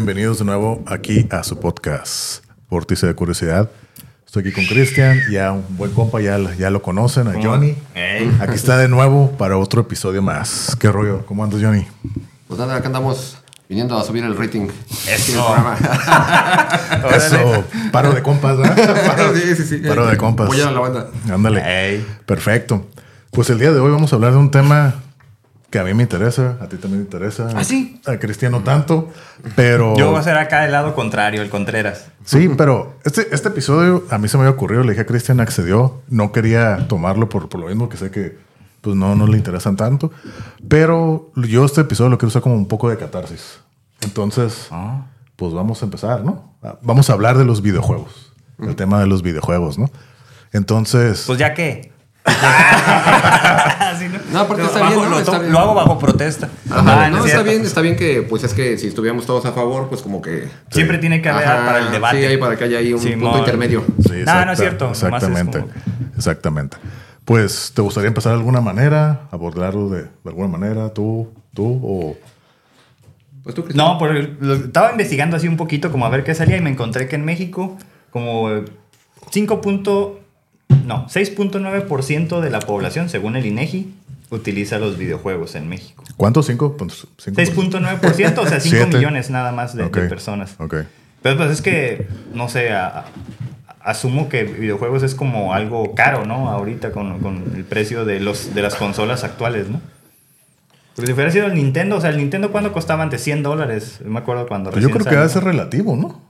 Bienvenidos de nuevo aquí a su podcast, Vórtice de Curiosidad. Estoy aquí con Cristian, ya un buen compa, ya, ya lo conocen, a Johnny. Aquí está de nuevo para otro episodio más. ¿Qué rollo? ¿Cómo andas, Johnny? Pues nada, acá andamos viniendo a subir el rating. Eso. Eso, paro de compas, ¿verdad? Paro, sí, sí, sí. paro de compas. Apoyar a la banda. Ándale. Perfecto. Pues el día de hoy vamos a hablar de un tema que a mí me interesa, a ti también te interesa. ¿Ah, sí? A Cristiano tanto, pero... Yo voy a ser acá del lado contrario, el Contreras. Sí, pero este, este episodio a mí se me había ocurrido, le dije a Cristian, accedió, no quería tomarlo por, por lo mismo que sé que pues no, no le interesan tanto, pero yo este episodio lo quiero usar como un poco de catarsis. Entonces, Ah. pues vamos a empezar, ¿no? Vamos a hablar de los videojuegos, el tema de los videojuegos, ¿no? Entonces, Pues ya qué. No, porque está Bajo- bien, ¿no? Lo, Está to- bien. lo hago bajo protesta. Ajá, no, es está bien, está bien que, pues es que si estuviéramos todos a favor, pues como que. Siempre tiene que haber Ajá, para el debate. Sí, para que haya ahí un Simón. punto intermedio. Sí, No, no es cierto, nomás es Exactamente. como Exactamente. Pues, ¿te gustaría empezar de alguna manera? ¿Abordarlo de, de alguna manera? ¿Tú? ¿Tú? ¿O Pues tú, Cristian. No, por el- lo- estaba investigando así un poquito como a ver qué salía y me encontré que en México como eh, 5. No, 6.9% de la población, según el INEGI, utiliza los videojuegos en México. cuánto? ¿Cinco? Pues, cinco 6.9%, o sea, 5 Siete. millones nada más de, personas. Ok. Pero pues es que, no sé, a- a- asumo que videojuegos es como algo caro, ¿no? Ahorita con, con el precio de, los, de las consolas actuales, ¿no? Porque si hubiera sido el Nintendo, o sea, el Nintendo cuando costaba antes 100 dólares, yo me acuerdo cuando yo creo que debe ser salió, relativo, ¿no?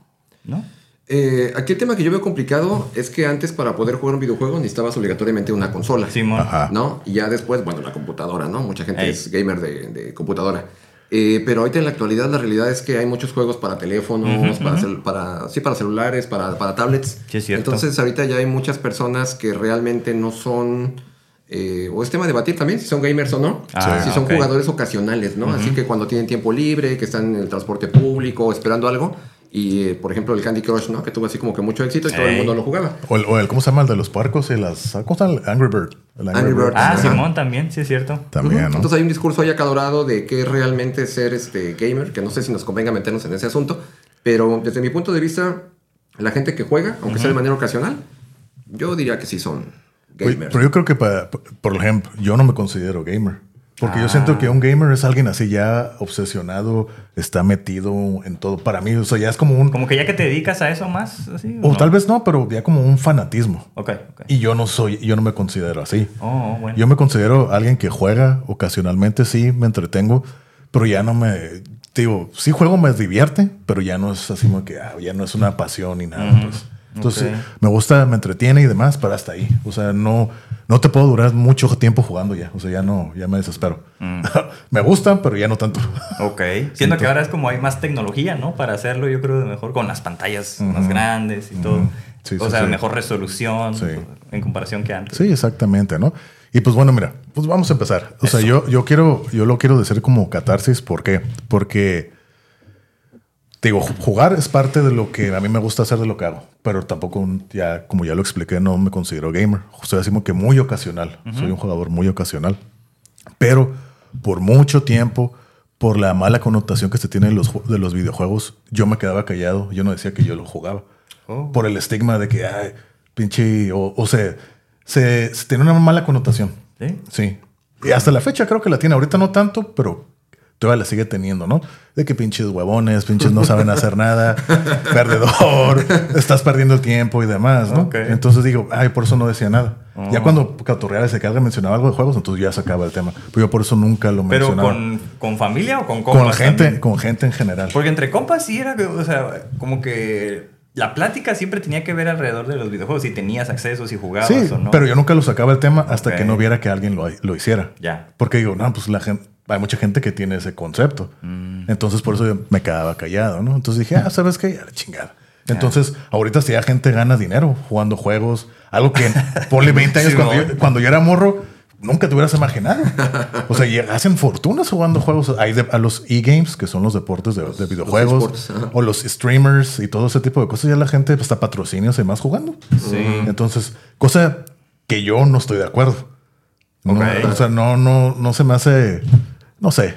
¿no? Eh, aquí el tema que yo veo complicado es que antes para poder jugar un videojuego necesitabas obligatoriamente una consola. Simón. Ajá. ¿No? Y ya después, bueno, la computadora, ¿no? Mucha gente Ey. es gamer de, de computadora. Eh, pero ahorita en la actualidad la realidad es que hay muchos juegos para teléfonos, para, sí, para celulares, para, para tablets. Sí, es cierto. Entonces ahorita ya hay muchas personas que realmente no son... eh, o es tema de debatir también si son gamers o no. Ah, si son jugadores ocasionales, ¿no? Así que cuando tienen tiempo libre, que están en el transporte público, esperando algo. Y, eh, por ejemplo, el Candy Crush, ¿no? Que tuvo así como que mucho éxito y todo el mundo lo jugaba. O el, o el- ¿cómo se llama el de los puercos y las... ¿Cómo se llama? El Angry Bird. El Angry Bird. Ah, Ajá. Simón también, sí es cierto. También, Ujú. ¿no? Entonces hay un discurso ahí acalorado de qué es realmente ser este gamer, que no sé si nos convenga meternos en ese asunto, pero desde mi punto de vista, la gente que juega, aunque sea de manera ocasional, yo diría que sí son Oye, gamers. pero yo creo que, para- por ejemplo, yo no me considero gamer. Porque yo Ah. siento que un gamer es alguien así ya obsesionado, está metido en todo. Para mí, o sea, ya es como un... Como que ya que te dedicas a eso más, así. O no? tal vez no, pero ya como un fanatismo. Ok, ok. Y yo no soy, yo no me considero así. Oh, bueno. Yo me considero alguien que juega ocasionalmente, sí, me entretengo, pero ya no me. Digo, sí juego, me divierte, pero ya no es así como que ah, ya no es una pasión ni nada. Pues. Entonces, me gusta, me entretiene y demás, pero hasta ahí. O sea, no, no te puedo durar mucho tiempo jugando ya. O sea, ya no, ya me desespero. Mm. me gustan, pero ya no tanto. Ok. Siento que ahora es como hay más tecnología, ¿no? Para hacerlo, yo creo, de mejor con las pantallas más grandes y todo. Sí, o sí, sea, sí. mejor resolución Sí. en comparación que antes. Sí, exactamente, ¿no? Y pues bueno, mira, pues vamos a empezar. O sea, yo, yo quiero, yo lo quiero decir como catarsis, ¿por qué? Porque digo, ju- jugar es parte de lo que a mí me gusta hacer de lo que hago, pero tampoco ya, como ya lo expliqué, no me considero gamer. Soy así como que muy ocasional. Soy un jugador muy ocasional. Pero por mucho tiempo, por la mala connotación que se tiene de los, de los videojuegos, yo me quedaba callado. Yo no decía que yo lo jugaba. Oh. Por el estigma de que, ay, pinche, o, o sea, se, se tiene una mala connotación. ¿Sí? Sí. Y hasta la fecha creo que la tiene. Ahorita no tanto, pero todavía la sigue teniendo, ¿no? De que pinches huevones, pinches no saben hacer nada, perdedor, estás perdiendo el tiempo y demás, ¿no? Entonces digo, ay, por eso no decía nada. Ya Oh. cuando Catorreal se carga mencionaba algo de juegos, entonces ya se acaba el tema. Pero yo por eso nunca lo Pero mencionaba. con, con familia o con compas. Con gente, también? con gente en general. Porque entre compas sí era, o sea, como que la plática siempre tenía que ver alrededor de los videojuegos, si tenías acceso, si jugabas Sí, o no. pero yo nunca lo sacaba el tema hasta que no viera que alguien lo, lo hiciera. Ya. Porque digo, no, pues la gente, hay mucha gente que tiene ese concepto. Mm. Entonces por eso me quedaba callado, ¿no? Entonces dije, ah, ¿sabes qué? Ya la chingada. Entonces, ahorita si ya gente gana dinero jugando juegos, algo que ponle 20 años Sí, cuando, ¿no? yo, cuando yo era morro, nunca te hubieras imaginado. O sea, y hacen fortunas jugando juegos. Hay de- a los e-games, que son los deportes de, de videojuegos, o los streamers y todo ese tipo de cosas. Ya la gente pues, está patrocinios y más jugando. Sí. Entonces, cosa que yo no estoy de acuerdo. No. O sea, no, no, no se me hace, no sé.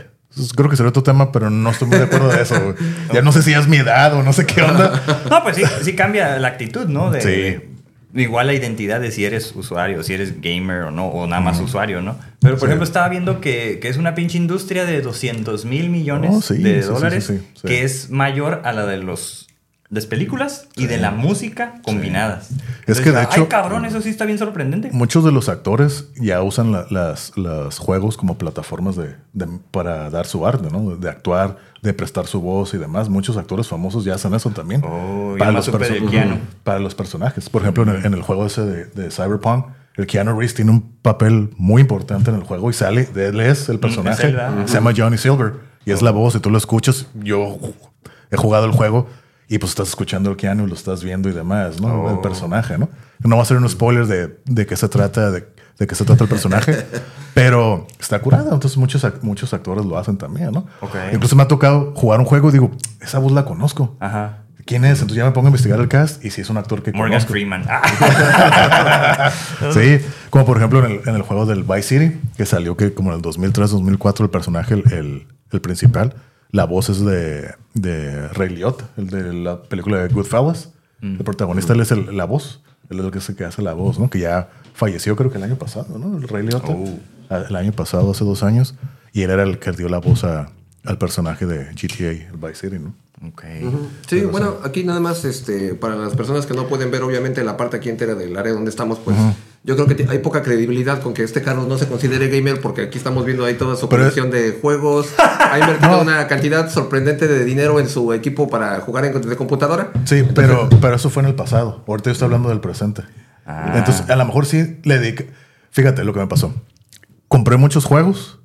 Creo que sería otro tema, pero no estoy muy de acuerdo de eso. güey. Ya no sé si es mi edad o no sé qué onda. No, pues sí, sí cambia la actitud, ¿no? De, Sí. Igual la identidad de si eres usuario, si eres gamer o no, o nada más usuario, ¿no? Pero, por Sí. ejemplo, estaba viendo que, que es una pinche industria de 200 mil millones Oh, sí, de dólares, que es mayor a la de los las películas y de la música combinadas. Es que, de ay, hecho- cabrón, eso sí está bien sorprendente. Muchos de los actores ya usan la- las, los juegos como plataformas de, de- para dar su arte, ¿no? De actuar, de prestar su voz y demás. Muchos actores famosos ya hacen eso también. Oh, del Keanu. para los personajes. Por ejemplo, en el, en el juego ese de, de Cyberpunk, el Keanu Reeves tiene un papel muy importante en el juego y sale, de él es el personaje. él, ¿verdad? se llama Johnny Silver y es la voz y tú lo escuchas. Yo he jugado el juego y pues estás escuchando el Keanu, lo estás viendo y demás, ¿no? Oh. El personaje, ¿no? No va a ser un spoiler de, de qué se trata, de, de qué se trata el personaje, pero está curado. Entonces muchos, muchos actores lo hacen también, ¿no? Ok. Incluso me ha tocado jugar un juego y digo, esa voz la conozco. Ajá. ¿Quién es? Entonces ya me pongo a investigar el cast y si es un actor que Morgan conozco. Freeman. Sí, como por ejemplo en el, en el juego del Vice City, que salió que como en el 2003, 2004, el personaje, el, el- el principal, la voz es de, de Ray Liotta, el de la película de Goodfellas. Mm. El protagonista, él es el- la voz. Él es el que, se- que hace la voz, ¿no? Que ya falleció creo que el año pasado, ¿no? El Ray Liotta. Oh. Ah, El año pasado, hace dos años. Y él era el que dio la voz a- al personaje de GTA, el Vice City, ¿no? Ok. Sí, bueno, aquí nada más, este, para las personas que no pueden ver, obviamente, la parte aquí entera del área donde estamos, pues yo creo que hay poca credibilidad con que este Carlos no se considere gamer, porque aquí estamos viendo ahí toda su Pero- colección de juegos. Ha invertido una cantidad sorprendente de dinero en su equipo para jugar en de computadora. Sí, pero, pero eso fue en el pasado. Ahorita yo estoy hablando del presente. Ah. Entonces, a lo mejor sí le dediqué. Fíjate lo que me pasó. Compré muchos juegos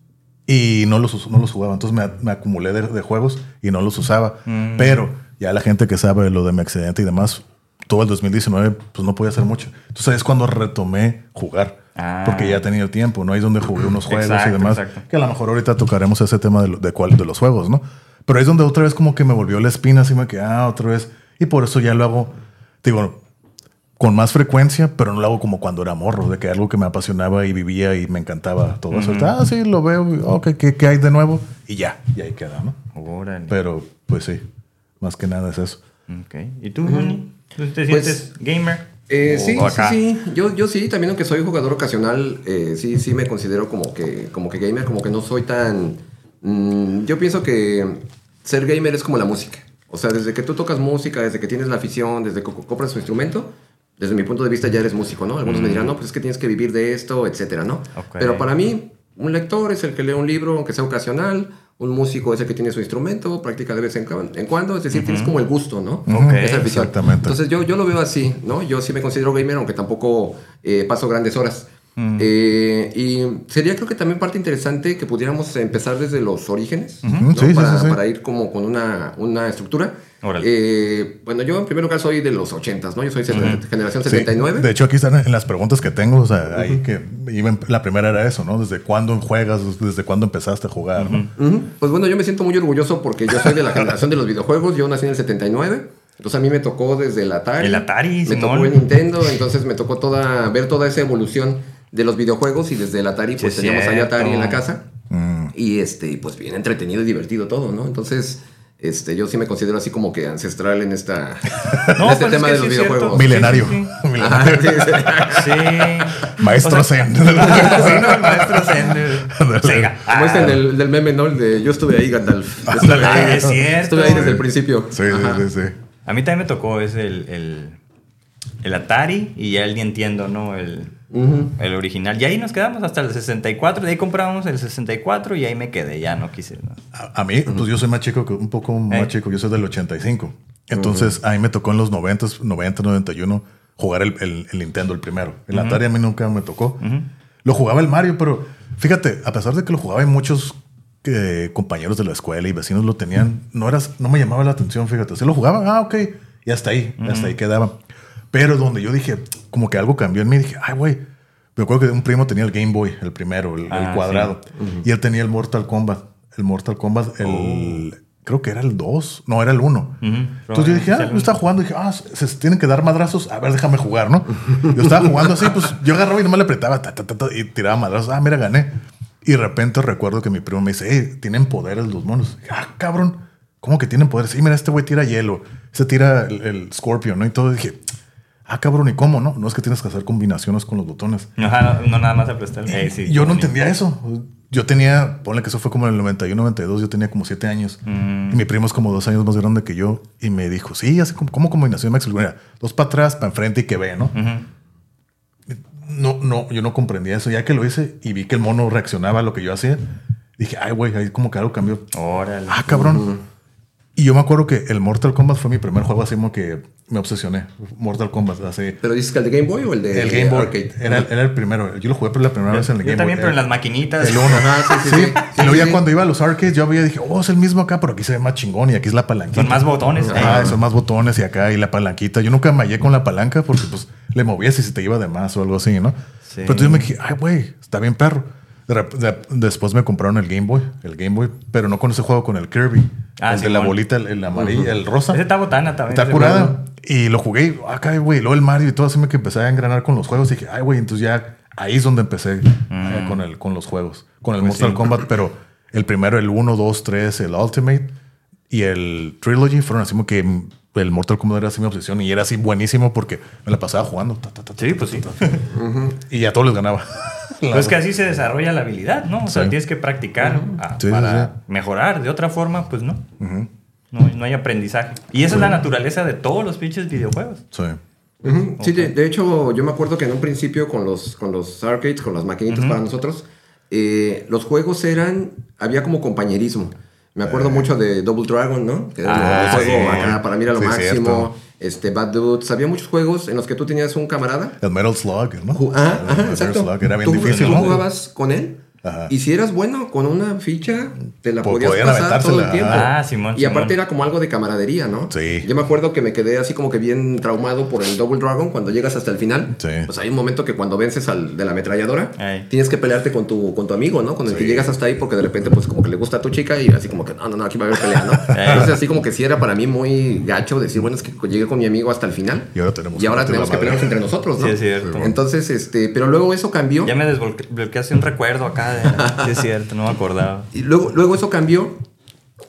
y no los, no los jugaba. Entonces me, me acumulé de, de juegos y no los usaba. Mm. Pero ya la gente que sabe lo de mi accidente y demás, todo el 2019, pues no podía hacer mucho. Entonces es cuando retomé jugar. Ah. Porque ya tenía el tiempo, ¿no? Ahí es donde jugué unos juegos Exacto, y demás. exacto. Que a lo mejor ahorita tocaremos ese tema de, lo- de, cuál, de los juegos, ¿no? Pero ahí es donde otra vez como que me volvió la espina, así me quedé, ah, otra vez. Y por eso ya lo hago, digo, con más frecuencia, pero no lo hago como cuando era morro, de que algo que me apasionaba y vivía y me encantaba todo eso. Ah, sí, lo veo, ok, ¿qué, qué hay de nuevo? Y ya, y ahí queda, ¿no? Órale. Pero, pues sí, más que nada es eso. Ok. ¿Y tú, Juni? ¿Tú te Pues, sientes gamer? Eh, ¿O sí, sí, acá? sí. Yo, yo sí, también aunque soy jugador ocasional, eh, sí, sí me considero como que, como que gamer, como que no soy tan... mm, yo pienso que ser gamer es como la música. O sea, desde que tú tocas música, desde que tienes la afición, desde que co- compras tu instrumento, desde mi punto de vista ya eres músico, ¿no? Algunos me dirán, no, pues es que tienes que vivir de esto, etcétera, ¿no? Ok. Pero para mí, un lector es el que lee un libro, aunque sea ocasional. Un músico es el que tiene su instrumento, practica de vez en, cuando. Es decir, tienes como el gusto, ¿no? Ok. Esa afición. Exactamente. Entonces yo, yo lo veo así, ¿no? Yo sí me considero gamer, aunque tampoco eh, paso grandes horas. Eh, y sería creo que también parte interesante que pudiéramos empezar desde los orígenes, ¿no? Sí, sí, para, sí, sí. para ir como con una, una estructura. Eh, bueno, yo en primer lugar soy de los 80s, ¿no? Yo soy de generación Sí, 79. De hecho, aquí están en las preguntas que tengo, o sea, ahí que iba en- la primera era eso, ¿no? ¿Desde cuándo juegas? ¿Desde cuándo empezaste a jugar? ¿no? Pues bueno, yo me siento muy orgulloso porque yo soy de la generación de los videojuegos. Yo nací en el 79. Entonces a mí me tocó desde el Atari. El Atari, Me tocó el Nintendo. Entonces me tocó toda, ver toda esa evolución de los videojuegos. Y desde el Atari, pues Sí, teníamos ahí. Atari en la casa. Mm. Y este, pues bien entretenido y divertido todo, ¿no? Entonces, este, yo sí me considero así como que ancestral en esta en este es tema que de los sí es cierto. videojuegos. Milenario. Sí, sí, Milenario. Ajá, sí, sí. Sí. Maestro Zen. Sí, no, el maestro Sender. Sega. Como este Ah, del, del meme, ¿no? El de yo estuve ahí, Gandalf. Yo estuve Ah, ahí. es cierto. Estuve ahí desde el principio. Sí, Ajá. sí, sí, sí. A mí también me tocó ese el, el, el Atari y ya el Nintendo, ¿no? El, Ujú. el original. Y ahí nos quedamos hasta el 64. De ahí compramos el 64 y ahí me quedé. Ya no quise. ¿no? A, a mí, pues yo soy más chico, que un poco más Eh. chico, yo soy del 85. Entonces, a mí me tocó en los 90, 90, 91 jugar el, el- el Nintendo, el primero. El Atari a mí nunca me tocó. Lo jugaba el Mario, pero fíjate, a pesar de que lo jugaba y muchos eh, compañeros de la escuela y vecinos lo tenían, no, era, no me llamaba la atención, fíjate. Se lo jugaba, ah, ok, y hasta ahí, hasta ahí quedaba. Pero donde yo dije, como que algo cambió en mí, dije, ay, güey. Me acuerdo que un primo tenía el Game Boy, el primero, el, el Ah, cuadrado. Y él tenía el Mortal Kombat. El Mortal Kombat, el. Creo que era el 2. No, era el 1. Entonces yo dije, ah, yo estaba jugando. Y dije, ah, se, tienen que dar madrazos. A ver, déjame jugar, ¿no? Yo estaba jugando así, pues yo agarraba y nomás le apretaba ta, ta, ta, y tiraba madrazos. Ah, mira, gané. Y de repente recuerdo que mi primo me dice, eh, tienen poderes los monos. Dije, ah, cabrón, ¿cómo que tienen poderes? Sí, mira, este güey tira hielo, este tira el, el Scorpion, ¿no? Y todo. Y dije, ah, cabrón, ¿y cómo, no? No es que tienes que hacer combinaciones con los botones. Ajá, no, no nada más aprestar. Eh, sí, yo no entendía eso. Yo tenía, ponle que eso fue como en el 91, 92, yo tenía como 7 años. Mm. Y mi primo es como dos años más grande que yo. Y me dijo, sí, así como, ¿cómo combinación? Me explicó, mira, dos para atrás, para enfrente y que ve, ¿no? No, no, yo no comprendía eso. Ya que lo hice y vi que el mono reaccionaba a lo que yo hacía, dije, ay, güey, ahí como que algo cambió. Órale. Ah, cabrón. Y yo me acuerdo que el Mortal Kombat fue mi primer juego así como que me obsesioné. Mortal Kombat, así. ¿Pero dices que el de Game Boy o el de El Game Boy Arcade? era, era el primero. Yo lo jugué por la primera vez en el Yo Game también, Boy. pero en El- las maquinitas. El uno. Ajá, sí, sí, Sí. sí. Y luego ya sí. cuando iba a los arcades, yo veía, dije, oh, es el mismo acá, pero aquí se ve más chingón y aquí es la palanquita. Son más botones. Ah, eh. son más botones y acá y la palanquita. Yo nunca me hallé con la palanca porque pues le movías y se te iba de más o algo así, ¿no? Sí. Pero entonces me dije, ay, güey, está bien perro. De rep- de- después me compraron el Game Boy, el Game Boy, pero no con ese juego, con el Kirby. Ah, el de la bolita, el, el amarillo, el rosa. Ese está botana también. Está curada. juego. Y lo jugué, y, acá, güey, luego el Mario y todo así me que empecé a engranar con los juegos. Y dije, ay, güey, entonces ya ahí es donde empecé eh, con, el, con los juegos, con el Pues Mortal sí. Kombat. Pero el primero, el 1, 2, 3, el Ultimate y el Trilogy fueron así como que mm, el Mortal Kombat era así mi obsesión y era así buenísimo porque me la pasaba jugando. ta, ta, ta, ta, Sí, ta, pues sí. ta, ta. Y a todos les ganaba. Pues que así se desarrolla la habilidad, ¿no? O sea, Sí. tienes que practicar sí, para sí. mejorar. De otra forma, pues no. No, no hay aprendizaje. Y esa es la naturaleza de todos los pinches videojuegos. Sí. Sí, de, de hecho, yo me acuerdo que en un principio con los, con los arcades, con las maquinitas para nosotros, eh, los juegos eran, había como compañerismo. Me acuerdo mucho de Double Dragon, ¿no? Que era Ah, un juego sí. acá para mí era lo Sí, máximo. cierto. Este, Bad Dudes. Había muchos juegos en los que tú tenías un camarada. El Metal Slug, ¿no? Ah, El Metal exacto. Slug era bien tú, difícil, tú ¿no? jugabas con él. Ajá. Y si eras bueno con una ficha, te la Po- podías podían pasar todo el tiempo. Ah, Simón, Y aparte Simón. era como algo de camaradería, ¿no? Sí. Yo me acuerdo que me quedé así como que bien traumado por el Double Dragon cuando llegas hasta el final. Sí. Pues hay un momento que cuando vences al de la ametralladora, tienes que pelearte con tu, con tu amigo, ¿no? Con el que llegas hasta ahí porque de repente pues como que le gusta a tu chica y así como que no, no, no, aquí va a haber pelea, ¿no? Entonces así como que sí era para mí muy gacho decir, bueno, es que llegué con mi amigo hasta el final. Y ahora tenemos Y ahora tenemos que pelearnos entre nosotros, ¿no? Sí, es cierto. Entonces, este, pero luego eso cambió. Ya me desbloqueaste un recuerdo acá. De... Sí, es cierto, no me acordaba. Y luego, luego eso cambió.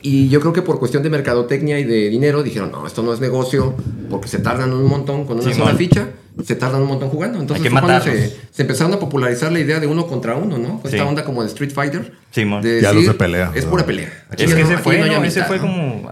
Y yo creo que por cuestión de mercadotecnia y de dinero dijeron, no, esto no es negocio, porque se tardan un montón con una Simón. sola ficha, se tardan un montón jugando. Entonces Hay que fue cuando se, se empezaron a popularizar la idea de uno contra uno, ¿no? Esta Sí. onda como de Street Fighter. Simón. de Ya los decir, de pelea, Es ¿no? pura pelea. Aquí Es ya que no- ese fue, no ¿no? Ese fue ¿no? como.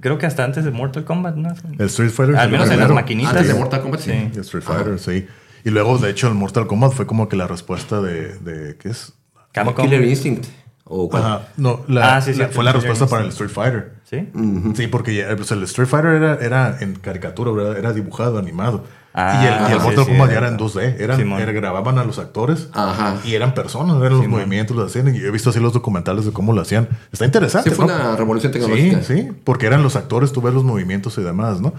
Creo que hasta antes de Mortal Kombat, ¿no? El Street Fighter. Al menos el en las maquinitas. Antes de Mortal Kombat, sí. Y Street Fighter, sí. Y luego, de hecho, el Mortal Kombat fue como que la respuesta de, de ¿qué es? Capcom. Killer Instinct. ¿O cuál? Ajá, no, la, Ah, sí, sí, la- fue la respuesta para el. Street Fighter. ¿Sí? Sí, porque ya, pues, el Street Fighter era, era en caricatura, ¿verdad? era dibujado, animado. Ah, y el, y el sí, Mortal sí, Kombat era. ya era en 2D. Eran, era- grababan a los actores Ajá. y eran personas, eran los movimientos, los hacían. Y yo he visto así los documentales de cómo lo hacían. Está interesante. Sí, fue ¿no? una revolución Sí, tecnológica. sí, porque eran los actores, tú ves los movimientos y demás, ¿no?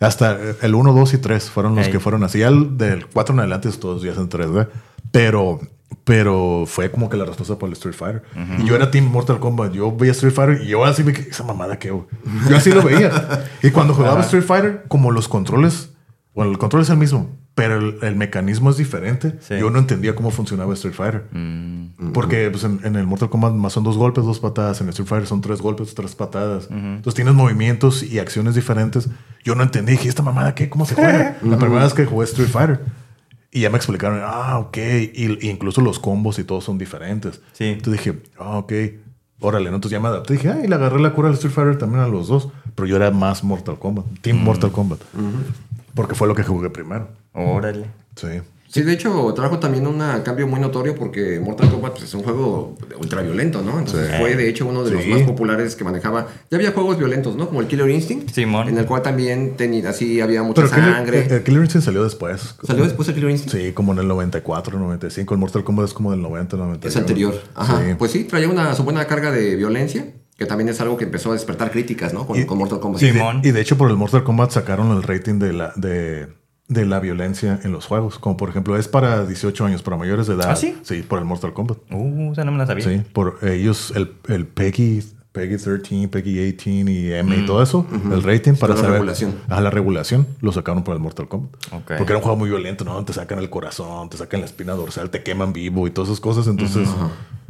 Hasta el 1, 2 y 3 fueron los Ey. que fueron así. Ya el del 4 en adelante todos ya son 3D. Pero, pero fue como que la respuesta para el Street Fighter. Y yo era Team Mortal Kombat. Yo veía Street Fighter y yo así me esa mamada que, güey?". Yo así lo veía. y cuando jugaba Street Fighter, como los controles, bueno, el control es el mismo, pero el, el mecanismo es diferente. Sí. Yo no entendía cómo funcionaba Street Fighter. Mm. Porque pues, en, en el Mortal Kombat más son dos golpes, dos patadas. En el Street Fighter son tres golpes, tres patadas. Entonces tienes movimientos y acciones diferentes. Yo no entendí. Dije, ¿esta mamada qué? ¿Cómo se juega? La primera vez que jugué Street Fighter. Y ya me explicaron, ah, ok. Y, y incluso los combos y todo son diferentes. Sí. Entonces dije, ah, ok. Órale, ¿no? entonces ya me adapté. Dije, ay, le agarré la cura al Street Fighter también a los dos. Pero yo era más Mortal Kombat. Team Mortal Kombat. Porque fue lo que jugué primero. Órale. Sí. Sí, de hecho, trajo también un cambio muy notorio porque Mortal Kombat pues, es un juego ultraviolento, ¿no? Entonces Sí. fue, de hecho, uno de los más populares que manejaba. Ya había juegos violentos, ¿no? Como el Killer Instinct. Simón. En el cual también tenía, así había mucha Pero sangre. el, el Killer Instinct salió después. ¿Salió después el Killer Instinct? Sí, como en el 94, 95. El Mortal Kombat es como del 90, 91. Es anterior. Ajá. Sí. Pues sí, traía una su buena carga de violencia, que también es algo que empezó a despertar críticas, ¿no? Con, Y- con Mortal Kombat. Y de, Simón. y de hecho, por el Mortal Kombat sacaron el rating de la, de, de la violencia en los juegos. Como por ejemplo, es para 18 años, para mayores de edad. ¿Ah, sí? Sí, por el Mortal Kombat. Uh, esa no me la sabía. Sí, por ellos, el, el Peggy, Peggy 13, Peggy 18 y M y todo eso, el rating para la saber. regulación. A la regulación lo sacaron por el Mortal Kombat. Porque era un juego muy violento, ¿no? Te sacan el corazón, te sacan la espina dorsal, te queman vivo y todas esas cosas. Entonces,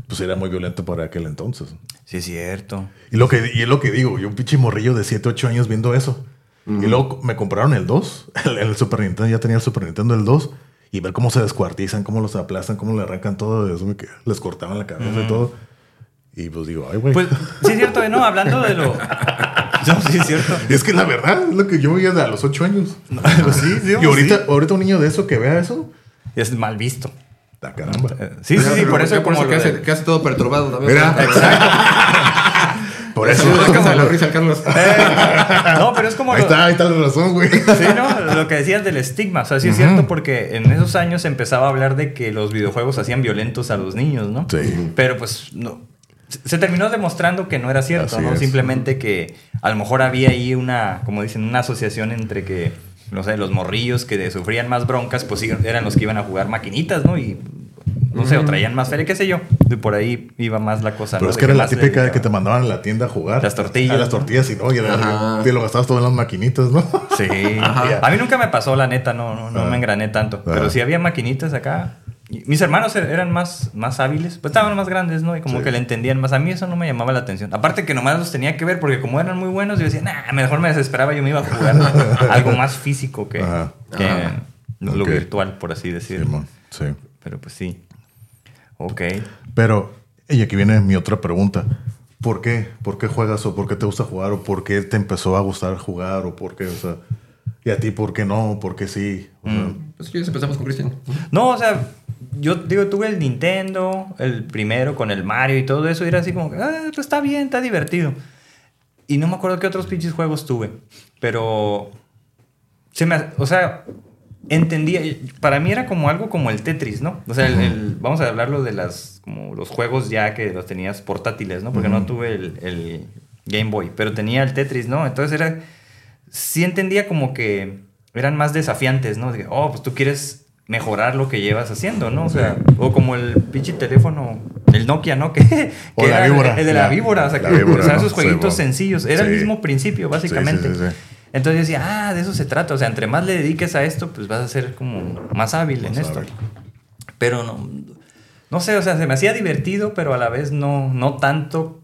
pues era muy violento para aquel entonces. Sí, es cierto. Y, lo que, y es lo que digo, yo un pinche morrillo de 7, 8 años viendo eso. Y luego me compraron el 2, el, el Super Nintendo, ya tenía el Super Nintendo el 2. Y ver cómo se descuartizan, cómo los aplastan, cómo le arrancan todo, eso me que les cortaban la cabeza y todo. Y pues digo, ay, güey. Pues sí, es cierto, no, hablando de lo. No, sí, es cierto. Y es que la verdad es lo que yo veía de a los 8 años. Pues sí, sí, y ahorita, sí. ahorita un niño de eso que vea eso, Es mal visto. da caramba. Eh, Sí, sí, sí, por eso por como eso que de- hace, que hace todo perturbado. Mira, por eso. Es la risa al Carlos. No, pero es como Ahí lo- está, ahí está la razón, güey. Sí, ¿no? Lo que decías del estigma. O sea, sí es cierto porque en esos años se empezaba a hablar de que los videojuegos hacían violentos a los niños, ¿no? Sí. Pero pues no. Se- terminó demostrando que no era cierto, Así ¿no? es. Simplemente que a lo mejor había ahí una, como dicen, una asociación entre que, no sé, los morrillos que sufrían más broncas, pues sí, eran los que iban a jugar maquinitas, ¿no? Y no sé, o traían más feria, qué sé yo. Y por ahí iba más la cosa. Pero ¿no? es De que era la típica de que te mandaban a la tienda a jugar. Las tortillas, A las tortillas y no, y era, te lo gastabas todo en las maquinitas, ¿no? Sí. Ajá. A mí nunca me pasó, la neta, no, no, no Ah. me engrané tanto. Pero Ah. sí había maquinitas acá. Mis hermanos er- eran más, más hábiles, pues estaban más grandes, ¿no? Y como Sí. que le entendían más. A mí eso no me llamaba la atención. Aparte que nomás los tenía que ver, porque como eran muy buenos, yo decía, nah, mejor me desesperaba, yo me iba a jugar algo más físico que, Ajá. que Ajá. lo virtual, por así decirlo. Sí. Pero pues sí. Ok. Pero, y aquí viene mi otra pregunta. ¿Por qué? ¿Por qué juegas o por qué te gusta jugar o por qué te empezó a gustar jugar o por qué, o sea, y a ti por qué no, por qué sí? O sea, Pues que empezamos con Cristian. No, o sea, yo digo, tuve el Nintendo, el primero con el Mario y todo eso, y era así como, que, ah, pues está bien, está divertido. Y no me acuerdo qué otros pinches juegos tuve, pero se me, o sea, entendía, para mí era como algo como el Tetris, ¿no? O sea, el- el- vamos a hablarlo de las, como los juegos ya que los tenías portátiles, ¿no? Porque no tuve el, el Game Boy, pero tenía el Tetris, ¿no? Entonces era, sí entendía como que eran más desafiantes, ¿no? De oh, pues tú quieres mejorar lo que llevas haciendo, ¿no? O sea, o como el pinche teléfono, el Nokia, ¿no? Que, que O la el- víbora. El de la, víbora, o sea, la que- víbora, o sea, ¿no? esos jueguitos Sí, sencillos. Era el mismo principio, básicamente. Sí, sí, sí, sí. Entonces yo decía, ah, de eso se trata. O sea, entre más le dediques a esto, pues vas a ser como más hábil en Más esto. hábil. Pero no, no sé, o sea, se me hacía divertido, pero a la vez no, no tanto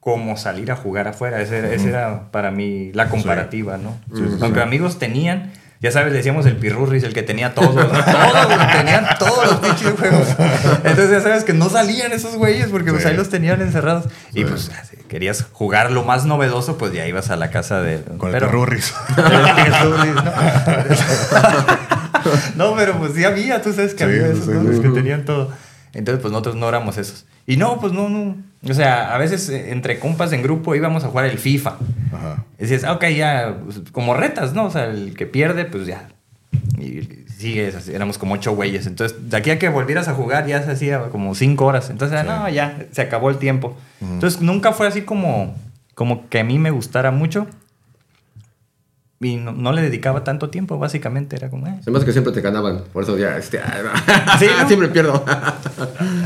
como salir a jugar afuera. Ese, era- para mí la comparativa, ¿no? Sí, sí, Aunque sí. amigos tenían, ya sabes, decíamos el pirurris, el que tenía todos, ¿no? todos, tenían todos los pinches juegos. Entonces ya sabes que no salían esos güeyes porque pues Sí. ahí los tenían encerrados. Y pues si querías jugar lo más novedoso, pues ya ibas a la casa de... con el perrurris. no, pero pues sí había, tú sabes que Sí, había esos, ¿no? que tenían todo. Entonces, pues nosotros no éramos esos. Y no, pues no, no. O sea, a veces eh, entre compas en grupo íbamos a jugar el FIFA. Ajá. Y ah, ok, ya, pues, como retas, ¿no? O sea, el que pierde, pues ya. Y sigue, así, éramos como ocho güeyes. Entonces, de aquí a que volvieras a jugar ya se hacía como cinco horas. Entonces, Sí. no, ya, se acabó el tiempo. Entonces, nunca fue así como, como que a mí me gustara mucho. Y no, no le dedicaba tanto tiempo, básicamente. Era como, eh. Hace que siempre te ganaban. Por eso ya, este, ah, Sí, ¿no? siempre pierdo.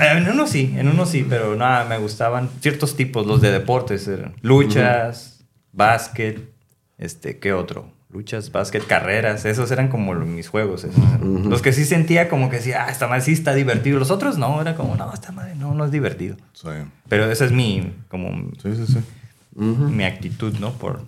Eh, En uno sí, en uno sí, pero nada, me gustaban ciertos tipos, los de deportes, eran luchas, básquet, este, ¿qué otro? Luchas, básquet, carreras, esos eran como mis juegos. esos. Los que sí sentía como que decía, ah, esta madre sí está divertido. Los otros no, era como, no, esta madre no, no es divertido. Sí. Pero esa es mi, como, Sí, sí, sí. mi actitud, ¿no? Por,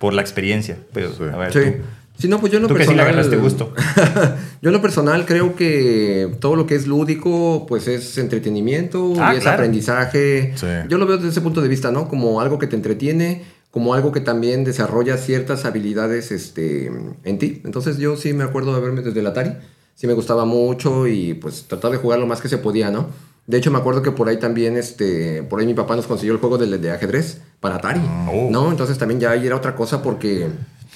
por la experiencia. Pero, Sí. a ver, Sí. tú. Sí, no, pues yo en lo Tú que sí le personal. agarraste gusto. yo en lo personal creo que todo lo que es lúdico, pues es entretenimiento Ah, y es claro. aprendizaje. Sí. Yo lo veo desde ese punto de vista, ¿no? Como algo que te entretiene, como algo que también desarrolla ciertas habilidades este, en ti. Entonces yo sí me acuerdo de verme desde el Atari. Sí me gustaba mucho y pues tratar de jugar lo más que se podía, ¿no? De hecho, me acuerdo que por ahí también, este, por ahí mi papá nos consiguió el juego de, de ajedrez para Atari, Oh. ¿no? Entonces también ya ahí era otra cosa porque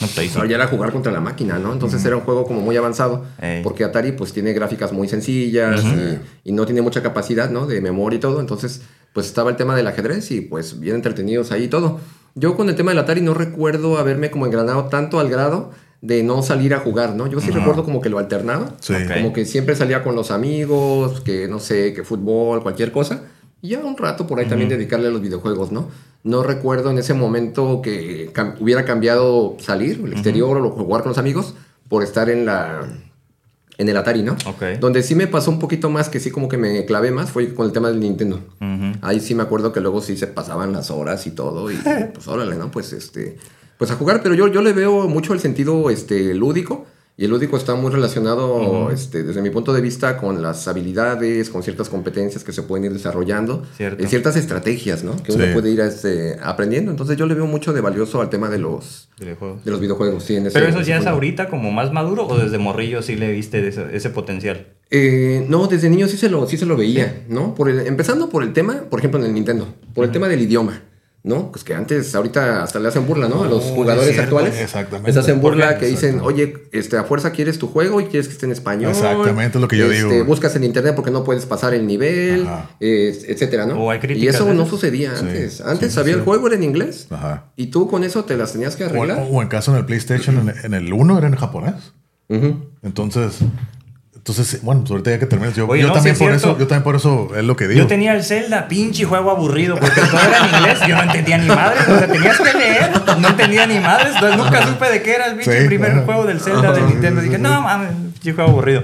No te hizo. Ahora ya era jugar contra la máquina, ¿no? Entonces era un juego como muy avanzado. Ey. Porque Atari pues tiene gráficas muy sencillas y, y no tiene mucha capacidad, ¿no? De memoria y todo. Entonces pues estaba el tema del ajedrez y pues bien entretenidos ahí y todo. Yo con el tema del Atari no recuerdo haberme como engranado tanto al grado de no salir a jugar, ¿no? Yo sí recuerdo como que lo alternaba. Sí. Ok. Como que siempre salía con los amigos, que no sé, que fútbol, cualquier cosa. Y ya un rato por ahí también dedicarle a los videojuegos, ¿no? No recuerdo en ese momento que cam- hubiera cambiado salir al exterior o jugar con los amigos por estar en la en el Atari, ¿no? Ok. Donde sí me pasó un poquito más, que sí como que me clavé más, fue con el tema del Nintendo. Ahí sí me acuerdo que luego sí se pasaban las horas y todo, y pues órale, ¿no? Pues este, pues a jugar, pero yo, yo le veo mucho el sentido este, lúdico, y el lúdico está muy relacionado, este, desde mi punto de vista, con las habilidades, con ciertas competencias que se pueden ir desarrollando, Cierto. y ciertas estrategias, ¿no? Que uno puede ir este, aprendiendo. Entonces yo le veo mucho de valioso al tema de los, Videojuegos. de los videojuegos, sí. En ese- Pero eso en ya es ahorita como más maduro o desde morrillo sí le viste ese, ese potencial. Eh, no, desde niño sí se lo, sí se lo veía, ¿no? Por el- empezando por el tema, por ejemplo, en el Nintendo, por el tema del idioma, ¿no? Pues que antes, ahorita hasta le hacen burla, ¿no? A los Oh, jugadores cierto, actuales. exactamente. Les hacen burla que dicen, oye, este, a fuerza quieres tu juego y quieres que esté en español. Exactamente, es lo que yo Este, digo. Buscas en internet porque no puedes pasar el nivel, eh, etcétera, ¿no? O hay y eso no sucedía antes. sí, Antes sí, sí. el juego era en inglés Ajá. y tú con eso te las tenías que arreglar. o en caso en el PlayStation, en, el 1 era en japonés. Ujú. Entonces, entonces bueno, pues ahorita ya que termines, yo, Oye, yo no, también sí es por eso, yo también por eso es lo que digo. Yo tenía el Zelda, pinche juego aburrido, porque todo era en inglés, yo no entendía ni madres, o sea, tenías que leer, no entendía ni madres, entonces nunca supe de qué era el pinche Sí, primer juego del Zelda de Nintendo. Dije, no mames, pinche juego aburrido.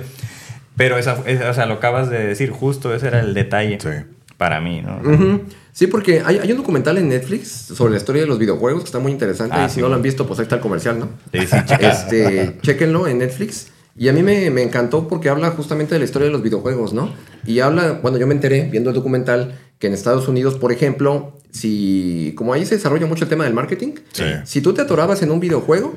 Pero esa, esa- o sea, lo acabas de decir, justo ese era el detalle Sí. para mí, ¿no? Sí, porque hay, hay un documental en Netflix sobre la historia de los videojuegos que está muy interesante. Ah, y si sí. no lo han visto, pues ahí está el comercial, ¿no? Sí, sí, checa. Este, chéquenlo en Netflix. Y a mí me, me encantó porque habla justamente de la historia de los videojuegos, ¿no? Y habla, bueno, yo me enteré viendo el documental que en Estados Unidos, por ejemplo, si, como ahí se desarrolla mucho el tema del marketing, Sí. si tú te atorabas en un videojuego,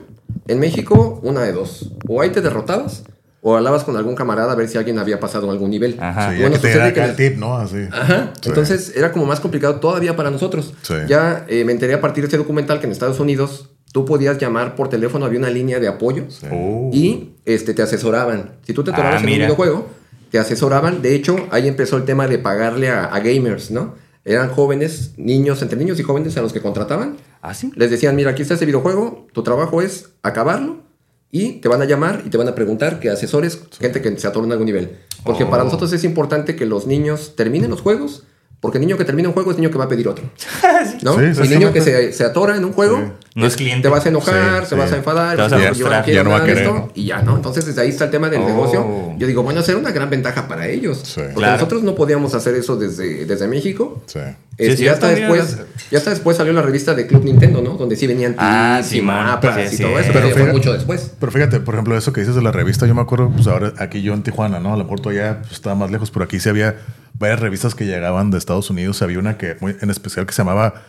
en México, una de dos. O ahí te derrotabas, o hablabas con algún camarada a ver si alguien había pasado algún nivel. Ajá. Sí, ya Bueno, que te que en el el- tip, ¿no? Así. Ajá. Sí. Entonces era como más complicado todavía para nosotros. Sí. Ya eh, me enteré a partir de este documental que en Estados Unidos tú podías llamar por teléfono, había una línea de apoyo Sí. Oh. y este, te asesoraban. Si tú te Ah, atorabas en un videojuego, te asesoraban. De hecho, ahí empezó el tema de pagarle a, a gamers, ¿no? Eran jóvenes, niños, entre niños y jóvenes a los que contrataban. ¿Ah, sí? Les decían, mira, aquí está ese videojuego, tu trabajo es acabarlo y te van a llamar y te van a preguntar que asesores gente que se atoró en algún nivel. Porque Oh. para nosotros es importante que los niños terminen los juegos, porque el niño que termina un juego es niño que va a pedir otro. ¿No? Sí, el niño que se, se atora en un juego, Sí. No es cliente. te vas a enojar, Sí, te vas a enfadar, Te vas a pues, yo frustrar. quiero Ya no va a querer, esto, ¿no? y ya, ¿no? Entonces desde ahí está el tema del Oh. negocio. Yo digo, bueno, será una gran ventaja para ellos. Sí. Porque Claro. nosotros no podíamos hacer eso desde, desde México. Sí. Este, es ya, hasta después, ya hasta después salió la revista de Club Nintendo, ¿no? Donde sí venían Ah, y Simón, mapas sí, y sí, todo eso, sí. pero fue mucho después. Pero fíjate, por ejemplo, eso que dices de la revista, yo me acuerdo, pues ahora aquí yo en Tijuana, ¿no? A lo mejor allá pues, estaba más lejos, pero aquí sí había varias revistas que llegaban de Estados Unidos. Había una que muy en especial que se llamaba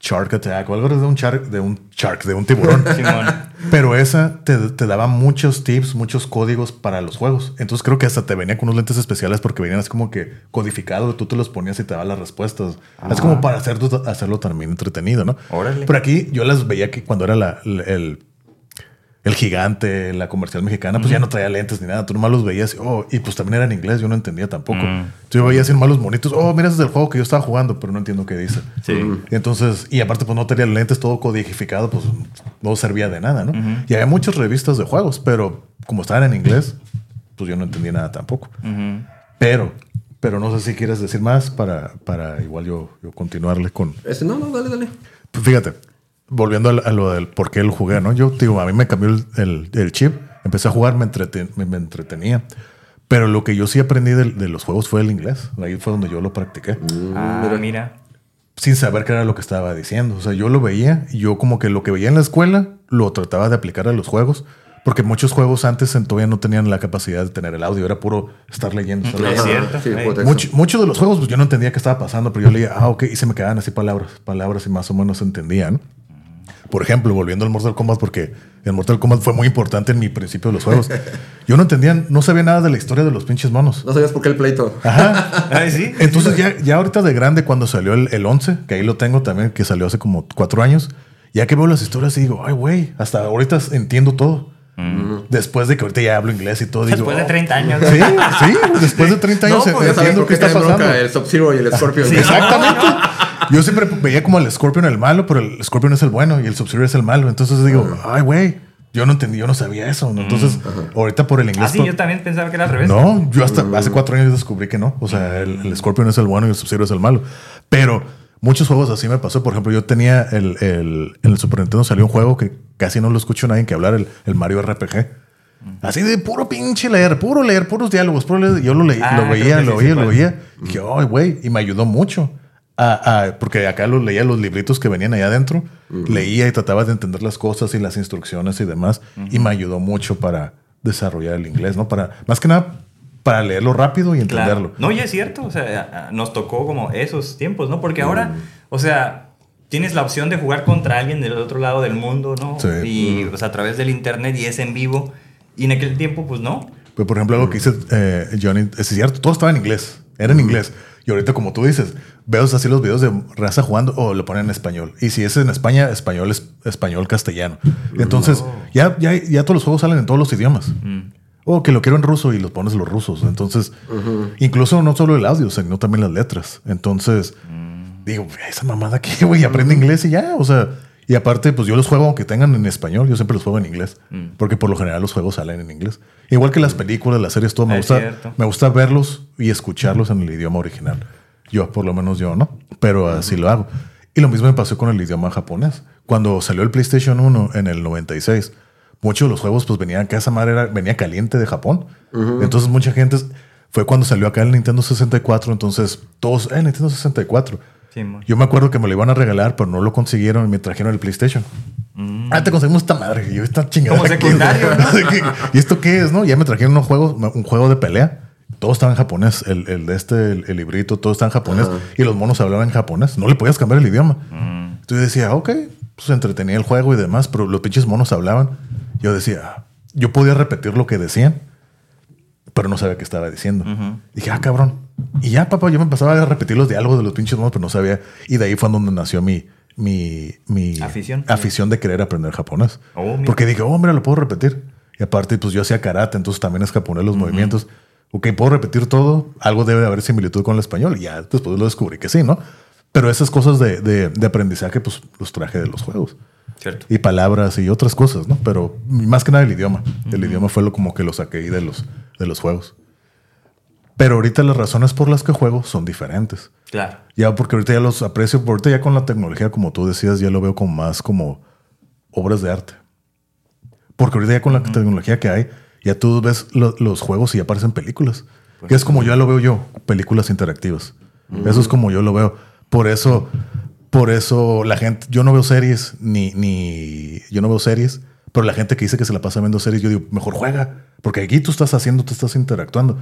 Shark Attack o algo de un shark, de un shark, de un tiburón. Pero esa te, te daba muchos tips, muchos códigos para los juegos. Entonces creo que hasta te venía con unos lentes especiales porque venían así como que codificado, tú te los ponías y te daban las respuestas. Es como para hacer, hacerlo también entretenido, ¿no? Órale. Pero aquí yo las veía que cuando era la- la- el, el gigante, la comercial mexicana, pues ya no traía lentes ni nada. Tú nomás los veías y, oh, y pues también era en inglés, yo no entendía tampoco. Mm. Entonces yo veía así malos monitos, oh, mira, ese es del juego que yo estaba jugando, pero no entiendo qué dice. Sí. Y entonces, y aparte, pues no tenía lentes todo codificado, pues no servía de nada, ¿no? Y había muchas revistas de juegos, pero como estaban en inglés, pues yo no entendía nada tampoco. Pero, pero no sé si quieres decir más para, para igual yo, yo continuarle con. Este, no, no, dale, dale. Pues fíjate, volviendo a, lo- a lo del por qué lo jugué, ¿no? Yo digo, a mí me cambió el, el- el chip, empecé a jugar, me, entreten- me, me entretenía. Pero lo que yo sí aprendí de, de los juegos fue el inglés. Ahí fue donde yo lo practiqué. Ah, mira. sin saber qué era lo que estaba diciendo. O sea, yo lo veía y yo como que lo que veía en la escuela lo trataba de aplicar a los juegos. Porque muchos juegos antes en- todavía no tenían la capacidad de tener el audio, era puro estar leyendo. estar Es leyendo. cierto. Sí. Mucho- muchos de los juegos pues, yo no entendía qué estaba pasando, pero yo leía, ah, ok, y se me quedaban así palabras, palabras y más o menos entendían. Por ejemplo, volviendo al Mortal Kombat, porque el Mortal Kombat fue muy importante en mi principio de los juegos. Yo no entendía, no sabía nada de la historia de los pinches monos. No sabías por qué el pleito. Ajá. Ay, sí. Entonces ya, ya ahorita de grande, cuando salió el, el 11, que ahí lo tengo también, que salió hace como cuatro años, ya que veo las historias y digo, ay, güey, hasta ahorita entiendo todo. Después de que ahorita ya hablo inglés y todo, digo... Después de oh, 30 años. Sí, sí, después de 30 años No, pues entiendo qué está pasando. el Sub-Zero y el Scorpion. Sí. Exactamente. Yo siempre veía como el Scorpion el malo, pero el Scorpion es el bueno y el Sub-Zero es el malo. Entonces digo, ay, güey, yo no entendí, yo no sabía eso. ¿no? Entonces, ahorita por el inglés... Ah, sí, yo también pensaba que era al revés. no, yo hasta hace cuatro años descubrí que no. O sea, el, el Scorpion es el bueno y el Sub-Zero es el malo. Pero muchos juegos así me pasó. Por ejemplo, yo tenía el, el- en el Super Nintendo salió un juego que casi no lo escucho nadie que hablar, el, el Mario RPG. Así de puro pinche leer, puro leer, puros diálogos, puro leer. Yo lo leí, Ah, lo veía, lo veía, lo cuál. veía. Y dije, ay, güey, y me ayudó mucho. A- a- porque acá lo leía los libritos que venían allá adentro, leía y trataba de entender las cosas y las instrucciones y demás, y me ayudó mucho para desarrollar el inglés, ¿no? Para, más que nada, para leerlo rápido y Claro. entenderlo. No, y es cierto, o sea, nos tocó como esos tiempos, ¿no? Porque ahora, o sea, tienes la opción de jugar contra alguien del otro lado del mundo, ¿no? Sí. Y o sea, a través del internet y es en vivo. Y en aquel tiempo, pues no. Pero, por ejemplo, algo que dice eh, Johnny, es cierto, todo estaba en inglés, era en inglés. Y ahorita, como tú dices, veo así los videos de raza jugando o lo ponen en español. Y si es en España, español es español castellano. Entonces, ya, ya, ya todos los juegos salen en todos los idiomas. O que lo quiero en ruso y los pones los rusos. Entonces, incluso no solo el audio, sino también las letras. Entonces, digo, esa mamada que, güey, aprende inglés y ya. O sea, y aparte, pues yo los juego aunque tengan en español, yo siempre los juego en inglés. Porque por lo general los juegos salen en inglés. Igual que las películas, las series, todo. Me, Es gusta, cierto. me gusta verlos y escucharlos en el idioma original. Yo, por lo menos yo, ¿no? Pero así lo hago. Y lo mismo me pasó con el idioma japonés. Cuando salió el PlayStation 1 en el 96, muchos de los juegos pues venían, que esa madre era- venía caliente de Japón. Entonces mucha gente, fue cuando salió acá el Nintendo 64, entonces todos, eh, Nintendo 64. Sí, Yo me acuerdo que me lo iban a regalar, pero no lo consiguieron y me trajeron el PlayStation. Ah, te conseguimos esta madre. Y yo, esta chingada. ¿Y esto qué es, no? Ya me trajeron unos juegos, un juego de pelea. Todo estaba en japonés. El, el de este, el, el librito, todo está en japonés. Y los monos hablaban en japonés. No le podías cambiar el idioma. Entonces yo decía, ok, pues entretenía el juego y demás, pero los pinches monos hablaban. Yo decía, ah, yo podía repetir lo que decían, pero no sabía qué estaba diciendo. Dije, ah, cabrón. Y ya, papá, yo me pasaba a repetir los diálogos de los pinches monos, pero no sabía. Y de ahí fue donde nació mi, mi, mi Afición. afición de querer aprender japonés. Oh. Porque dije, oh, mira, lo puedo repetir. Y aparte, pues yo hacía karate, entonces también es japonés los movimientos. Ok, puedo repetir todo. Algo debe de haber similitud con el español. Y ya después lo descubrí que sí, ¿no? Pero esas cosas de, de- de aprendizaje, pues los traje de los juegos. Cierto. Y palabras y otras cosas, ¿no? Pero más que nada el idioma. El idioma fue lo como que lo saqué de los, de los juegos. Pero ahorita las razones por las que juego son diferentes. Claro. Ya porque ahorita ya los aprecio, porque ahorita ya con la tecnología, como tú decías, ya lo veo como más como obras de arte. Porque ahorita ya con la tecnología que hay, ya tú ves lo- los juegos y ya aparecen películas. que es como ya lo veo yo, películas interactivas. Eso es como yo lo veo. Por eso, por eso la gente, yo no veo series, ni, ni, yo no veo series, pero la gente que dice que se la pasa viendo series, yo digo, mejor juega. Porque aquí tú estás haciendo, tú estás interactuando.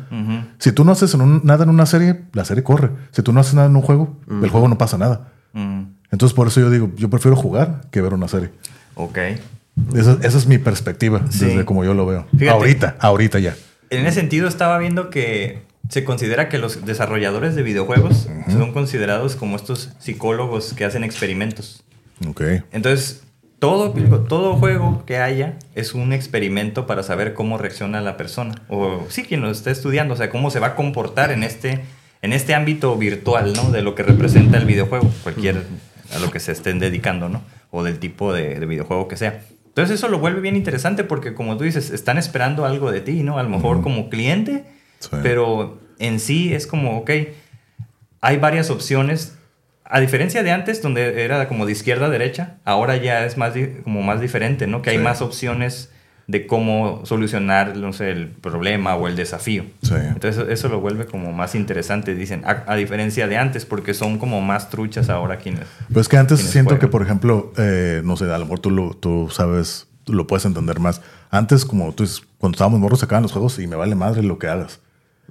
Si tú no haces en un- nada en una serie, la serie corre. Si tú no haces nada en un juego, el juego no pasa nada. Entonces por eso yo digo, yo prefiero jugar que ver una serie. ok. Esa, esa es mi perspectiva Sí. desde como yo lo veo. Fíjate. Ahorita, ahorita ya. En ese sentido estaba viendo que se considera que los desarrolladores de videojuegos son considerados como estos psicólogos que hacen experimentos. Ok. Entonces, todo, todo juego que haya es un experimento para saber cómo reacciona la persona. O sí, quien lo está estudiando, o sea, cómo se va a comportar en este, en este ámbito virtual, ¿no? De lo que representa el videojuego, cualquier a lo que se estén dedicando, ¿no? O del tipo de, de videojuego que sea. Entonces eso lo vuelve bien interesante porque como tú dices, están esperando algo de ti, ¿no? A lo mejor como cliente, Sí. pero en sí es como, ok, hay varias opciones. A diferencia de antes, donde era como de izquierda a derecha, ahora ya es más como más diferente, ¿no? Que hay Sí. más opciones de cómo solucionar, no sé, el problema o el desafío. Sí. Entonces eso, lo vuelve como más interesante, dicen, a, a diferencia de antes, porque son como más truchas ahora quienes... Pero es que antes siento juegan. que, por ejemplo, eh, no sé, a lo mejor tú lo, tú sabes, tú lo puedes entender más. Antes, como tú dices, cuando estábamos morros, sacaban los juegos y me vale madre lo que hagas.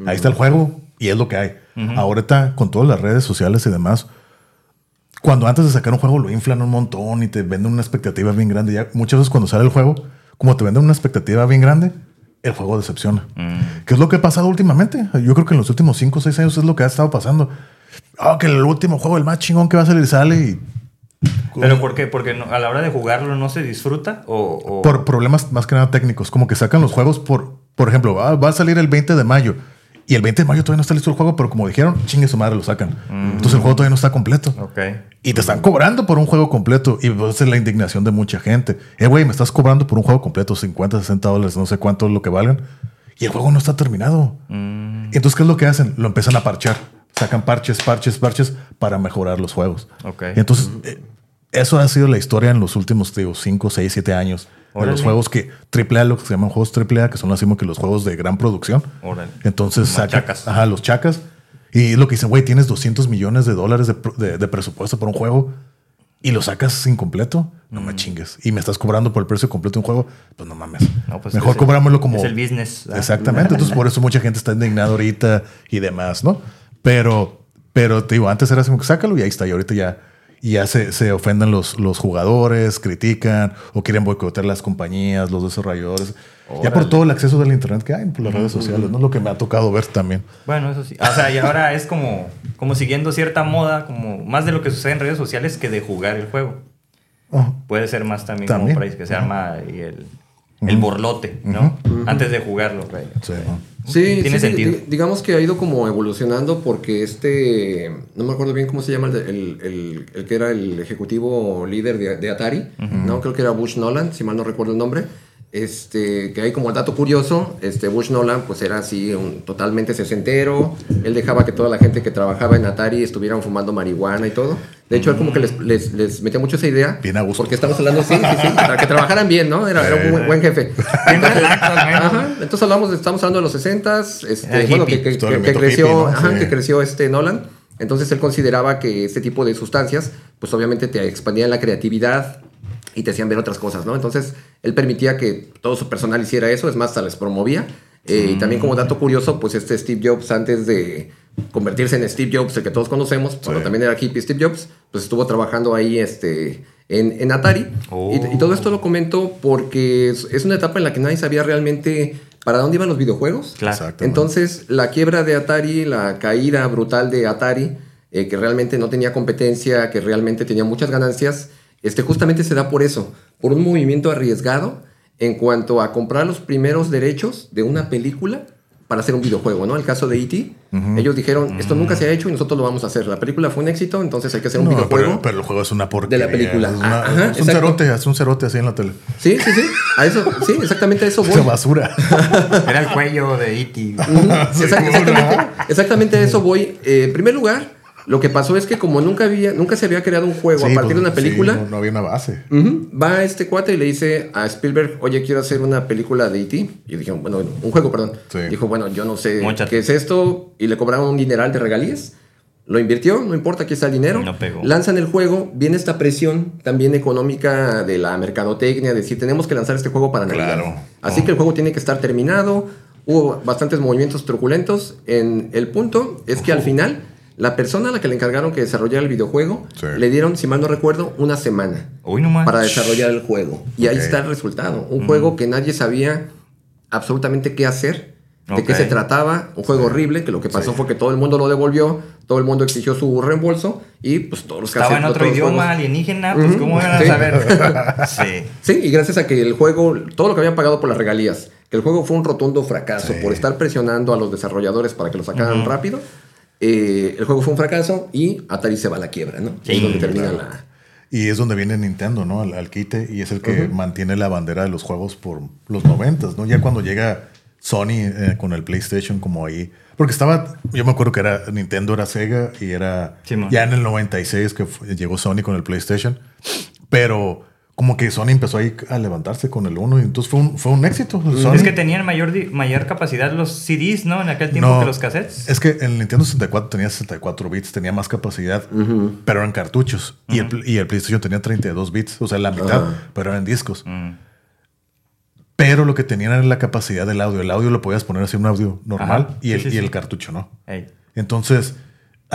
Ahí está el juego y es lo que hay. Ahorita, con todas las redes sociales y demás, cuando antes de sacar un juego lo inflan un montón y te venden una expectativa bien grande. Ya muchas veces cuando sale el juego, como te venden una expectativa bien grande, el juego decepciona. ¿Qué es lo que ha pasado últimamente? Yo creo que en los últimos 5 o 6 años es lo que ha estado pasando. Ah, que el último juego, el más chingón que va a salir, sale y ¿Pero por qué? ¿Porque a la hora de jugarlo no se disfruta? ¿O, o- por problemas más que nada técnicos, como que sacan los juegos por, por ejemplo, ah, va a salir el 20 de mayo y el 20 de mayo todavía no está listo el juego, pero como dijeron, chingue su madre, lo sacan. Entonces el juego todavía no está completo. Ok. Y te están cobrando por un juego completo. Y pues, es la indignación de mucha gente. Eh, güey, me estás cobrando por un juego completo, 50, 60 dólares, no sé cuánto es lo que valgan. Y el juego no está terminado. Mm, Entonces, ¿qué es lo que hacen? Lo empiezan a parchar. Sacan parches, parches, parches para mejorar los juegos. Ok. Y entonces, eh, eso ha sido la historia en los últimos, digo, 5, 6, 7 años de los juegos que AAA, lo que se llaman juegos AAA, que son así como que los juegos de gran producción. Órale. Entonces saca, chacas. ajá, los chacas. Y es lo que dicen, güey, tienes 200 millones de dólares de, de- de presupuesto por un juego y lo sacas incompleto. No Mm. me chingues. Y me estás cobrando por el precio completo de un juego. Pues no mames. No, pues Mejor cobrámoslo como. Es el business. Exactamente. Entonces, por eso mucha gente está indignada ahorita y demás, ¿no? Pero, pero te digo, antes era así como que sácalo y ahí está. Y ahorita ya, y ya se, se ofenden los, los jugadores, critican o quieren boicotear las compañías, los desarrolladores. Ya por todo el acceso del internet que hay por las redes sociales, ¿no? Lo que me ha tocado ver también. Bueno, eso sí. O sea, y ahora es como, como siguiendo cierta moda, como más de lo que sucede en redes sociales que de jugar el juego. Puede ser más también, También. como por ahí que se arma ahí el, el borlote, ¿no? Antes de jugarlo. güey. Sí. Sí, Tiene sí, sentido. di- digamos que ha ido como evolucionando porque este, no me acuerdo bien cómo se llama el, el, el- el que era el ejecutivo líder de, de Atari, no creo que era Bush Nolan, si mal no recuerdo el nombre. Este, que hay como dato curioso, este Bush Nolan pues era así un, totalmente sesentero, él dejaba que toda la gente que trabajaba en Atari estuvieran fumando marihuana y todo. De hecho, él como que les, les, les metía mucho esa idea. Bien a gusto. Porque estamos hablando, sí, sí, sí, para que trabajaran bien, ¿no? Era, era un buen, buen jefe. ¿no? Ajá, entonces hablamos, estamos hablando de los 60s, este, bueno, que, que- creció, hippie, ¿no? ajá, Sí. que creció este Nolan. Entonces él consideraba que este tipo de sustancias, pues obviamente te expandían la creatividad y te hacían ver otras cosas, ¿no? Entonces él permitía que todo su personal hiciera eso, es más, hasta les promovía. Eh, Y también como dato curioso, pues este Steve Jobs antes de convertirse en Steve Jobs, el que todos conocemos, cuando también era hippie Steve Jobs, pues estuvo trabajando ahí este, en, en Atari. Oh. Y, y todo esto lo comento porque es, es una etapa en la que nadie sabía realmente para dónde iban los videojuegos. Claro. Exacto. Entonces, la quiebra de Atari, la caída brutal de Atari, eh, que realmente no tenía competencia, que realmente tenía muchas ganancias, este, justamente se da por eso, por un movimiento arriesgado en cuanto a comprar los primeros derechos de una película para hacer un videojuego, ¿no? El caso de E.T., ellos dijeron, esto nunca se ha hecho y nosotros lo vamos a hacer. La película fue un éxito, entonces hay que hacer un No, videojuego. pero, pero el juego es una porquería. De la película. Es, una- Ah, ajá, es un exacto. cerote, es un cerote así en la tele. Sí, sí, sí. A eso, sí, exactamente a eso Es voy. Basura. Era el cuello de E.T. Exact- exactamente, exactamente a eso voy. Eh, en primer lugar, lo que pasó es que como nunca había, nunca se había creado un juego Sí, a partir pues, de una película, sí, no, no había una base. ujú, va este cuate y le dice a Spielberg, oye, quiero hacer una película de E.T. Y dijeron, bueno, un juego, perdón. Sí. Dijo, bueno, yo no sé qué es esto. Y le cobraron un dineral de regalías. Lo invirtió, no importa, aquí está el dinero. No pegó. Lanzan el juego, viene esta presión también económica de la mercadotecnia, de decir, tenemos que lanzar este juego para Navidad. Claro. Así Oh. que el juego tiene que estar terminado. Hubo bastantes movimientos truculentos. En el punto es que al final, la persona a la que le encargaron que desarrollara el videojuego, Sí. le dieron, si mal no recuerdo, una semana para desarrollar el juego. Y ahí está el resultado. Un juego que nadie sabía absolutamente qué hacer, de qué se trataba. Un juego horrible, que lo que pasó Sí. fue que todo el mundo lo devolvió, todo el mundo exigió su reembolso y pues todos los Estaba en otro idioma juegos- alienígena, pues ¿cómo iban a sí. saber? sí. Sí, y gracias a que el juego, todo lo que habían pagado por las regalías, que el juego fue un rotundo fracaso por estar presionando a los desarrolladores para que lo sacaran rápido, eh, el juego fue un fracaso y Atari se va a la quiebra, ¿no? Sí, es donde termina la... Y es donde viene Nintendo, ¿no? Al, al quite y es el que mantiene la bandera de los juegos por los noventas, ¿no? Ya cuando llega Sony eh, con el PlayStation como ahí. Porque estaba, yo me acuerdo que era Nintendo, era Sega y era ya en el 96 que fue- llegó Sony con el PlayStation. Pero como que Sony empezó ahí a levantarse con el 1 y entonces fue un, fue un éxito. Sony- Es que tenían mayor, mayor capacidad los CDs, ¿no? En aquel tiempo No, que los cassettes. Es que el Nintendo 64 tenía 64 bits, tenía más capacidad, pero eran cartuchos. y, el, y el PlayStation tenía 32 bits, o sea, la mitad, Ajá. pero eran discos. Mm. Pero lo que tenían era la capacidad del audio. El audio lo podías poner así un audio normal Ajá. y, el, Sí, sí, y el sí. cartucho, ¿no? Entonces,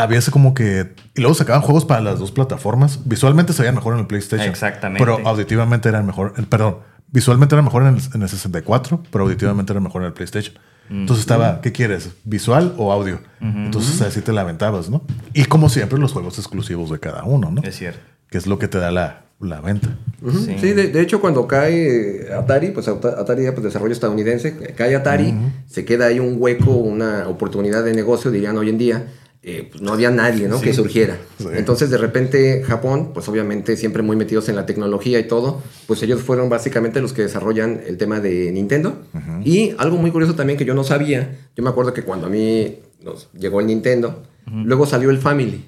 había ese como que. Y luego sacaban juegos para las dos plataformas. Visualmente se veían mejor en el PlayStation. Exactamente. Pero auditivamente eran mejor. eh, Perdón, visualmente era mejor en el, en el 64, pero auditivamente era mejor en el PlayStation. Entonces estaba, ¿qué quieres? ¿Visual o audio? Entonces así te la aventabas, ¿no? Y como siempre, los juegos exclusivos de cada uno, ¿no? Es cierto. Que es lo que te da la, la venta. Sí. Sí, de, de hecho cuando cae Atari, pues Ata- Atari pues desarrollo estadounidense, cae Atari, se queda ahí un hueco, una oportunidad de negocio, dirían hoy en día, eh, pues no había nadie, ¿no? Que surgiera. Sí. Entonces de repente Japón, pues obviamente siempre muy metidos en la tecnología y todo, pues ellos fueron básicamente los que desarrollan el tema de Nintendo. Y algo muy curioso también que yo no sabía, yo me acuerdo que cuando a mí nos llegó el Nintendo, luego salió el Family,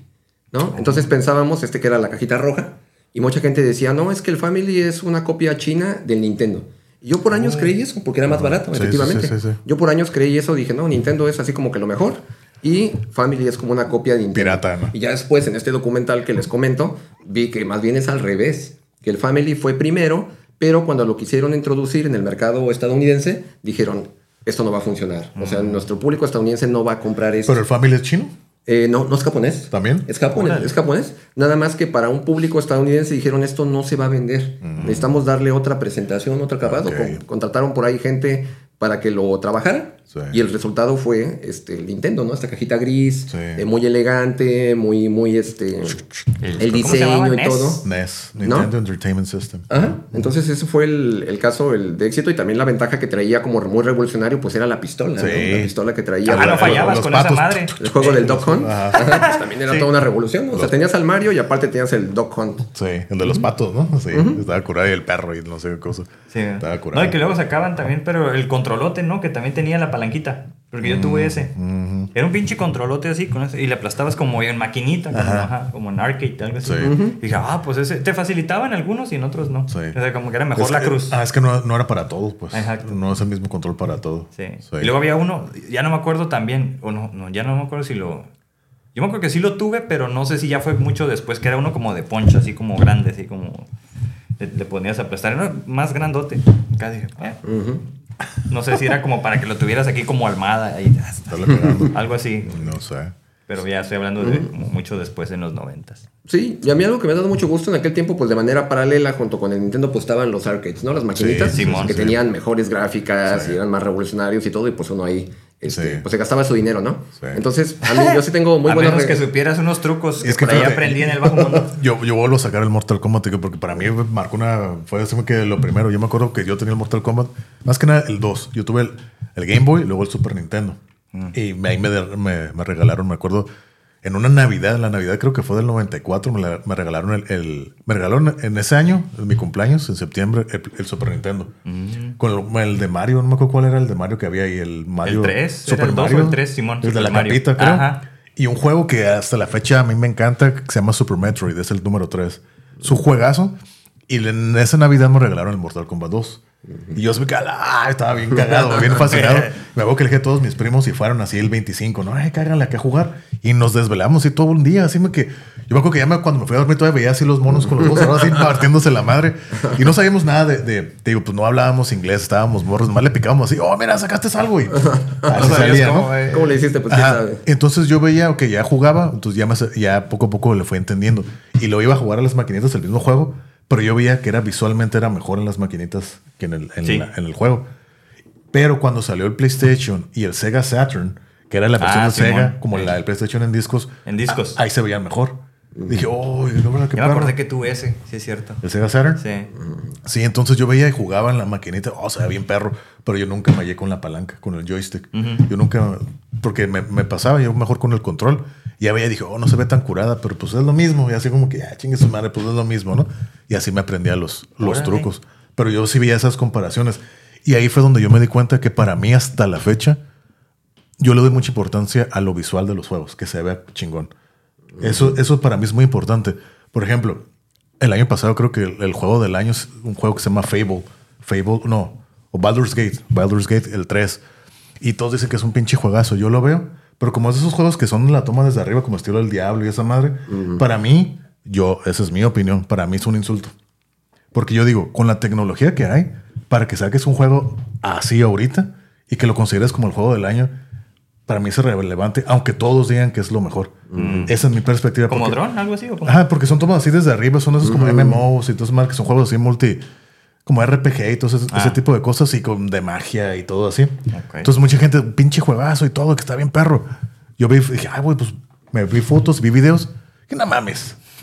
¿no? Entonces pensábamos, este que era la cajita roja, Y mucha gente decía, no, es que el Family es una copia china del Nintendo. Yo por años creí eso, porque era más barato, Sí, sí, efectivamente. sí, sí, sí. Yo por años creí eso, dije, no, Nintendo es así como que lo mejor. Y Family es como una copia de Nintendo. Pirata, ¿no? Y ya después, en este documental que les comento, vi que más bien es al revés. Que el Family fue primero, pero cuando lo quisieron introducir en el mercado estadounidense, dijeron, esto no va a funcionar. O sea, nuestro público estadounidense no va a comprar esto. Pero el Family es chino. Eh, no, no es japonés. ¿También? Es japonés, es japonés. Nada más que para un público estadounidense dijeron esto no se va a vender. Necesitamos darle otra presentación, otro acabado. Ok. Con- contrataron por ahí gente para que lo trabajara. Sí. Y el resultado fue este, el Nintendo, ¿no? Esta cajita gris, Sí. eh, muy elegante, muy, muy este. El, diseño y NES. todo. NES, ¿No? Nintendo Entertainment System. Ajá. Entonces ese fue el, el caso el de éxito y también la ventaja que traía como muy revolucionario pues era la pistola, ¿no? Sí. La pistola que traía. Ah, no la- fallabas los con patos. esa madre. el juego del Duck Hunt. Ajá. Ajá, pues también era Sí. toda una revolución. ¿no? O sea, tenías al Mario y aparte tenías el Duck Hunt. Sí, el de los patos, ¿no? Sí, estaba curado y el perro y no sé qué cosa. Sí. Estaba curado. No, y que luego sacaban también, pero el controlote, ¿no? Que también tenía la palanquita. Porque yo Mm, tuve ese. Era un pinche controlote así, con ese, y le aplastabas como en maquinita, como, Ajá. ajá, como en arcade, algo así. Sí. Y dije, ah, pues ese. Te facilitaba en algunos y en otros no. Sí. O sea, como que era mejor Es la que- cruz. Ah, es que no, no era para todos, pues. Exacto. No es el mismo control para todo. Sí. Sí. Y luego había uno, ya no me acuerdo también, o no, no, ya no me acuerdo si lo... Yo me acuerdo que sí lo tuve, pero no sé si ya fue mucho después, que era uno como de poncho, así como grande, así como... Le, le ponías a aplastar, era más grandote. Acá dije, eh. No sé si era como para que lo tuvieras aquí como almada, y, algo así. No sé. Pero ya estoy hablando de como mucho después, en los noventas. Sí, y a mí algo que me ha dado mucho gusto en aquel tiempo, pues de manera paralela, junto con el Nintendo, pues estaban los arcades, ¿no? Las maquinitas Sí, Simón, que sí. tenían mejores gráficas Sí. y eran más revolucionarios y todo, y pues uno ahí, este, Sí. pues se gastaba su dinero, ¿no? Sí. Entonces, a mí yo sí tengo muy a buenas... menos re- que supieras unos trucos que, Es que por ahí fíjate, aprendí en el bajo mundo. Yo, yo vuelvo a sacar el Mortal Kombat porque para mí marcó una. Fue así que lo primero. Yo me acuerdo que yo tenía el Mortal Kombat, más que nada el 2. Yo tuve el, el Game Boy y luego el Super Nintendo. Mm. Y ahí me, me, me regalaron, me acuerdo, en una Navidad, la Navidad creo que fue del 94, me, la- me regalaron el, el- Me regalaron en ese año, en mi cumpleaños, en septiembre, el, el Super Nintendo. Mm. Con el, el de Mario, no me acuerdo cuál era el de Mario que había ahí, el Mario. El 3, era el 2 o el 3, Simón, El de Super la Mario. capita, creo. Ajá. Y un juego que hasta la fecha a mí me encanta, que se llama Super Metroid, es el número 3. Su juegazo. Y en esa Navidad me regalaron el Mortal Kombat 2. Y yo me ah, estaba bien cagado, bien fascinado. Me acuerdo que le dije a todos mis primos y fueron así el 25, ¿no? Ay, cáganle acá a jugar. Y nos desvelamos y todo un día, así me que... Yo me acuerdo que ya me- cuando me fui a dormir todavía veía así los monos con los cerrados, así partiéndose la madre. Y no sabíamos nada de, de- te digo, pues no hablábamos inglés, estábamos morros, más le picábamos así, oh, mira, sacaste algo y así sabías salía, ¿no? cómo, eh. ¿Cómo le hiciste? Pues. Entonces yo veía que ya jugaba, entonces ya, me ya poco a poco le fue entendiendo. Y lo iba a jugar a las maquinitas el mismo juego, pero yo veía que era visualmente era mejor en las maquinitas que en el, en Sí. la- en el juego. Pero cuando salió el PlayStation y el Sega Saturn, que era la versión Ah, de Sega, Simón. como la del PlayStation en discos, En discos. a- ahí se veían mejor. Dije, oh, no, verdad, qué Ya me perro". acordé que tuve ese, sí es cierto. ¿El Sega Saturn? Sí. Sí, entonces yo veía y jugaba en la maquinita, oh, se veía bien perro, pero yo nunca me hallé con la palanca, con el joystick. Yo nunca, porque me, me pasaba yo mejor con el control. Ya veía y dije, oh, no se ve tan curada, pero pues es lo mismo. Y así como que, ah, chingue su madre, pues es lo mismo, ¿no? Y así me aprendía los, los Órale. trucos. Pero yo sí veía esas comparaciones. Y ahí fue donde yo me di cuenta que para mí hasta la fecha, yo le doy mucha importancia a lo visual de los juegos, que se vea chingón. Eso, eso para mí es muy importante. Por ejemplo, el año pasado creo que el, el juego del año es un juego que se llama Fable. Fable, no, o Baldur's Gate. Baldur's Gate, el 3. Y todos dicen que es un pinche juegazo. Yo lo veo, pero como es de esos juegos que son la toma desde arriba, como estilo del diablo y esa madre, para mí, yo, esa es mi opinión, para mí es un insulto. Porque yo digo, con la tecnología que hay, para que saques un juego así ahorita y que lo consideres como el juego del año, para mí es relevante, aunque todos digan que es lo mejor. Esa es mi perspectiva. ¿Como porque- dron? ¿Algo así? ¿O como? Ajá, porque son tomas así desde arriba, son esos como MMOs y todo eso, que son juegos así multi, como RPG y todo ese, Ah. ese tipo de cosas y con de magia y todo así. Ok. Entonces mucha gente, pinche juegazo y todo, que está bien perro. Yo vi, dije, ay, güey, pues me vi fotos, vi videos, que no mames.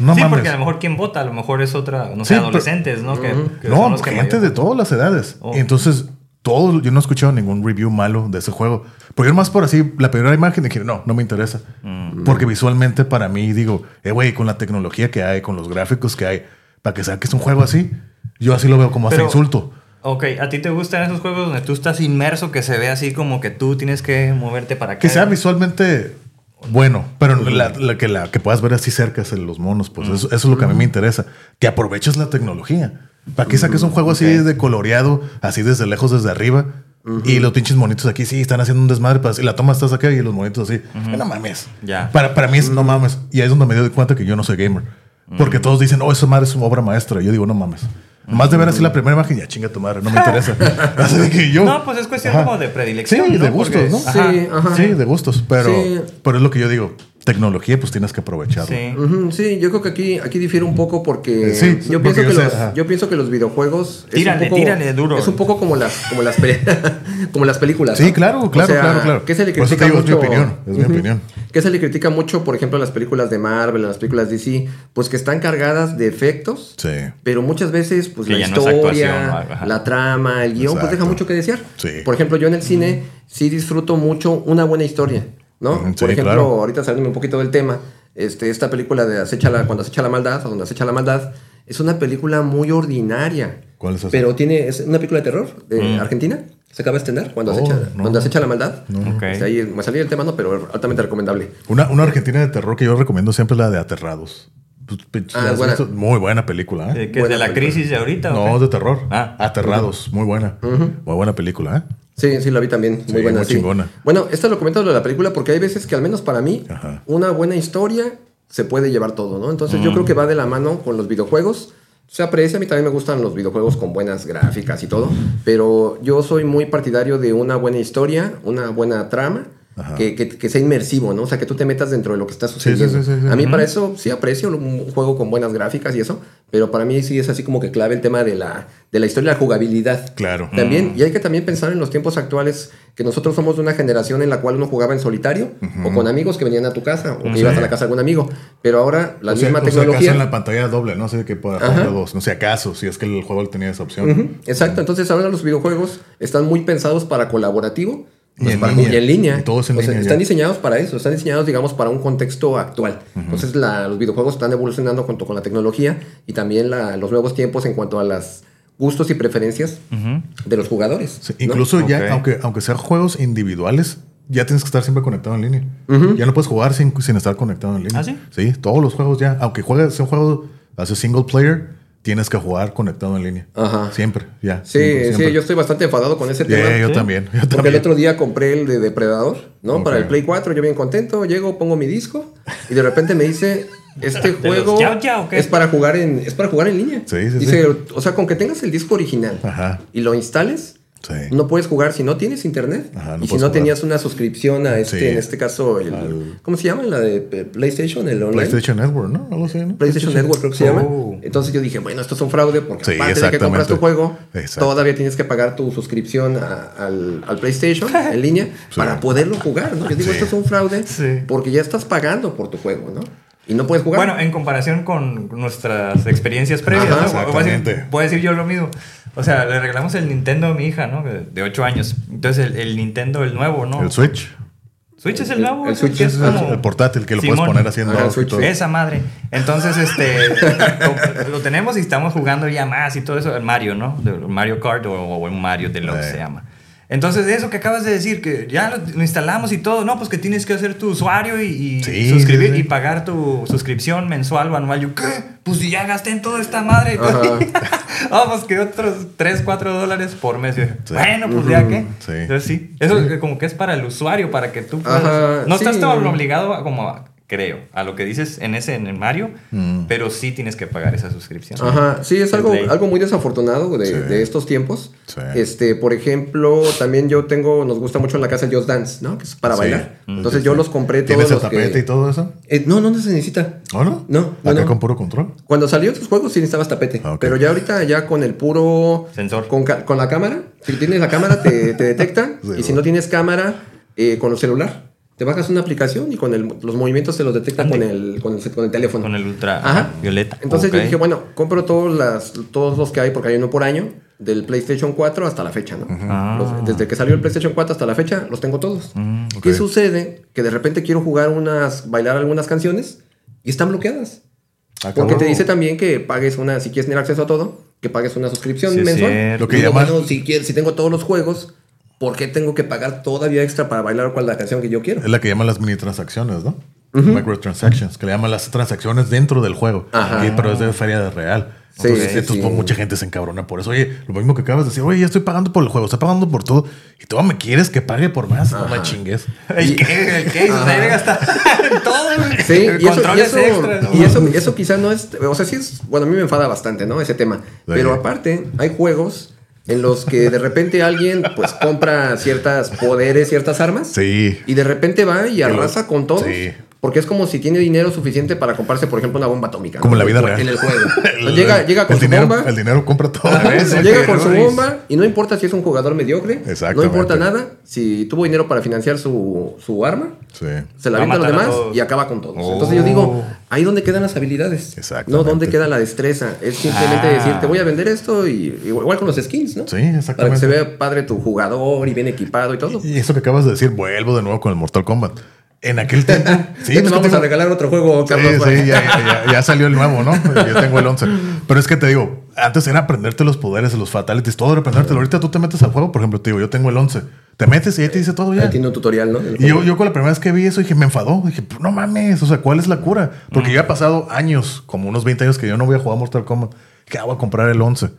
no sí, mames. porque a lo mejor quien vota, a lo mejor es otra, no Sí, sé, pero- adolescentes, ¿no? Que, que No, son los que gente mayor- de todas las edades. Oh. Y entonces, todo, yo no he escuchado ningún review malo de ese juego. Porque yo más por así, la primera imagen dije, no, no me interesa. Mm. Porque visualmente para mí digo, eh, güey, con la tecnología que hay, con los gráficos que hay, para que saques un juego así, yo así lo veo como hasta Pero- insulto. Ok, ¿a ti te gustan esos juegos donde tú estás inmerso, que se ve así como que tú tienes que moverte para acá? Que sea visualmente Bueno, pero la, la que, la que puedas ver así cerca es los monos, pues eso, eso es lo que a mí me interesa. Que aproveches la tecnología. ¿Para qué saques un juego así de coloreado, así desde lejos, desde arriba? Y los pinches monitos aquí sí están haciendo un desmadre. Para, y la toma estás acá y los monitos así. No mames. Ya. Para, para mí es no mames. Y ahí es donde me doy cuenta que yo no soy gamer. Porque todos dicen, oh, esa madre es una obra maestra. Y yo digo, no mames. Más de ver así la primera imagen, ya chinga tu madre, no me interesa. Así de que yo. No, pues es cuestión Ajá. como de predilección. Sí, ¿no? de gustos, Porque- ¿no? Ajá. Sí, ajá. Sí, de gustos. Pero, Sí. pero es lo que yo digo. Tecnología, pues tienes que aprovecharlo. Sí. Sí, yo creo que aquí, aquí difiere un poco porque Eh, sí, yo, porque pienso que sé, los, yo pienso que los videojuegos es Tírale, un poco, tírale duro. Es un poco como las como las como las películas. Sí, ¿no? claro, O claro, sea, claro, claro. ¿Qué se le Por eso critica te digo, es mi mucho? opinión, es mi opinión. ¿Qué se le critica mucho, por ejemplo, a las películas de Marvel, a las películas de DC? Pues que están cargadas de efectos. Sí. Pero muchas veces, pues Que la no es historia, la trama, el guion, pues deja mucho que desear. Sí. Por ejemplo, yo en el cine sí disfruto mucho una buena historia, ¿no? Sí, Por ejemplo, claro. ahorita saliéndome un poquito del tema, este, esta película de Acecha la, Cuando acecha la maldad, o donde acecha la maldad, es una película muy ordinaria. ¿Cuál es esa? Pero tiene, es una película de terror de Mm. Argentina. Se acaba de estrenar cuando, Oh, acecha, no. cuando acecha la maldad. Ok. Este, ahí me salí del tema, ¿no? Pero altamente recomendable. Una, una argentina de terror que yo recomiendo siempre es la de Aterrados. Pues, pinche, Ah, ¿la has buena. Muy buena película, ¿eh? Que es Buena de la película. crisis de ahorita. ¿o No, de terror. Ah. Aterrados, muy buena. Muy buena película, ¿eh? Sí, sí, la vi también. Sí, Muy buena, muy sí. chingona. Bueno, esto lo comento de la película porque hay veces que, al menos para mí, Ajá. una buena historia se puede llevar todo, ¿no? Entonces, yo creo que va de la mano con los videojuegos. Se aprecia, a mí también me gustan los videojuegos con buenas gráficas y todo, pero yo soy muy partidario de una buena historia, una buena trama. Que, que- que sea inmersivo, ¿no? O sea, que tú te metas dentro de lo que está sucediendo. sí, sí, sí. A mí para eso sí aprecio un juego con buenas gráficas y eso, pero para mí sí es así como que clave el tema de la, de la historia la jugabilidad. Claro. También, y hay que también pensar en los tiempos actuales que nosotros somos de una generación en la cual uno jugaba en solitario o con amigos que venían a tu casa o que ibas a la casa de algún amigo. Pero ahora la o sea, misma o sea, tecnología. acaso en la pantalla doble, no sé qué pueda dos. No sé acaso, si es que el juego tenía esa opción. Ujú, Exacto, entonces ahora los videojuegos están muy pensados para colaborativo. Y pues, en para- línea. y en línea. Y todo es en O sea, línea están diseñados para eso, están diseñados, digamos, para un contexto actual. Entonces, la- los videojuegos están evolucionando junto con la tecnología y también la- los nuevos tiempos en cuanto a los gustos y preferencias de los jugadores. Sí, ¿no? incluso ya, aunque, aunque sean juegos individuales, ya tienes que estar siempre conectado en línea. Ya no puedes jugar sin, sin estar conectado en línea. ¿Ah, sí? Sí, todos los juegos ya. Aunque juegues un juego hace single player, tienes que jugar conectado en línea. Ajá. Siempre, ya. Sí, siempre, sí, yo estoy bastante enfadado con ese Yeah, tema. yo ¿sí? también. Yo Porque el otro día compré el de Depredador, ¿no? Para el Play 4, yo bien contento, llego, pongo mi disco y de repente me dice, este los juego Yao Yao, ¿qué? es para jugar en es para jugar en línea. Sí, sí, dice, o sea, con que tengas el disco original Ajá. y lo instales, Sí. no puedes jugar si no tienes internet Ajá, no y si no jugar. tenías una suscripción a este, Sí. en este caso, el, Al- ¿cómo se llama? La de eh, PlayStation, el online. PlayStation Network, ¿no? Algo así, ¿no? PlayStation Network creo que se llama. Oh. Entonces yo dije, bueno, esto es un fraude porque Sí, aparte de que compras tu juego, todavía tienes que pagar tu suscripción a- al, al PlayStation en línea para poderlo jugar, ¿no? Yo digo, esto es un fraude porque ya estás pagando por tu juego, ¿no? Y no puedes jugar. Bueno, en comparación con nuestras experiencias previas, Ajá, ¿no? Decir-. Puedo decir yo lo mismo. O sea, le regalamos el Nintendo a mi hija, ¿no? De 8 años. Entonces, el, el Nintendo, el nuevo, ¿no? El Switch. Switch es el, El- nuevo. el Switch que es El, como- el portátil que lo Simón. puedes poner haciendo todo. Esa madre. Entonces, este, lo, lo tenemos y estamos jugando ya más y todo eso. El Mario, ¿no? De- Mario Kart o, o un Mario Deluxe Sí. se llama. Entonces, eso que acabas de decir, que ya lo, instalamos y todo, no, pues que tienes que hacer tu usuario y, y Sí, suscribir sí, sí. y pagar tu suscripción mensual o anual. Yo, ¿qué? Pues si ya gasté en toda esta madre. Ajá. Ah, pues que otros 3, 4 dólares por mes. Bueno, pues ya. Sí. Entonces, sí. Eso como que es para el usuario, para que tú puedas. No estás todo obligado a como a- creo, a lo que dices en ese en el Mario, Mm. pero sí tienes que pagar esa suscripción. Ajá, sí, es algo, algo muy desafortunado de, Sí. de estos tiempos. Sí. Este, por ejemplo, también yo tengo, nos gusta mucho en la casa el Just Dance, ¿no? Que es para Sí. bailar. Mm, Entonces sí, yo los compré todos ¿Tienes el los que- tapete y todo eso? Eh, no, no se necesita. ¿O no? No, no, Acá no. con puro control. Cuando salió estos juegos sí necesitabas tapete. Ah. Pero ya ahorita, ya con el puro. Sensor. Con, con la cámara. Si tienes la cámara, te, te detecta. Sí, y si no tienes cámara, eh, con el celular. Te bajas una aplicación y con el- los movimientos se los detecta con el, con, el, con el teléfono. Con el ultra Ajá. violeta. Entonces Ok. yo dije, bueno, compro todos, las, todos los que hay, porque hay uno por año, del PlayStation 4 hasta la fecha, ¿no? Ah. Los- desde que salió el PlayStation 4 hasta la fecha, los tengo todos. Mm, ok. ¿Qué sucede? Que de repente quiero jugar unas, bailar algunas canciones y están bloqueadas. Ah, Porque te dice también que pagues una, si quieres tener acceso a todo, que pagues una suscripción Sí, mensual. Lo que Y digo, llaman- bueno, si, quieres, si tengo todos los juegos, ¿por qué tengo que pagar todavía extra para bailar cual la canción que yo quiero? Es la que llaman las mini transacciones, ¿no? Microtransactions, que le llaman las transacciones dentro del juego. Ajá. Y- pero es de feria de real. Entonces, sí, entonces, sí. mucha gente se encabrona por eso. Oye, lo mismo que acabas de decir, oye, ya estoy pagando por el juego, estoy pagando por todo. Y tú me quieres que pague por más. No me chingues. ¿El qué? ¿El qué? Todo. Sí, y eso, y eso, extras, ¿no? y eso, eso quizá no es, o sea, sí es, bueno, a mí me enfada bastante, ¿no? Ese tema. Pero aparte, hay juegos en los que de repente alguien, pues, compra ciertas poderes, ciertas armas. Sí. Y de repente va y arrasa con todos. Sí. Porque es como si tiene dinero suficiente para comprarse, por ejemplo, una bomba atómica. ¿no? Como en la vida En real. el juego. El- llega, llega con el su dinero, bomba. El dinero compra todo. Llega con su bomba y no importa si es un jugador mediocre, no Exactamente. importa nada, si tuvo dinero para financiar su, su arma, Sí. se la Va a los a demás y acaba con todos. Oh. Entonces yo digo, ahí donde quedan las habilidades. Exactamente. No donde queda la destreza. Es simplemente Ah. decir, te voy a vender esto y igual con los skins, ¿no? Sí, Para que exactamente. se vea padre tu jugador y bien equipado y todo. Y eso que acabas de decir, vuelvo de nuevo con el Mortal Kombat. En aquel tiempo. Sí, Ya es te que vamos te a regalar otro juego, Sí, Carlos. sí, ya, ya- ya- salió el nuevo, ¿no? Yo tengo el 11. Pero es que te digo, antes era aprenderte los poderes, los fatalities, todo era aprendértelo. Ahorita tú te metes al juego, por ejemplo, te digo, yo tengo el 11. Te metes y ahí te dice todo Ahí ya. tiene un tutorial, ¿no? Y yo, yo con la primera vez que vi eso dije, me enfadó. Dije, no mames, o sea, ¿cuál es la cura? Porque ya ha pasado años, como unos 20 años que yo no voy a jugar Mortal Kombat. Que voy a comprar el 11.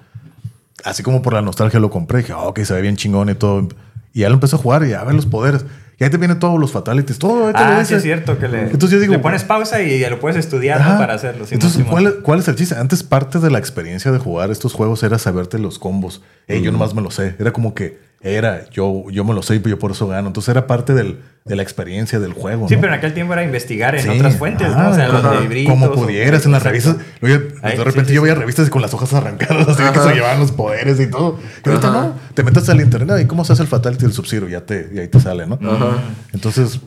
Así como por la nostalgia lo compré. Dije, oh, ok, se ve bien chingón y todo. Y ya lo empecé a jugar y ya ver los poderes. Y ahí te vienen todos los fatalities, todo. ahí te lo Ah, sí es cierto que le, Entonces yo digo, le pones pausa y ya lo puedes estudiar para hacerlo. Entonces. ¿cuál, es- cuál es el chiste? Antes parte de la experiencia de jugar estos juegos era saberte los combos. Ey, Yo nomás me lo sé. Era como que era, yo, yo me lo sé y yo por eso gano. Entonces era parte del- de la experiencia del juego. Sí, ¿no? pero en aquel tiempo era investigar en Sí. otras fuentes, Ajá, ¿no? O sea, los libritos. Como o- pudieras en las revistas. Oye, Ahí, de repente sí, yo sí, veía revistas con las hojas arrancadas, así que Ajá. se llevaban los poderes y todo. Y ahorita Ajá. no. Te metes al internet y cómo se hace el fatality del subsidio, ya te, y ahí te sale, ¿no? Ajá. Entonces,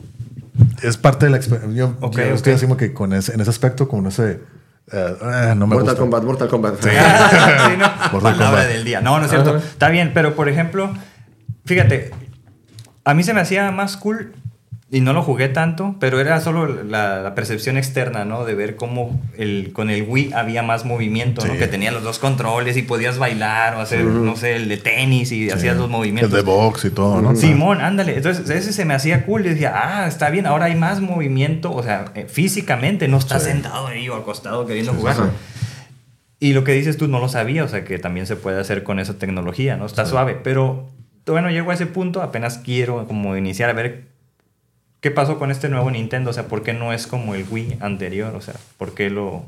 es parte de la experiencia. Yo, Ok, yo ok. estoy así como que con ese, en ese aspecto, con ese. eh, ah, no me Mortal gusta. Kombat, Mortal Kombat. Sí, ¿no? Mortal Palabra Kombat. del día. No, no es cierto. Está bien, pero por ejemplo, fíjate, a mí se me hacía más cool y no lo jugué tanto, pero era solo la, la percepción externa, ¿no? De ver cómo el, con el Wii había más movimiento, ¿no? Sí. Que tenía los dos controles y podías bailar o hacer, no sé, el de tenis y hacías los movimientos. El de box y todo, ¿no? Simón, ándale. Entonces, ese se me hacía cool. Y decía, ah, está bien, ahora hay más movimiento. O sea, eh, físicamente no estás Sí. sentado ahí o acostado queriendo Sí, sí, jugar. sí. Y lo que dices tú no lo sabía, o sea, que también se puede hacer con esa tecnología, ¿no? Está suave. Pero, bueno, llego a ese punto, apenas quiero como iniciar a ver qué pasó con este nuevo Nintendo. O sea, ¿por qué no es como el Wii anterior? O sea, ¿por qué lo...?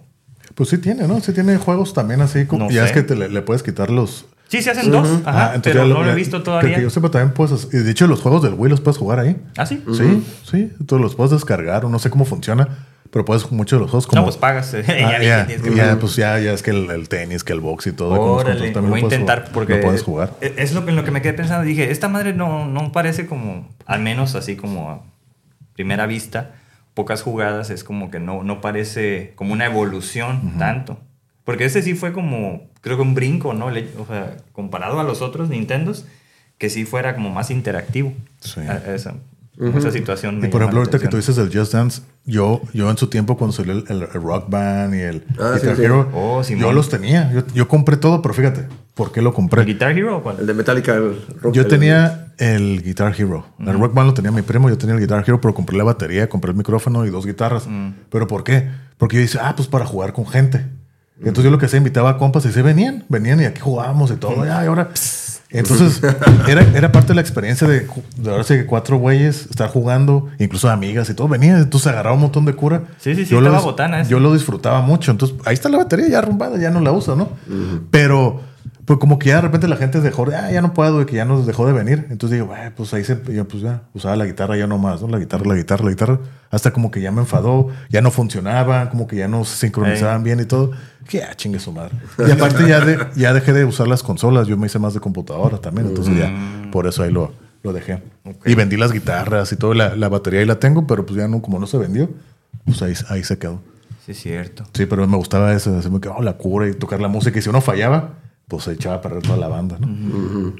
Pues sí tiene, ¿no? Sí tiene juegos también así. Como, No ya es que te le, le puedes quitar los. Sí, se hacen dos, ajá, Ah, entonces pero ya no lo he visto todavía. que yo sepa también puedes. Y de hecho, los juegos del Wii los puedes jugar ahí. ¿Ah, sí? Sí, sí. Tú los puedes descargar o no sé cómo funciona. Pero puedes muchos de los juegos como. No, pues pagas. Ah, ya, que pues ya, ya es que el, el tenis, que el box y todo. Órale, también voy a intentar jugar. porque Lo puedes jugar. es es lo que en lo que me quedé pensando dije esta madre no no parece como al menos así como a primera vista pocas jugadas es como que no no parece como una evolución tanto porque ese sí fue como creo que un brinco no o sea comparado a los otros Nintendos que sí fuera como más interactivo Sí. A- esa, esa situación Y por ejemplo, ahorita que tú dices el Just Dance, yo, yo en su tiempo cuando salió el, el- el Rock Band y el Ah, Guitar sí, sí. Hero, Oh, yo los tenía. Yo, yo compré todo, pero fíjate, ¿por qué lo compré? Guitar Hero o cuál? El de Metallica. el rock- Yo el- tenía el Guitar Hero. El Rock Band lo tenía mi primo, yo tenía el Guitar Hero, pero compré la batería, compré el micrófono y dos guitarras. ¿Pero por qué? Porque yo dije, ah, pues para jugar con gente. Y entonces yo lo que hacía, invitaba a compas y se venían, venían y aquí jugábamos y todo. Ya, y ahora... Entonces, era, era parte de la experiencia de, ahora sí que cuatro güeyes estar jugando, incluso amigas y todo. Venían, entonces agarraba un montón de cura. Sí, sí, sí, Yo lo estaba dis- botana ese. Yo lo disfrutaba mucho. Entonces, ahí está la batería ya arrumbada, ya no la uso, ¿no? Pero, pues como que ya de repente la gente dejó, de, ah, ya no puedo, y que ya nos dejó de venir. Entonces digo, "Ay, pues ahí se, yo pues ya usaba la guitarra ya nomás, ¿no? La guitarra, la guitarra, la guitarra. Hasta como que ya me enfadó, ya no funcionaba, como que ya no se sincronizaban bien y todo. Que ya chingue su madre. Y aparte ya, de, ya dejé de usar las consolas, yo me hice más de computadora también. Entonces ya, por eso ahí lo, lo dejé. Y vendí las guitarras y todo, la, la batería ahí la tengo, pero pues ya no, como no se vendió, pues ahí, ahí se quedó. sí es cierto Sí, pero me gustaba eso, así me quedaba la cura y tocar la música. Y si uno fallaba, pues se echaba a perder toda la banda, ¿no?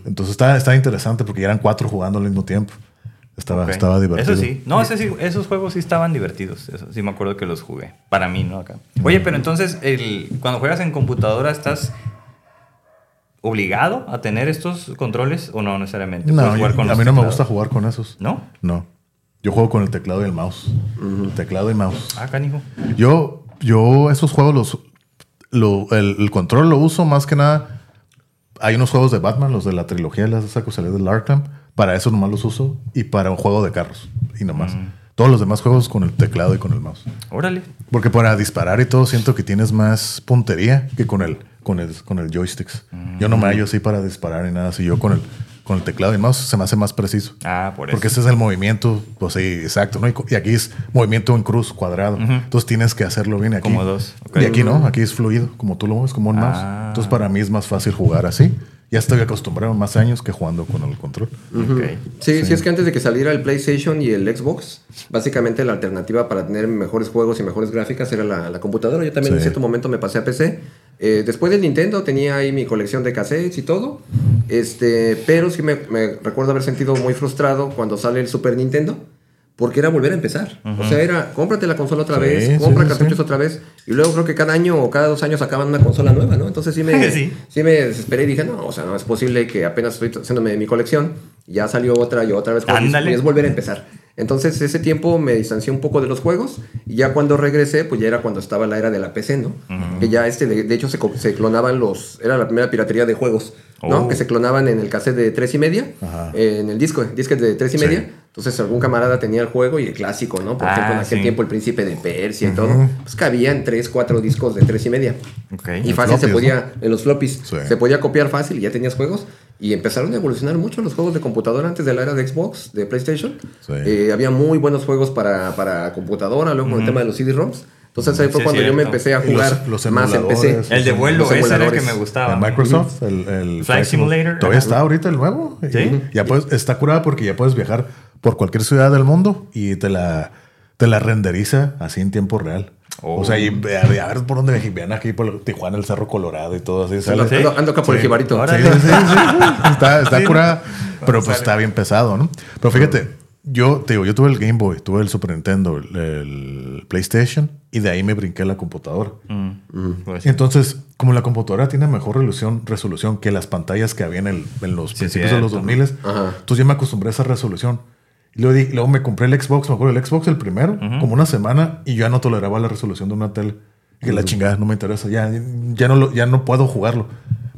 Entonces estaba, estaba interesante porque ya eran cuatro jugando al mismo tiempo. Estaba, estaba divertido. Eso sí. No, ese sí- esos juegos sí estaban divertidos. Eso sí me acuerdo que los jugué. Para mí, ¿no? Acá. Oye, pero entonces, el, cuando juegas en computadora, estás obligado a tener estos controles o no necesariamente? No, Puedes jugar yo- con a mí no me gusta jugar con esos. ¿No? No. Yo juego con el teclado y el mouse. Teclado y mouse. Ah, canijo. Yo, yo esos juegos los, lo- el, el control lo uso más que nada. Hay unos juegos de Batman, los de la trilogía, las esa que salió del Arkham. Para eso nomás los uso y para un juego de carros y nomás. Todos los demás juegos con el teclado y con el mouse. Órale. Porque para disparar y todo siento que tienes más puntería que con el con el con el joysticks. Yo no me hallo así para disparar ni nada así. Yo con el con el teclado y mouse se me hace más preciso. Ah, por eso. Porque ese es el movimiento, pues sí, exacto, ¿no? Y, y aquí es movimiento en cruz, cuadrado. Entonces tienes que hacerlo bien aquí. Como dos, ok. Y aquí no, aquí es fluido, como tú lo mueves, como un Ah. mouse. Entonces para mí es más fácil jugar así. Ya estoy acostumbrado más años que jugando con el control. Ok. Sí, sí, es que antes de que saliera el PlayStation y el Xbox, básicamente la alternativa para tener mejores juegos y mejores gráficas era la, la computadora. Yo también en Sí. cierto momento me pasé a PC. Eh, después del Nintendo tenía ahí mi colección de cassettes y todo. Este, pero sí me, recuerdo haber sentido muy frustrado cuando sale el Super Nintendo. Porque era volver a empezar. O sea, era cómprate la consola otra Sí, vez, compra sí, cartuchos sí. otra vez. Y luego creo que cada año o cada dos años sacaban una consola nueva, ¿no? Entonces sí me, Sí. me desesperé y dije, no, o sea, no es posible que apenas estoy haciéndome mi colección, ya salió otra y otra vez. y es volver a empezar. Entonces ese tiempo me distancié un poco de los juegos y ya cuando regresé, pues ya era cuando estaba la era de la PC, ¿no? Que ya este, de, de hecho se, se clonaban los, era la primera piratería de juegos, ¿no? Oh. Que se clonaban en el cassette de tres y media, Ajá. en el disco, disquete de tres y Sí. media. Entonces algún camarada tenía el juego y el clásico, ¿no? Por Ah, ejemplo, en aquel sí. tiempo el príncipe de Persia y todo, pues cabían tres, cuatro discos de tres y media. Ok. Y fácil se floppies, podía, en los floppies, Sí. se podía copiar fácil y ya tenías juegos. Y empezaron a evolucionar mucho los juegos de computadora antes de la era de Xbox, de PlayStation. Sí. Eh, había muy buenos juegos para, para computadora, luego con el tema de los CD-ROMs. Entonces ahí fue Sí, cuando yo me empecé a los- jugar los más en PC. El de vuelo, ese era el que me gustaba. Microsoft, el, el Flight Simulator. Todavía está ahorita el nuevo. Sí. Ya puedes, está curada porque ya puedes viajar por cualquier ciudad del mundo y te la, te la renderiza así en tiempo real. Oh. O sea, y a, a ver por dónde viajan aquí por Tijuana, el Cerro Colorado y todo así. sale. Ando, ando- ando acá por el Sí. jibarito. Ahora- Sí, sí, sí, sí. Está, está Sí. curada, pero pues está bien pesado, ¿no? Pero fíjate, yo te digo, yo tuve el Game Boy, tuve el Super Nintendo, el, el PlayStation y de ahí me brinqué a la computadora. Mm. Pues, Entonces, como la computadora tiene mejor resolución, resolución que las pantallas que había en, el- en los Sí, principios de los cierto. 2000, Ajá. entonces ya me acostumbré a esa resolución. Y luego, luego me compré el Xbox, me acuerdo el Xbox el primero, como una semana, y yo ya no toleraba la resolución de una tele. Que la chingada no me interesa, ya, ya, no lo- ya no puedo jugarlo.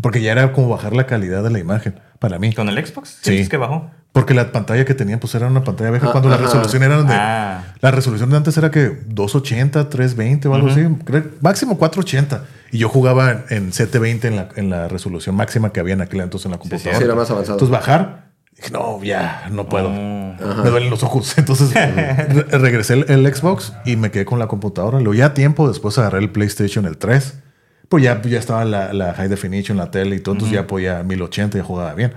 Porque ya era como bajar la calidad de la imagen para mí. ¿Con el Xbox? Sí. ¿Sientes que bajó? Porque la pantalla que tenía pues era una pantalla vieja Ah, cuando la resolución era de... Ah. La resolución de antes era que 280, 320 o algo así. creo- máximo 480. Y yo jugaba en, en 720 en la, en la resolución máxima que había en aquel entonces en la computadora. sí, era más avanzado. Entonces bajar, dije, no, ya, no puedo. Oh. Me duelen los ojos. Entonces re- regresé el, el Xbox y me quedé con la computadora. Luego ya tiempo después agarré el PlayStation, el 3. Pues ya, ya estaba la, la high definition, la tele y todo. Entonces ya podía 1080 y jugaba bien.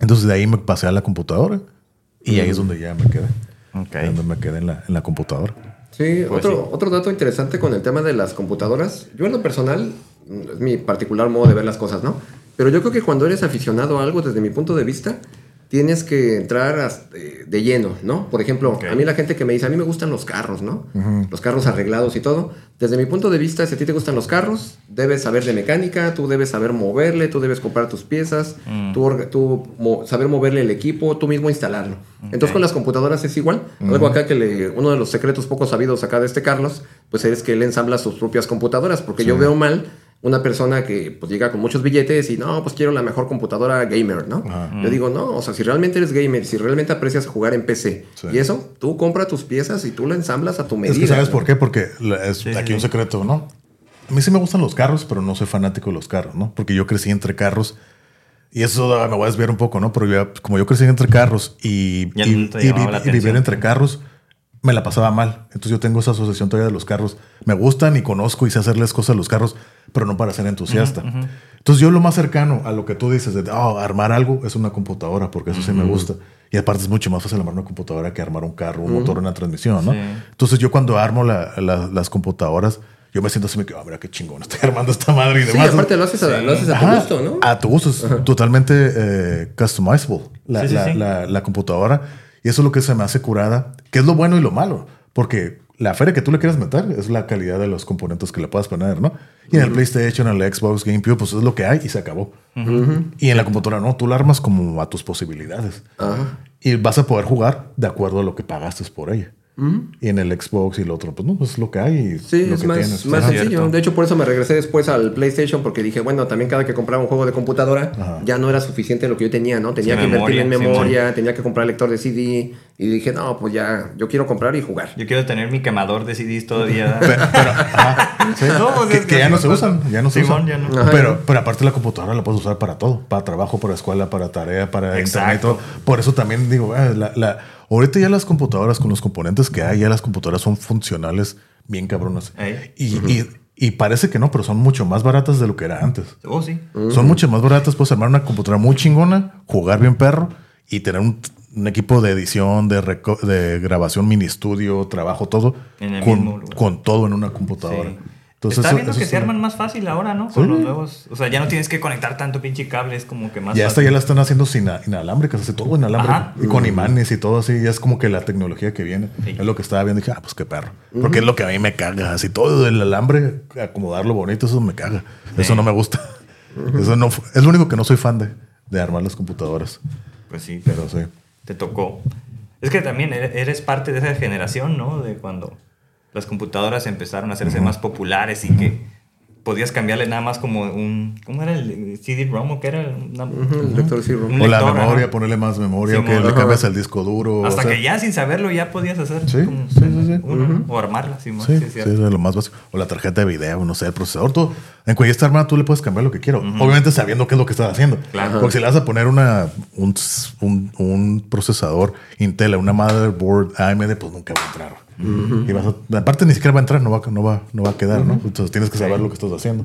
Entonces de ahí me pasé a la computadora. Y ahí es donde ya me quedé. Ok. Ahí Donde me quedé en la, en la computadora. Sí, Pues otro, sí. otro dato interesante con el tema de las computadoras. Yo en lo personal, es mi particular modo de ver las cosas, ¿no? Pero yo creo que cuando eres aficionado a algo, desde mi punto de vista, tienes que entrar de lleno, ¿no? Por ejemplo, a mí la gente que me dice, a mí me gustan los carros, ¿no? Los carros arreglados y todo. Desde mi punto de vista, si a ti te gustan los carros, debes saber de mecánica, tú debes saber moverle, tú debes comprar tus piezas, Mm. tú, mo- saber moverle el equipo, tú mismo instalarlo. Entonces con las computadoras es igual. Algo acá que le, uno de los secretos poco sabidos acá de este Carlos, pues es que él ensambla sus propias computadoras, porque yo veo mal una persona que pues llega con muchos billetes y no, pues quiero la mejor computadora gamer, ¿no? Yo digo, no, o sea, si realmente eres gamer, si realmente aprecias jugar en PC Sí. y eso, tú compra tus piezas y tú la ensamblas a tu medida. Es que sabes ¿no? por qué, porque es Sí, sí, aquí un secreto, ¿no? A mí sí me gustan los carros, pero no soy fanático de los carros, ¿no? Porque yo crecí entre carros y eso me voy a desviar un poco, ¿no? Pero yo, como yo crecí entre carros y, y- vivir entre carros, me la pasaba mal. Entonces yo tengo esa asociación todavía de los carros. Me gustan y conozco y sé hacerles cosas a los carros, pero no para ser entusiasta. Entonces yo lo más cercano a lo que tú dices de "Ah, armar algo es una computadora, porque eso sí me gusta. Y aparte es mucho más fácil armar una computadora que armar un carro, un motor, una transmisión, ¿no? Sí. Entonces yo cuando armo la- la- las computadoras, yo me siento así, me quedo, ah, mira qué chingón, estoy armando esta madre y Sí, demás. aparte lo haces, a, lo haces a tu gusto, ¿no? A tu gusto, es totalmente eh, customizable Sí, sí, sí. la- la computadora. Y eso es lo que se me hace curada, que es lo bueno y lo malo, porque la feria que tú le quieras meter es la calidad de los componentes que le puedas poner, ¿no? Y en el PlayStation, en el Xbox, GameCube, pues es lo que hay y se acabó. Y en la computadora no, tú la armas como a tus posibilidades. Y vas a poder jugar de acuerdo a lo que pagaste por ella. Y en el Xbox y el otro, pues no, pues es lo que hay. y Sí, lo es que más, tienes. más Ajá. sencillo. Cierto. De hecho, por eso me regresé después al PlayStation porque dije, bueno, también cada que compraba un juego de computadora Ajá. ya no era suficiente lo que yo tenía, ¿no? Tenía que invertir en memoria, sí, tenía que comprar lector de CD y dije, no, pues ya, yo quiero comprar y jugar. Yo quiero tener mi quemador de CDs todavía. Pero, pero, ajá, sí. No, pues que, es que que ya no se usan, ya no se Simón, usan. ya no. Ajá. Pero, pero aparte la computadora la puedes usar para todo, para trabajo, para escuela, para tarea, para internet. y Exacto. todo. Por eso también digo, ah, la, la- ahorita ya las computadoras con los componentes que hay, ya las computadoras son funcionales bien cabronas. Y, y- y parece que no, pero son mucho más baratas de lo que era antes. Oh, sí. Son mucho más baratas, puedes armar una computadora muy chingona, jugar bien perro y tener un, un equipo de edición, de, de grabación, mini estudio, trabajo, todo, En el con, mismo lugar. con todo en una computadora. Sí. Entonces, Está viendo eso que se arman más fácil ahora, ¿no? Con Sí. los nuevos. O sea, ya no tienes que conectar tanto pinche cable, es como que más Ya esta fácil. ya la están haciendo sin inalámbricas, hace todo inalámbrico. Ajá. Y con imanes y todo así, ya es como que la tecnología que viene. Sí. Es lo que estaba viendo y dije, ah, pues qué perro. Porque es lo que a mí me caga. Así todo el alambre, acomodarlo bonito, eso me caga. Eso no me gusta. Eso no es lo único que no soy fan de, de armar las computadoras. Pues sí, pero sí. te tocó. Es que también ere- eres parte de esa generación, ¿no? De cuando las computadoras empezaron a hacerse más populares y que podías cambiarle nada más como un... ¿Cómo era el CD-ROM o qué era? Una- Ujú, el lector de CD-ROM. Un O la memoria, ponerle más memoria, o que le cambias el disco duro. Hasta o sea, que ya sin saberlo ya podías hacer Sí, como sí, sí, sí. uno, Ujú. o armarla, Sí, sí, sí, es lo más básico. O la tarjeta de video, no sé, el procesador. Todo. En cualquier esta armada tú le puedes cambiar lo que quiero. Obviamente sabiendo qué es lo que estás haciendo. Claro. Porque si le vas a poner una, un, un- un procesador Intel a una motherboard AMD, pues nunca va a entrar. Y vas a- aparte ni siquiera va a entrar, no va, no va, no va a quedar, ¿no? Entonces tienes que saber lo que estás haciendo.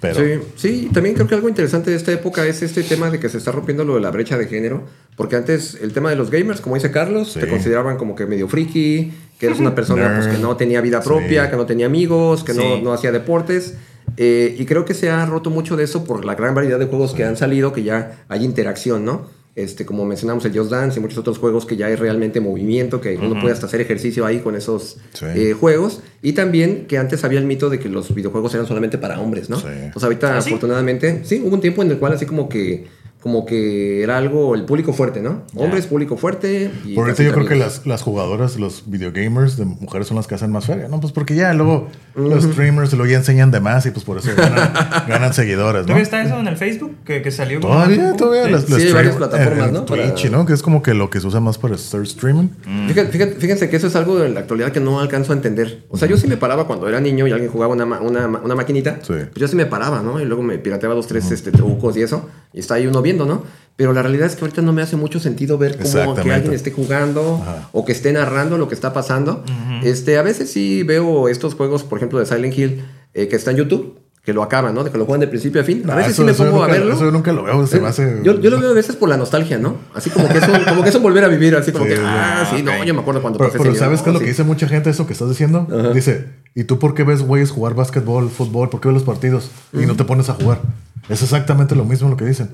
Pero Sí, sí, también creo que algo interesante de esta época es este tema de que se está rompiendo lo de la brecha de género, porque antes el tema de los gamers, como dice Carlos, Sí. te consideraban como que medio friki, que eres una persona pues, que no tenía vida propia, Sí. que no tenía amigos, que no, no hacía deportes, eh, y creo que se ha roto mucho de eso por la gran variedad de juegos que han salido, que ya hay interacción, ¿no? Este, como mencionamos el Just Dance y muchos otros juegos que ya hay realmente movimiento, que uno puede hasta hacer ejercicio ahí con esos Sí. eh, juegos. Y también que antes había el mito de que los videojuegos eran solamente para hombres, ¿no? Sí. Pues ahorita, ¿Ah, sí? afortunadamente, sí, hubo un tiempo en el cual así como que como que era algo, el público fuerte, ¿no? Hombres, público fuerte. Y por casi yo creo que las, las jugadoras, los videogamers de mujeres son las que hacen más feria, ¿no? Pues porque ya luego los streamers luego ya enseñan de más y pues por eso ganan, ganan seguidores, ¿no? ¿Todavía está eso en el Facebook? Que, que salió Todavía, todavía. Las, Sí, las hay varias plataformas, ¿no? Para- Twitch, ¿no? Que es como que lo que se usa más para estar streaming. Fíjate, fíjate- fíjense que eso es algo en la actualidad que no alcanzo a entender. O sea, yo sí me paraba cuando era niño y alguien jugaba una, ma- una, una maquinita. Sí. Pues yo sí me paraba, ¿no? Y luego me pirateaba dos, tres este, trucos y eso. Y está ahí uno viendo, ¿no? Pero la realidad es que ahorita no me hace mucho sentido ver cómo que alguien esté jugando Ajá. o que esté narrando lo que está pasando. este, a veces sí veo estos juegos, por ejemplo, de Silent Hill, eh, que está en YouTube, que lo acaban, ¿no? De que lo juegan de principio a fin. A Ah, veces eso- sí me eso pongo a nunca- verlo. Eso yo nunca lo veo, se me Eh, hace... Yo, yo lo veo a veces por la nostalgia, ¿no? Así como que es un, como que es un volver a vivir, así como Sí, que, sí. ah, sí, ok. no, yo me acuerdo cuando Pero, pasé pero ese ¿sabes qué es lo que Sí. dice mucha gente eso que estás diciendo? Dice, ¿y tú por qué ves güeyes jugar básquetbol, fútbol? ¿Por qué ves los partidos y no te pones a jugar? Es exactamente lo mismo lo que dicen.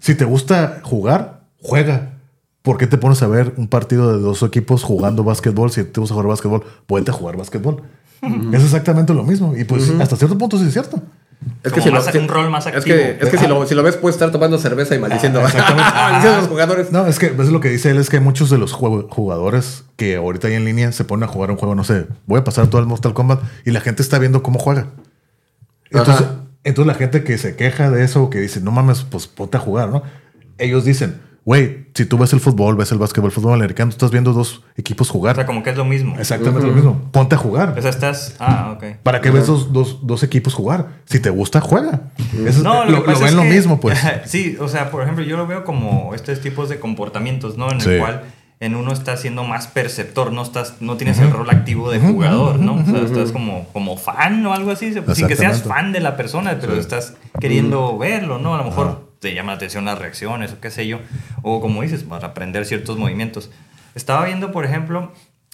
Si te gusta jugar, juega. ¿Por qué te pones a ver un partido de dos equipos jugando básquetbol? Si te gusta jugar básquetbol, puede jugar básquetbol. Es exactamente lo mismo. Y pues hasta cierto punto sí es cierto. Es Como si lo- más- si- un rol más Es que, que si, lo, si lo ves, puedes estar tomando cerveza y maldiciendo, maldiciendo a los jugadores. No, es que es lo que dice él, es que hay muchos de los jugadores que ahorita ahí en línea se ponen a jugar un juego, no sé, voy a pasar todo el Mortal Kombat y la gente está viendo cómo juega. Entonces, Ajá. Entonces la gente que se queja de eso, que dice, no mames, pues ponte a jugar, ¿no? Ellos dicen, güey, si tú ves el fútbol, ves el básquetbol, el fútbol americano, estás viendo dos equipos O jugar. sea, como que es lo mismo. Exactamente lo mismo. Ponte a jugar. O sea, estás... Ah, ok. ¿Para qué ves dos, dos, dos equipos jugar? Si te gusta, juega. Eso es- No, lo, lo, que lo pasa ven es lo que- mismo, pues. sí, o sea, por ejemplo, yo lo veo como estos tipos de comportamientos, ¿no? En Sí. el cual en uno estás siendo más perceptor, no estás, no tienes el rol activo de jugador, ¿no? O sea, estás como, como fan o algo así, sin que seas fan de la persona, pero Sí. estás queriendo verlo, ¿no? A lo mejor te llama la atención las reacciones o qué sé yo, o como dices, para aprender ciertos movimientos. Estaba viendo, por ejemplo,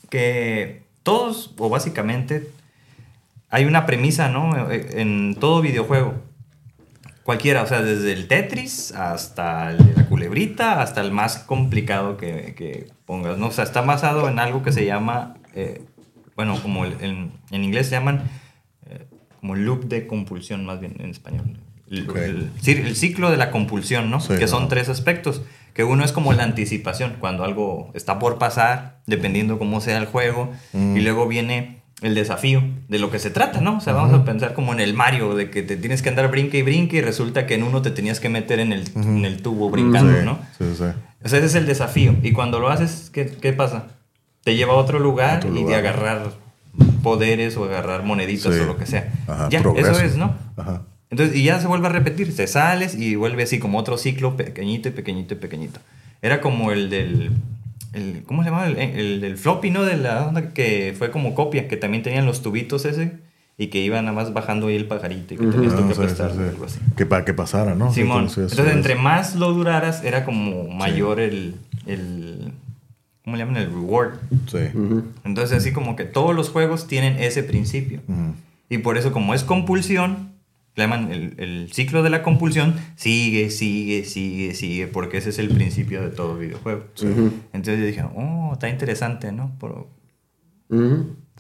que todos, o básicamente, hay una premisa, ¿no? En todo videojuego. Cualquiera, o sea, desde el Tetris hasta el la culebrita, hasta el más complicado que, que pongas, ¿no? O sea, está basado en algo que se llama eh, bueno, como el- en, en inglés se llaman eh, como loop de compulsión, más bien en español. El, ciclo de la compulsión, ¿no? Sí, que son tres aspectos. Que uno es como la anticipación, cuando algo está por pasar, dependiendo cómo sea el juego. Mm. Y luego viene el desafío de lo que se trata, ¿no? O sea, vamos a pensar como en el Mario, de que te tienes que andar brinque y brinque y resulta que en uno te tenías que meter en el, en el tubo brincando, Sí, ¿no? sí, sí. O sea, ese es el desafío. Y cuando lo haces, ¿qué, qué pasa? Te lleva a otro lugar, Otro y de lugar. agarrar poderes o agarrar moneditas Sí. o lo que sea. Ajá, ya, progreso. eso es, ¿no? Ajá. Entonces, y ya se vuelve a repetir, te sales y vuelve así como otro ciclo pequeñito y pequeñito y pequeñito. Era como el del, el, ¿cómo se llama? El, el del floppy, ¿no? De la onda que fue como copia, que también tenían los tubitos ese y que iba nada más bajando ahí el pajarito y que tenías tú Ah, que sí, sí, prestar sí. algo así. Que para que pasara, ¿no? Simón. Entonces, Entonces, eso entre más lo duraras, era como mayor el, el. ¿Cómo le llaman? El reward. Sí. Entonces, así como que todos los juegos tienen ese principio. Ujú. Y por eso, como es compulsión, llaman el, el ciclo de la compulsión, sigue, sigue, sigue, sigue, porque ese es el principio de todo videojuego. Entonces yo dije, oh, está interesante, ¿no? Por-.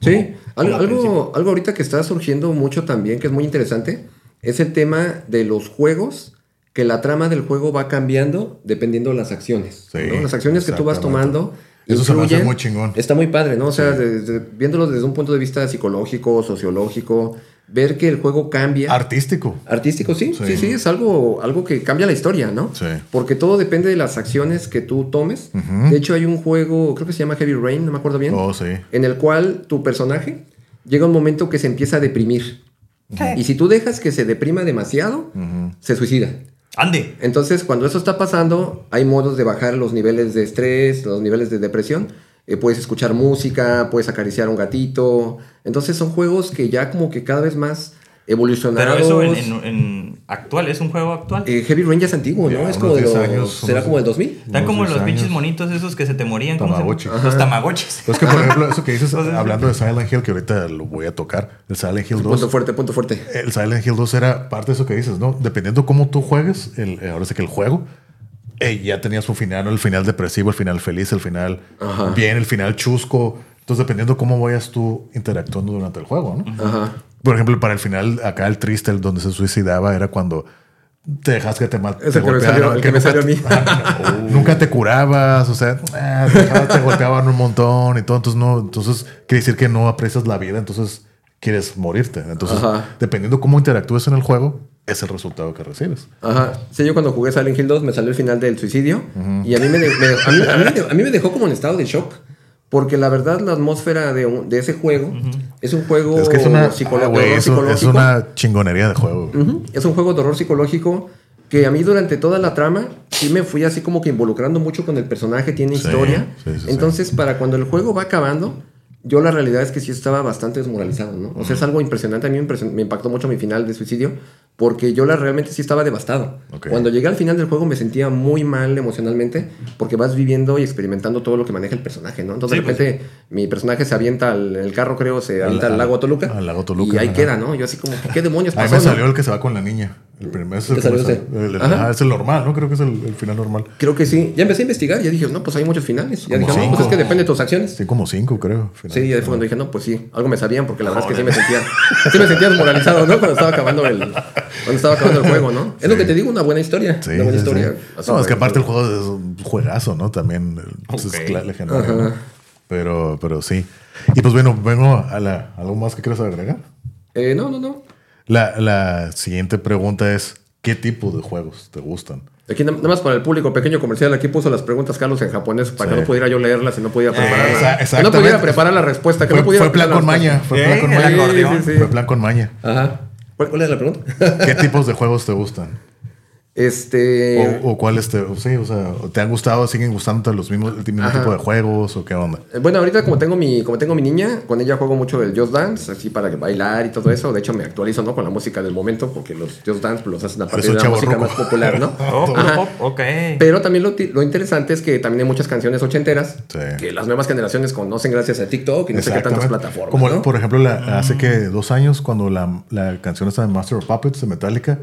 Sí, algo, algo, algo ahorita que está surgiendo mucho también, que es muy interesante, es el tema de los juegos, que la trama del juego va cambiando dependiendo de las acciones. Sí, ¿no? Las acciones que tú vas tomando. Eso se me hace muy chingón. Está muy padre, ¿no? O sea, desde- viéndolo desde un punto de vista psicológico, sociológico, ver que el juego cambia. Artístico. Artístico, sí, sí, Sí. sí, es algo, algo que cambia la historia, ¿no? Sí. Porque todo depende de las acciones que tú tomes. Ujú. De hecho, hay un juego, creo que se llama Heavy Rain, no me acuerdo bien, Oh, sí. en el cual tu personaje llega un momento que se empieza a deprimir. Y si tú dejas que se deprima demasiado, se suicida. ¡Ande! Entonces, cuando eso está pasando, hay modos de bajar los niveles de estrés, los niveles de depresión. Eh, puedes escuchar música, puedes acariciar a un gatito. Entonces, son juegos que ya como que cada vez más Pero evolucionados. eso en, en- en actual, ¿es un juego actual? Eh, Heavy Rain ya es antiguo, ¿no? Ya, es como de 10 los... años, ¿Será como del 2000? Están como los 10 pinches monitos esos que se te morían. Tamagotchis. Los tamagotchis. Pues que, por ejemplo, eso que dices, hablando de Silent Hill, que ahorita lo voy a tocar, el Silent Hill 2. Punto fuerte, punto fuerte. El Silent Hill 2 era parte de eso que dices, ¿no? Dependiendo cómo tú juegues, el, eh, ahora sí que el juego, eh, ya tenía su final, ¿no? el final depresivo, el final feliz, el final Ajá. bien, el final chusco. Entonces, dependiendo cómo vayas tú interactuando durante el juego, ¿no? Ajá. Por ejemplo, para el final, acá el triste, el donde se suicidaba, era cuando te dejas que te maten. Que me salió- el que me salió a mí. nunca te curabas, o sea, ah, te, dejabas- te golpeaban un montón y todo. Entonces, no, entonces quiere decir que no aprecias la vida, entonces quieres morirte. Entonces, Ajá. dependiendo cómo interactúes en el juego, es el resultado que recibes. Ajá. Sí, yo cuando jugué Silent Hill 2 me salió el final del suicidio y a mí me, de- me- a, mí, a mí me- a mí me dejó como en estado de shock. Porque la verdad, la atmósfera de, un- de ese juego es un juego es que es una, ah, de güey, horror es, un- es psicológico. una chingonería de juego. Ujú. Es un juego de horror psicológico que a mí durante toda la trama sí me fui así como que involucrando mucho con el personaje, tiene Sí, historia. sí, sí, sí. Entonces, para cuando el juego va acabando, yo la realidad es que sí estaba bastante desmoralizado, ¿no? O sea, es algo impresionante. A mí me, me impactó mucho mi final de suicidio porque yo la realmente sí estaba devastado. Cuando llegué al final del juego me sentía muy mal emocionalmente porque vas viviendo y experimentando todo lo que maneja el personaje, ¿no? Entonces, Sí, de repente, mi personaje se avienta al, el carro, creo, se avienta al, al- lago Toluca. al lago Toluca, Y ahí queda, ¿no? Yo así como, ¿qué demonios pasó? me no? salió el que se va con la niña. El primer es el, ¿Te que me salió ese? salió. El- el- Ajá. ajá, es el normal, ¿no? Creo que es el, el final normal. Creo que sí. Ya empecé a investigar. Ya dije, no, pues hay muchos finales. Ya dije, no, cinco. pues es que depende de tus acciones. Sí, como cinco, creo. Sí, ya fue cuando dije, no, pues sí, algo me sabían, porque la verdad es que sí me sentía, sí me sentía desmoralizado, ¿no? Cuando estaba acabando el, cuando estaba acabando el juego, ¿no? Es lo que te digo, una buena historia. Sí, una buena sí, historia. No, es que aparte el juego es un juegazo, ¿no? También eh, pues, Ok. es legendario. ¿no? Pero, pero sí. Y pues bueno, vengo a la, algo más que quieras agregar. Eh, no, no, no. La, la siguiente pregunta es: ¿qué tipo de juegos te gustan? Aquí na- nada más para el público, pequeño comercial, aquí puso las preguntas Carlos en japonés para Sí. que no pudiera yo leerlas y no pudiera preparar Exa- la, que no pudiera preparar la respuesta, que Fue, no pudiera fue plan preparar con maña. Fue plan Eh, con el maña. acordeón. Sí, sí. Fue plan con maña. Ajá. ¿Cuál, cuál es la pregunta? ¿Qué tipos de juegos te gustan? Este. O, o cuáles te, o sí, o sea, ¿te han gustado, siguen gustándote los mismos, el mismo Ajá. tipo de juegos o qué onda? Eh, Bueno, ahorita como tengo mi como tengo mi niña, con ella juego mucho el Just Dance, así para bailar y todo eso. De hecho, me actualizo, ¿no? Con la música del momento, porque los Just Dance pues, los hacen a partir de la música más popular, ¿no? Oh, Ajá. oh, oh, ok. Pero también lo, lo interesante es que también hay muchas canciones ochenteras Sí. que las nuevas generaciones conocen gracias a TikTok y no sé qué tantas plataformas. Como ¿no? por ejemplo, la- hace que dos años, cuando la, la canción esta de Master of Puppets de Metallica,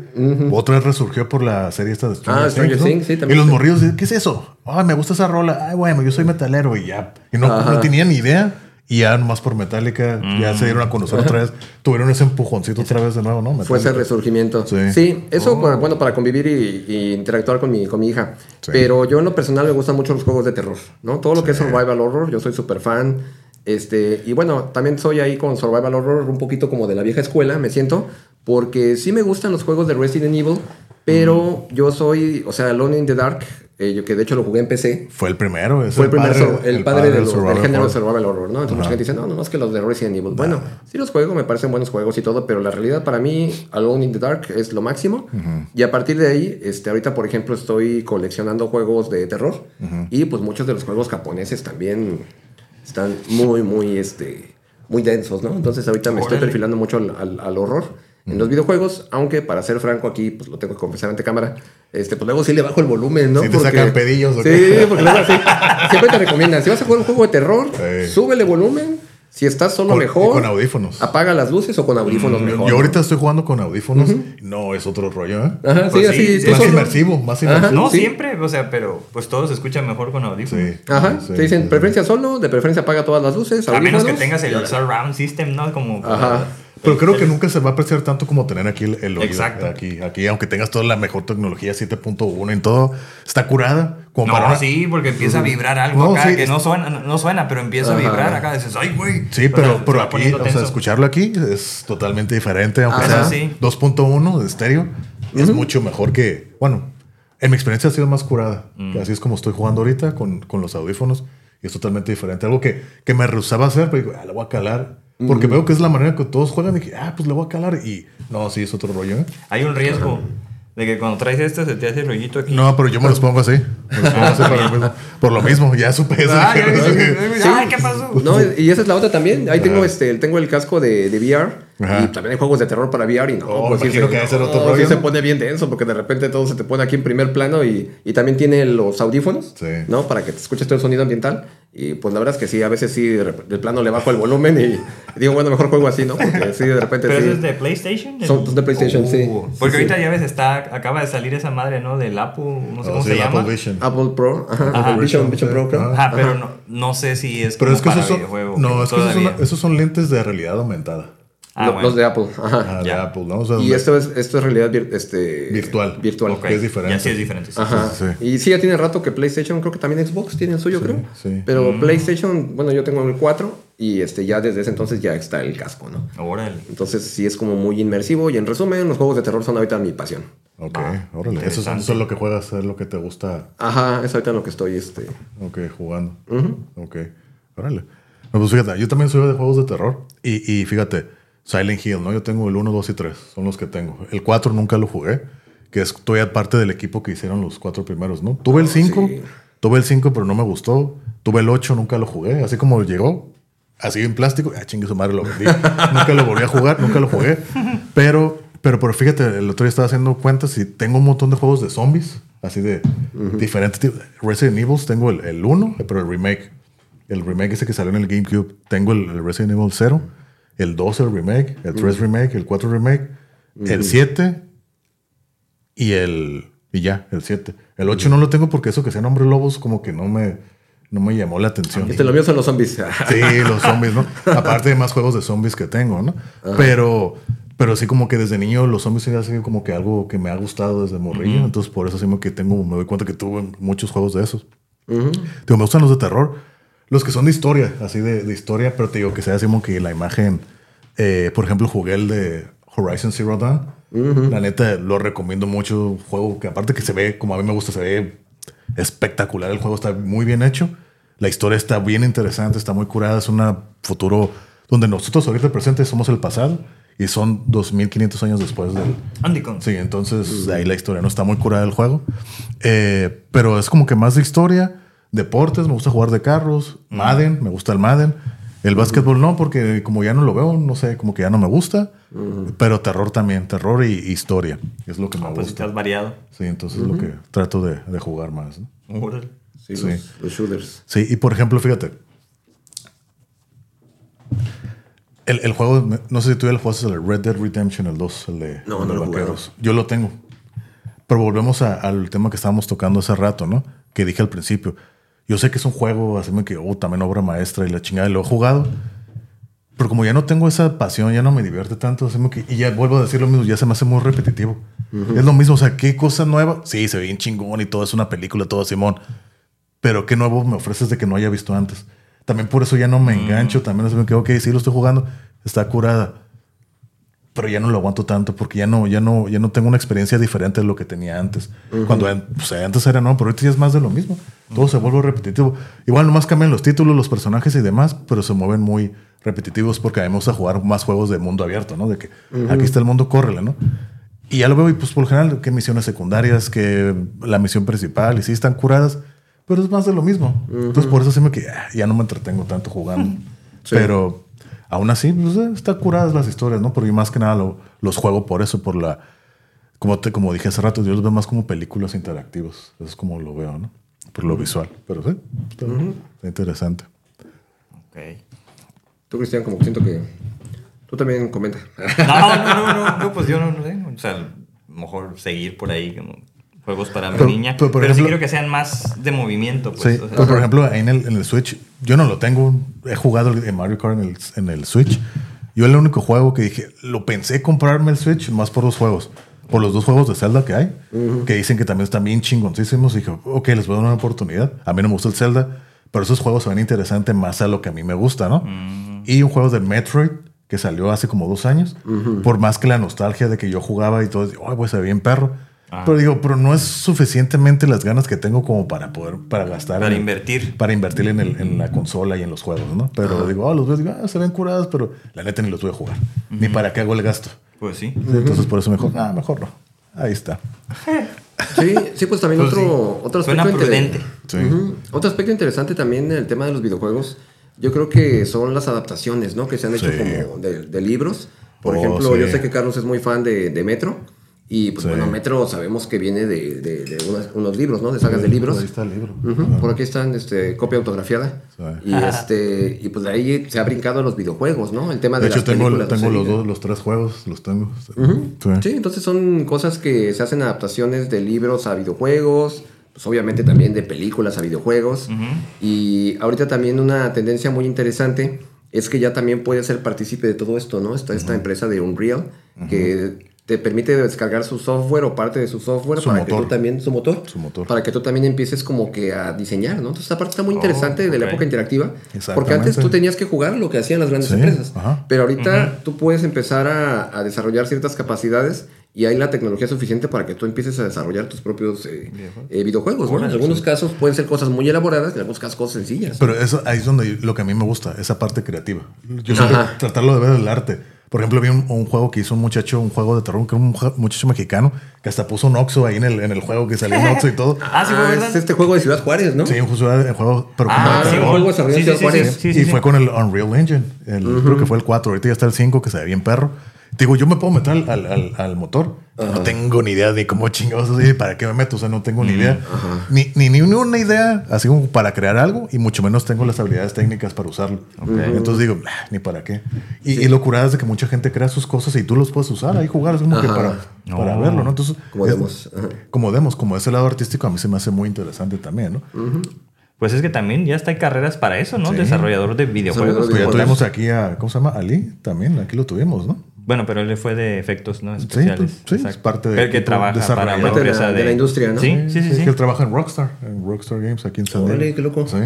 otra vez resurgió por la serie esta de Stranger, Ah, Stranger ¿no? Things, sí, Y también. los morridos, ¿qué es eso? Ay, me gusta esa rola. Ay, bueno, yo soy metalero y ya. Y no, no tenía ni idea. Y ya nomás por Metallica, ya se dieron a conocer otra vez. Tuvieron ese empujoncito otra vez de nuevo, ¿no? Fue ese Metallica. resurgimiento. Sí. Sí, eso, Oh. bueno, bueno, para convivir y, y interactuar con mi, con mi hija. Sí. Pero yo en lo personal me gustan mucho los juegos de terror, ¿no? Todo lo que es survival horror, yo soy súper fan. Este, y bueno, también soy ahí con survival horror un poquito como de la vieja escuela, me siento, porque sí me gustan los juegos de Resident Evil, pero yo soy, o sea, Alone in the Dark, eh, yo que de hecho lo jugué en PC, Fue el primero. es fue el primer el, padre, del de los- del survival género de horror. survival horror, ¿no? Entonces mucha gente dice, no, no más que los de Resident Evil. Bueno, sí los juego, me parecen buenos juegos y todo, pero la realidad para mí, Alone in the Dark es lo máximo. Y a partir de ahí, este, ahorita, por ejemplo, estoy coleccionando juegos de terror y pues muchos de los juegos japoneses también están muy, muy, este, muy densos, ¿no? Entonces ahorita me estoy perfilando mucho al, al- al horror. En los videojuegos, aunque para ser franco aquí, pues lo tengo que confesar ante cámara, este, pues luego sí le bajo el volumen, ¿no? Sí te sacan pedillos, ¿o qué? Sí, porque luego sí, siempre te recomiendan, si vas a jugar un juego de terror, Sí. súbele volumen, si estás solo Con- mejor, con audífonos. apaga las luces o con audífonos Yo- mejor. Yo ahorita estoy jugando con audífonos. No, es otro rollo, ¿eh? Ajá, sí, Pues así, sí, sí, más solo- inmersivo, más Ajá. inmersivo. No Sí. siempre, o sea, pero pues todo se escucha mejor con audífonos. Sí. Ajá, sí, te dicen sí. preferencia solo, de preferencia apaga todas las luces, A menos que tengas el surround system, ¿no? Como Ajá. Pero creo que nunca se va a apreciar tanto como tener aquí el, el oído. Exacto. Aquí, aquí, aunque tengas toda la mejor tecnología 7.1 en todo, está curada. Como No, para sí, porque empieza a vibrar algo No, acá sí, que no suena, no, suena, pero empieza Ajá. a vibrar acá. Dices, ay, güey. Sí, pero, se pero va aquí, o sea, escucharlo aquí es totalmente diferente, aunque Ajá. sea Sí. 2.1 de estéreo, es mucho mejor que, bueno, en mi experiencia ha sido más curada. Mm. Así es como estoy jugando ahorita con, con los audífonos y es totalmente diferente. Algo que, que me rehusaba hacer, pero digo, ah, le voy a calar. Porque veo que es la manera que todos juegan y dije, ah, pues le voy a calar. Y no, sí, es otro rollo. ¿eh? Hay un riesgo de que cuando traes este se te hace el rollito aquí. No, pero yo me los pongo así. Me los pongo así para lo mismo. Por lo mismo, ya supe eso. Ay, Dije, ay, "No, ay, que- ¿qué pasó? No, y esa es la otra también. Ahí tengo este, tengo el casco de, de VR Ajá. y también hay juegos de terror para VR y no, Oh, pues sí imagino se- no, otro sí rollo. se pone bien denso porque de repente todo se te pone aquí en primer plano y, y también tiene los audífonos, Sí. ¿no? Para que te escuches todo el sonido ambiental y pues la verdad es que sí, a veces sí de, rep- de plano le bajo el volumen y digo, bueno, mejor juego así, ¿no? Porque sí, de repente Pero sí. eso es de PlayStation. Son- de PlayStation, sí. Porque Sí, ahorita sí. ya ves, está, acaba de salir esa madre, ¿no? Del Apple, no sé Oh, cómo sí, se el llama. Apple Vision. Apple Pro, ajá, Ajá. Apple Vision, Vision Pro, creo. Ajá. Ajá, pero no, no sé si es Pero como es que para esos son, videojuego. no, es que esos son, todavía. esos son lentes de realidad aumentada. Ah, bueno. Los de Apple, ajá. Ah, de Ya. Apple, ¿no? O sea, Y esto es, esto es realidad vir- este, Virtual. virtual. Ok, que es diferente. Ya sí es diferente. sí. Ajá. Sí, Y sí, ya tiene rato que PlayStation, creo que también Xbox tiene el suyo, creo. sí. Pero Mm. PlayStation, bueno, yo tengo el 4 y este ya desde ese entonces ya está el casco, ¿no? Órale. Entonces sí es como muy inmersivo y en resumen, los juegos de terror son ahorita mi pasión. Ok, Ah, órale. Eso es, eso es lo que juegas, es lo que te gusta, Ajá, es ahorita en lo que estoy, este... ok, jugando. Ok, órale. No, pues fíjate, yo también soy de juegos de terror. Y, y fíjate, Silent Hill, ¿no? Yo tengo el 1, 2 y 3, son los que tengo. El 4 nunca lo jugué, que estoy parte del equipo que hicieron los cuatro primeros, ¿no? Tuve el 5, sí. tuve el 5, pero no me gustó. Tuve el 8, nunca lo jugué. Así como llegó, así en plástico, ah, chingue su madre, lo vendí. nunca lo volví a jugar, nunca lo jugué. Pero, pero, pero fíjate, el otro día estaba haciendo cuentas y tengo un montón de juegos de zombies, así de diferentes tipos. Resident Evil, tengo el, el 1, pero el remake. El remake ese que salió en el GameCube. Tengo el, el Resident Evil 0, el 2 el remake, el 3 remake, el 4 remake, el 7 y el... Y ya, el 7. El 8 no lo tengo porque eso que sean hombres lobos como que no me, no me llamó la atención. Este, lo mío son los zombies. Sí, los zombies, ¿no? Aparte de más juegos de zombies que tengo, ¿no? Pero, pero sí como que desde niño los zombies ha sido como que algo que me ha gustado desde morrillo. Entonces por eso sí me, que tengo, me doy cuenta que tuve muchos juegos de esos. Digo, me gustan los de terror. Los que son de historia, así de, de historia, pero te digo que sea así como que la imagen... eh, por ejemplo, jugué el de Horizon Zero Dawn. La neta, lo recomiendo mucho. Juego que aparte que se ve, como a mí me gusta, se ve espectacular. El juego está muy bien hecho. La historia está bien interesante, está muy curada. Es un futuro donde nosotros ahorita presentes somos el pasado y son 2500 años después del... Andy Con. Sí, entonces ahí la historia no está muy curada el juego. Eh, pero es como que más de historia, deportes, me gusta jugar de carros, Madden, me gusta el Madden. El básquetbol no, porque como ya no lo veo, no sé, como que ya no me gusta. Pero terror también, terror y historia. Es lo que me Ah, pues gusta. estás variado. Sí, entonces es lo que trato de, de jugar más. ¿no? Sí, Sí. Los, los shooters. Sí, y por ejemplo, fíjate. El, el juego, no sé si tú ya lo jugaste, el Red Dead Redemption, el 2, el de, No, el no de lo. Yo lo tengo. Pero volvemos a- al tema que estábamos tocando hace rato, ¿no? Que dije al principio. Yo sé que es un juego, así me que, oh, también obra maestra y la chingada, y lo he jugado. Pero como ya no tengo esa pasión, ya no me divierte tanto, así me que, y ya vuelvo a decir lo mismo, ya se me hace muy repetitivo. Es lo mismo, o sea, ¿qué cosa nueva? Sí, se ve bien chingón y todo, es una película, todo Simón. Pero ¿qué nuevo me ofreces de que no haya visto antes? También por eso ya no me engancho, también así me quedo, ok, sí lo estoy jugando, está curada. Pero ya no lo aguanto tanto porque ya no, ya no, ya no tengo una experiencia diferente de lo que tenía antes. Cuando o sea, antes era no, pero ahorita ya es más de lo mismo. Todo se vuelve repetitivo. Igual nomás cambian los títulos, los personajes y demás, pero se mueven muy repetitivos porque a mí me gusta jugar más juegos de mundo abierto, ¿no? De que aquí está el mundo, córrele, ¿no? Y ya lo veo y pues por lo general, que misiones secundarias, que la misión principal, y sí están curadas, pero es más de lo mismo. Entonces por eso sí me que ah, ya no me entretengo tanto jugando. Pero aún así, pues, eh, están curadas las historias, ¿no? Yo más que nada lo- los juego por eso, por la... Como, te, como dije hace rato, yo los veo más como películas interactivos. Eso es como lo veo, ¿no? Por lo visual. Pero sí, está, está interesante. Ok. Tú, Cristian, como que siento que... Tú también comenta. No, no, no, no, no, pues yo no, no sé. O sea, mejor seguir por ahí como juegos para mi Pero- niña. pero, Pero, por sí ejemplo- quiero que sean más de movimiento. Pues, Sí, o sea, pero por ejemplo, ahí en el, en el Switch, yo no lo tengo. He jugado el Mario Kart en el, en el Switch. Yo el único juego que dije, lo pensé comprarme el Switch más por dos juegos. Por los dos juegos de Zelda que hay, que dicen que también están bien chingoncísimos. Y dije, ok, les voy a dar una oportunidad. A mí no me gusta el Zelda, pero esos juegos se ven interesantes más a lo que a mí me gusta, ¿no? Y un juego de Metroid que salió hace como dos años. Por más que la nostalgia de que yo jugaba y todo, ay, pues se ve bien perro. Ah. Pero digo, pero no es suficientemente las ganas que tengo como para poder, para gastar. Para en invertir. Para invertir en, el- en la consola y en los juegos, ¿no? Pero digo, oh, los veo, digo, ah, se ven curados, pero la neta ni los voy a jugar. Ni para qué hago el gasto. pues sí. Entonces por eso mejor, ah, mejor no. Ahí está. Sí, sí, pues también Pues otro, sí. otro Suena aspecto inter- prudente. Sí. Ujú. Otro aspecto interesante también en el tema de los videojuegos, yo creo que son las adaptaciones, ¿no? Que se han hecho Sí. como de, de libros. Por Oh, ejemplo, sí. yo sé que Carlos es muy fan de, de Metro. Y pues Sí. bueno, Metro sabemos que viene de, de- unos libros, ¿no? De sagas de libros. Ahí está el libro. Por aquí están, este, copia autografiada. Sí. Y este, y pues de ahí se ha brincado a los videojuegos, ¿no? El tema de, De hecho, las tengo, películas. tengo o los dos, los tres juegos, los tengo. Sí. Sí, entonces son cosas que se hacen adaptaciones de libros a videojuegos, pues obviamente también de películas a videojuegos. Y ahorita también una tendencia muy interesante es que ya también puedes ser partícipe de todo esto, ¿no? Está esta empresa de Unreal que te permite descargar su software o parte de su software Su para que tú también, su motor, Su motor. para que tú también empieces como que a diseñar, ¿no? Entonces esta parte está muy interesante de la ok. época interactiva, porque antes tú tenías que jugar lo que hacían las grandes Sí, empresas, ajá. pero ahorita tú puedes empezar a, a desarrollar ciertas capacidades y hay la tecnología suficiente para que tú empieces a desarrollar tus propios eh, eh, videojuegos, ¿no? En algunos casos pueden ser cosas muy elaboradas, en algunos casos cosas sencillas. Pero eso ahí es donde lo que a mí me gusta, esa parte creativa. Yo siempre tratarlo de ver el arte. Por ejemplo, vi un, un juego que hizo un muchacho, un juego de terror, que era un muchacho mexicano, que hasta puso un Oxxo ahí en el, en el juego, que salió un Oxxo y todo. Ah, sí, fue Ah, verdad. es este juego de Ciudad Juárez, ¿no? Sí, un juego, el juego, pero como Ah, de sí, un juego desarrollado en Ciudad Juárez. sí, y sí, sí. fue con el Unreal Engine. El, Creo que fue el 4. Ahorita ya está el 5, que se ve bien perro. Digo, yo me puedo meter al, al- al- al motor. No tengo ni idea de cómo chingados así, para qué me meto. O sea, no tengo ni idea. Ni, ni, ni una idea así como para crear algo y mucho menos tengo las habilidades técnicas para usarlo. Entonces digo, "Ah, ni para qué. Y, y lo curado es de que mucha gente crea sus cosas y tú los puedes usar ahí jugar. Es como que Ajá. para, para No. verlo, ¿no? Entonces, Como es- demos. Ajá. Como demos, como ese lado artístico a mí se me hace muy interesante también, ¿no? Pues es que también ya está hay carreras para eso, ¿no? Sí. Desarrollador de videojuegos. Pues ya tuvimos aquí a, ¿cómo se llama? Ali también, aquí lo tuvimos, ¿no? Bueno, pero él fue de efectos, ¿no? Especiales. pues, sí, es parte de El que trabaja para Parte de la- empresa de la industria, ¿no? Sí, sí, sí. Es sí. que él trabaja en Rockstar, en Rockstar Games aquí en San Diego. Órale, qué loco. Sí.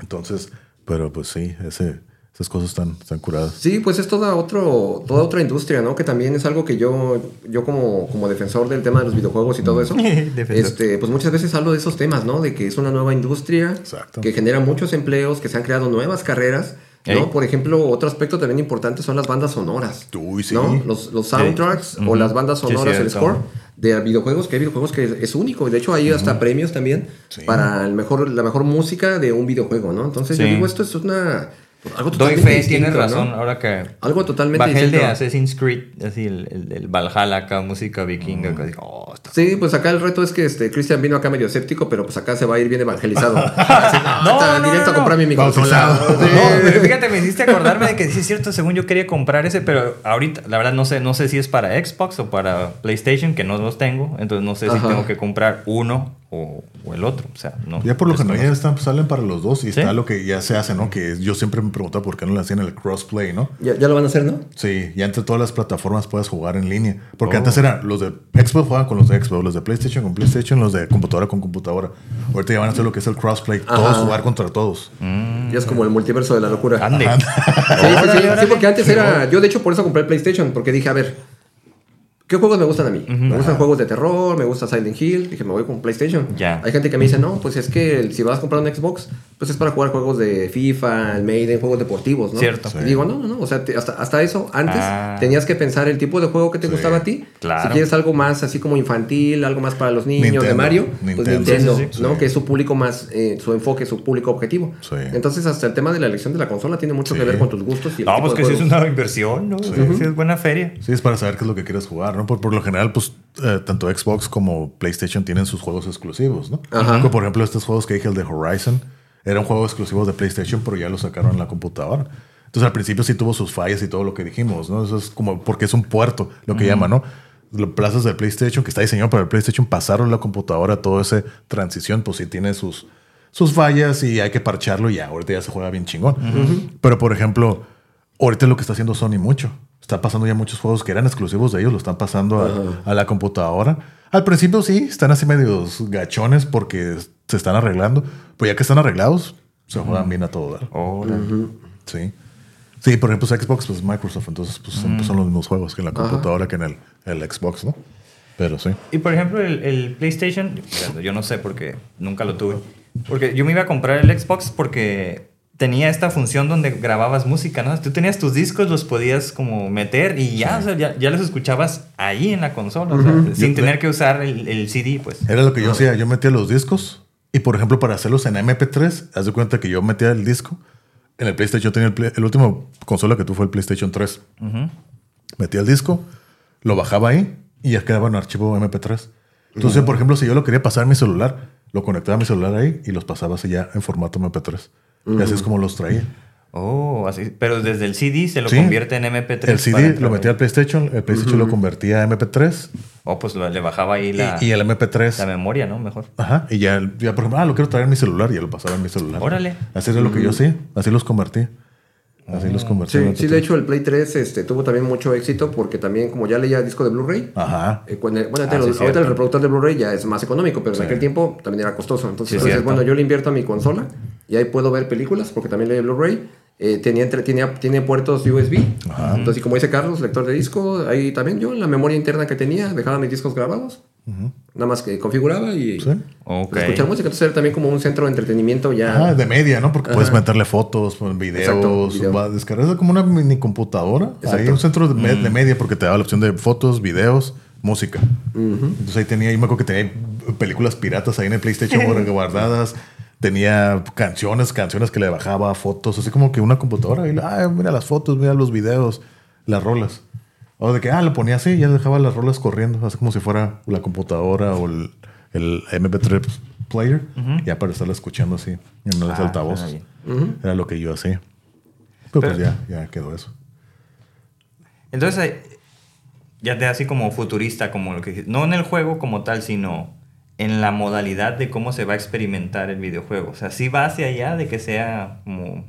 Entonces, pero pues sí, ese, esas cosas están, están curadas. Sí, pues es toda, otro, toda otra industria, ¿no? Que también es algo que yo, yo como, como defensor del tema de los videojuegos y todo eso, este, pues muchas veces hablo de esos temas, ¿no? De que es una nueva industria Exacto. que genera muchos empleos, que se han creado nuevas carreras, ¿no? Por ejemplo, otro aspecto también importante son las bandas sonoras. Uy, sí. ¿no? Los, los soundtracks o las bandas Sí, sonoras, el score de videojuegos, que hay videojuegos que es, único. De hecho, hay hasta premios también Sí. para el mejor, la mejor música de un videojuego, ¿no? Entonces, yo digo, esto es una... Algo Doy totalmente fe, distinto, tienes ¿no? razón. Ahora que Algo totalmente bajé el de. Assassin's Creed, así el, el, el Valhalla acá, música vikinga. digo, oh, está- Sí, pues acá el reto es que este Cristian vino acá medio escéptico, pero pues acá se va a ir bien evangelizado. Así, no, ahorita no, directo no, a comprarme mi Bautizado. consola. Sí. No, pero fíjate, me hiciste acordarme de que sí es cierto, según yo quería comprar ese, pero ahorita, la verdad, no sé, no sé si es para Xbox o para PlayStation, que no los tengo, entonces no sé si tengo que comprar uno o, o el otro. O sea, no. Ya por lo general ya están, salen para los dos y ¿Sí? está lo que ya se hace, ¿no? Que yo siempre me preguntaba por qué no le hacían el crossplay, ¿no? Ya, ya lo van a hacer, ¿no? Sí, ya entre todas las plataformas puedes jugar en línea. Porque Oh. antes era los de Xbox jugaban con los de Xbox, los de PlayStation con PlayStation, los de computadora con computadora. Ahorita ya van a hacer lo que es el crossplay, todos jugar contra todos. Ya es como el multiverso de la locura. Ande. Sí, sí, sí, sí, porque antes era. Yo, de hecho, por eso compré el PlayStation, porque dije, a ver, ¿qué juegos me gustan a mí? Me gustan juegos de terror, me gusta Silent Hill. Dije, me voy con PlayStation. Ya. Hay gente que me dice, no, pues es que si vas a comprar un Xbox, pues es para jugar juegos de FIFA, el Maiden, juegos deportivos, ¿no? Cierto. Y digo, no, no, no. O sea, te- hasta, hasta eso, antes Ah. tenías que pensar el tipo de juego que te gustaba a ti. Claro. Si quieres algo más así como infantil, algo más para los niños, de Nintendo. Mario, pues Nintendo. Nintendo, Sí, sí, sí. ¿no? Sí. Que es su público más, eh, su enfoque, su público objetivo. Sí. Entonces, hasta el tema de la elección de la consola tiene mucho Sí. que ver con tus gustos y el No, tipo pues de que sí es una inversión, ¿no? Sí, sí es buena feria. Sí, es para saber qué es lo que quieres jugar, ¿no? Por, por lo general, pues, eh, tanto Xbox como PlayStation tienen sus juegos exclusivos, ¿no? Ajá. Como, por ejemplo, estos juegos que dije, el de Horizon, era un juego exclusivo de PlayStation, pero ya lo sacaron en la computadora. Entonces, al principio sí tuvo sus fallas y todo lo que dijimos, ¿no? Eso es como, porque es un puerto, lo que llaman, ¿no? Los plazas de PlayStation, que está diseñado para el PlayStation, pasaron a la computadora, toda esa transición, pues sí tiene sus, sus fallas y hay que parcharlo y ya, ahorita ya se juega bien chingón. Pero, por ejemplo, ahorita es lo que está haciendo Sony mucho. Está pasando ya muchos juegos que eran exclusivos de ellos, lo están pasando a, a la computadora. Al principio sí, están así medios gachones porque se están arreglando. Pues ya que están arreglados, se juegan bien a todo dar. Sí. Sí, por ejemplo, Xbox, pues Microsoft, entonces pues, son, pues, son los mismos juegos que en la computadora que en el, el Xbox, ¿no? Pero sí. Y por ejemplo, el, el PlayStation, yo no sé porque nunca lo tuve. Porque yo me iba a comprar el Xbox porque tenía esta función donde grababas música, ¿no? Tú tenías tus discos, los podías como meter y ya, o sea, ya, ya los escuchabas ahí en la consola, o sea, sin Yo- tener que usar el, el CD, pues. Era lo que yo hacía. Yo metía los discos y, por ejemplo, para hacerlos en MP3, haz de cuenta que yo metía el disco. En el PlayStation yo tenía el, Play- el último consola que tuve fue el PlayStation 3. Ujú. Metía el disco, lo bajaba ahí y ya quedaba en archivo MP3. Entonces, por ejemplo, si yo lo quería pasar a mi celular, lo conectaba a mi celular ahí y los pasaba así ya en formato MP3. Y así es como los traía. Oh, así. Pero desde el CD se lo Sí. convierte en MP3. El CD lo metía al PlayStation, el PlayStation lo convertía a MP3 Oh, pues lo- le bajaba ahí la, y, y el MP3 la memoria, ¿no? Mejor. Ajá, y ya, ya por ejemplo, ah, lo quiero traer en mi celular y ya lo pasaba en mi celular. Órale. Así era lo que yo hacía, así los convertí. Así los convertí. Sí, sí, MP3. de hecho el Play 3 este, tuvo también mucho éxito porque también como ya leía disco de Blu-ray, Ajá. eh, cuando- bueno, Ah, ahorita, sí, el- cierto. ahorita el reproductor de Blu-ray ya es más económico, pero Sí. en aquel tiempo también era costoso. Entonces, Sí, entonces, bueno, yo le invierto a mi consola y ahí puedo ver películas porque también leí Blu-ray. Eh, tenía, entre- tenía, tiene puertos USB. Entonces, y como dice Carlos, lector de disco, ahí también yo, en la memoria interna que tenía, dejaba mis discos grabados. Nada más que configuraba y Sí. Ok. pues, escuchar música. Entonces era también como un centro de entretenimiento ya. Ajá, de media, ¿no? Porque puedes Ajá. meterle fotos, pues, videos, Exacto, video. va a descargar como una mini computadora. Exacto. un centro de, de media porque te daba la opción de fotos, videos, música. Entonces ahí tenía, yo me acuerdo que tenía películas piratas ahí en el PlayStation guardadas. Tenía canciones, canciones que le bajaba, fotos, así como que una computadora. Y, ah, mira las fotos, mira los videos, las rolas. O de que, ah, lo ponía así y ya dejaba las rolas corriendo, así como si fuera la computadora o el, el MP3 player, ya para estarla escuchando así en los Ah, altavoces. Era lo que yo hacía. Pero, pues ya, ya quedó eso. Entonces, eh, ya te da así como futurista, como lo que dijiste. No en el juego como tal, sino en la modalidad de cómo se va a experimentar el videojuego. O sea, ¿sí va hacia allá de que sea como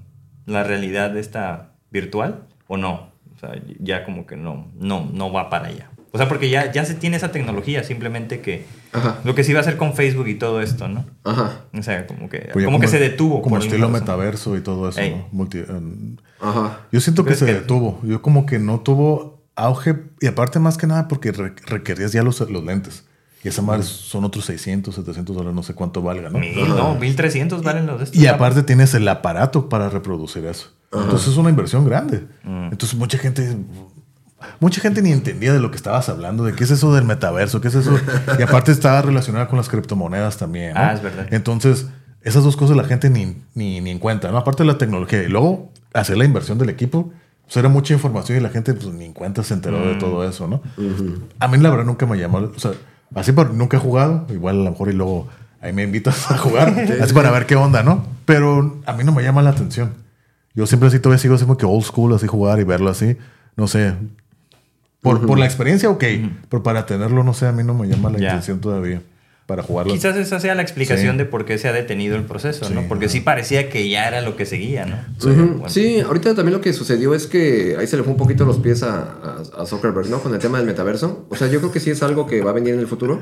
la realidad de esta virtual o no? O sea, ya como que no, no, no va para allá. O sea, porque ya, ya se tiene esa tecnología, simplemente que Ajá. lo que sí va a hacer con Facebook y todo esto, ¿no? Ajá. O sea, como que, Pues ya como que se detuvo. Como estilo metaverso y todo eso. Ey. ¿no? Multi- em, Ajá. yo siento que ¿Crees se que- detuvo. Yo como que no tuvo auge. Y aparte más que nada porque re- requerías ya los, los lentes. Y esa madre son otros 600, 700 dólares, no sé cuánto valga, ¿no? Mil, no, 1300 valen los de estos. Y aparte tienes el aparato para reproducir eso. Entonces es una inversión grande. Mm. Entonces mucha gente, mucha gente ni entendía de lo que estabas hablando, de qué es eso del metaverso, qué es eso. y aparte estaba relacionada con las criptomonedas también. ¿no? Ah, es verdad. Entonces esas dos cosas la gente ni, ni, ni en cuenta, ¿no? Aparte de la tecnología y luego hacer la inversión del equipo. Pues era mucha información y la gente pues ni en cuenta se enteró Mm. de todo eso, ¿no? A mí la verdad nunca me llamó, o sea, así por, nunca he jugado, igual a lo mejor y luego ahí me invitas a jugar, así para ver qué onda, ¿no? Pero a mí no me llama la atención. Yo siempre así todavía sigo así como que old school, así jugar y verlo así, no sé. Por, por la experiencia, ok, pero para tenerlo, no sé, a mí no me llama la Ya. intención todavía. Para jugarlo. Quizás esa sea la explicación Sí. de por qué se ha detenido el proceso, ¿no? Porque sí parecía que ya era lo que seguía, ¿no? Bueno. Sí, ahorita también lo que sucedió es que ahí se le fue un poquito los pies a, a- a Zuckerberg, ¿no? Con el tema del metaverso. O sea, yo creo que sí es algo que va a venir en el futuro,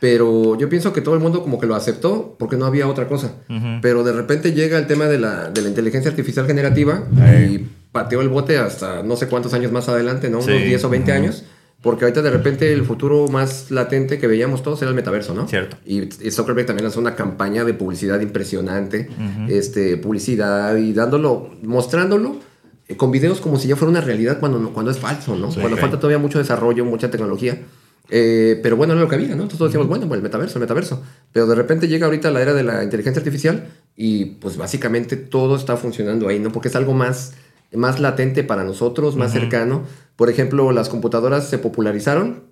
pero yo pienso que todo el mundo como que lo aceptó porque no había otra cosa. Pero de repente llega el tema de la, de la inteligencia artificial generativa y pateó el bote hasta no sé cuántos años más adelante, ¿no? Sí. Unos 10 o 20 años. Porque ahorita de repente el futuro más latente que veíamos todos era el metaverso, ¿no? Cierto. Y, y Zuckerberg también lanzó una campaña de publicidad impresionante, este, publicidad y dándolo, mostrándolo eh, con videos como si ya fuera una realidad cuando, cuando es falso, ¿no? cuando ok. falta todavía mucho desarrollo, mucha tecnología. Eh, pero bueno, era lo que había, ¿no? Entonces todos decíamos, bueno, pues el metaverso, el metaverso. Pero de repente llega ahorita la era de la inteligencia artificial y pues básicamente todo está funcionando ahí, ¿no? Porque es algo más, más latente para nosotros, más cercano. Por ejemplo, las computadoras se popularizaron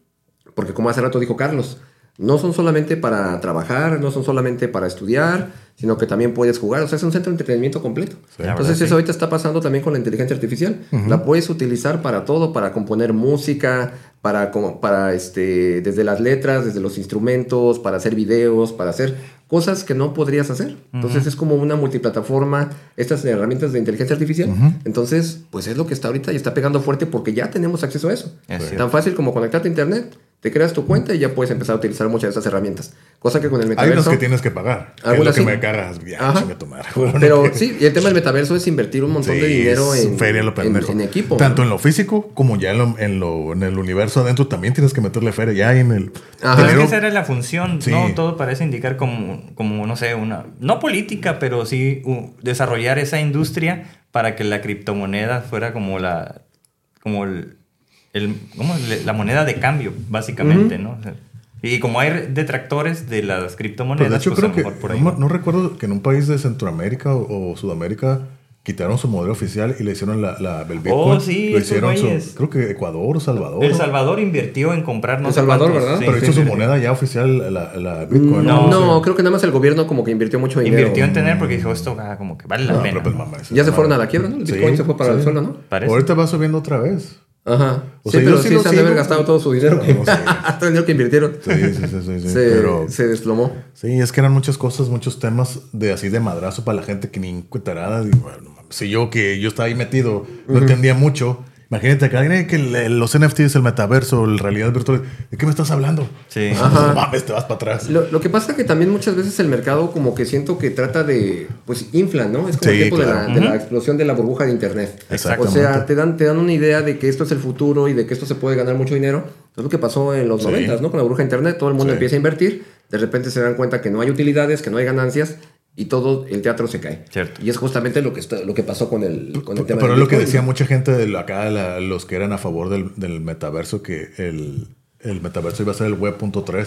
porque como hace rato dijo Carlos, no son solamente para trabajar, no son solamente para estudiar, sino que también puedes jugar. O sea, es un centro de entretenimiento completo. Entonces eso ahorita está pasando también con la inteligencia artificial. La puedes utilizar para todo, para componer música, para, como, para este, desde las letras, desde los instrumentos, para hacer videos, para hacer cosas que no podrías hacer. Entonces es como una multiplataforma, estas herramientas de inteligencia artificial. Entonces, pues es lo que está ahorita y está pegando fuerte porque ya tenemos acceso a eso. Es cierto. Tan fácil como conectarte a internet, te creas tu cuenta y ya puedes empezar a utilizar muchas de estas herramientas. Cosa que con el Hay metaverso... unas que tienes que pagar. Es lo que sí. me cagas. Ya, madre. Bueno, Pero que- sí, y el tema del metaverso es invertir un montón Sí, de dinero es en, feria lo en, en equipo. Tanto ¿no? en lo físico como ya en, lo, en, lo- en el universo adentro también tienes que meterle feria. Ya en el. Ajá. Pero es que esa era la función, Sí. ¿no? Todo parece indicar como, como, no sé, una... No política, pero sí uh, desarrollar esa industria para que la criptomoneda fuera como la... Como el... el- ¿cómo? La moneda de cambio, básicamente, ¿no? O sea, y como hay detractores de las criptomonedas, de hecho, pues a creo lo que. mejor por ahí. No, no recuerdo que en un país de Centroamérica o, o Sudamérica quitaron su modelo oficial y le hicieron la, la, el Bitcoin. Oh, sí, Lo hicieron su- creo que Ecuador o Salvador. El ¿no? Salvador invirtió en comprar no El Salvador, cuántos, ¿verdad? sí, Pero sí, hizo su invirtió. moneda ya oficial, la, la Bitcoin. No, No, Sí. creo que nada más el gobierno como que invirtió mucho dinero. Invirtió en tener porque dijo esto ah, como que vale la No, pena. pero pues, ¿no? mamá, Ya se fueron a la quiebra, ¿no? El Sí, Bitcoin se fue para sí. el suelo, ¿no? Parece. Ahorita va subiendo otra vez. Ajá. O sí, sea, pero sí se han de haber gastado todo su dinero. que- No, sí. todo el dinero que invirtieron. Sí, sí, sí, sí, sí, se, pero se desplomó. sí, es que eran muchas cosas, muchos temas de así de madrazo para la gente que ni encuentará. Y bueno, si yo que yo estaba ahí metido, no entendía mucho. Imagínate que alguien que los NFTs, el metaverso, la realidad virtual, ¿de qué me estás hablando? Sí. Ajá. No mames, te vas para atrás. Lo, lo que pasa que también muchas veces el mercado como que siento que trata de, pues infla, ¿no? Es como Sí, el tiempo de, la, de la explosión de la burbuja de Internet. O Exactamente. sea, te dan, te dan una idea de que esto es el futuro y de que esto se puede ganar mucho dinero. Es lo que pasó en los Sí. 90, ¿no? Con la burbuja de Internet, todo el mundo Sí. empieza a invertir, de repente se dan cuenta que no hay utilidades, que no hay ganancias y todo el teatro se cae. Cierto. Y es justamente lo que, está- lo que pasó con el, con el tema Pero es lo que decía mucha gente de acá, la- los que eran a favor del, del metaverso, que el, el metaverso iba a ser el web.3,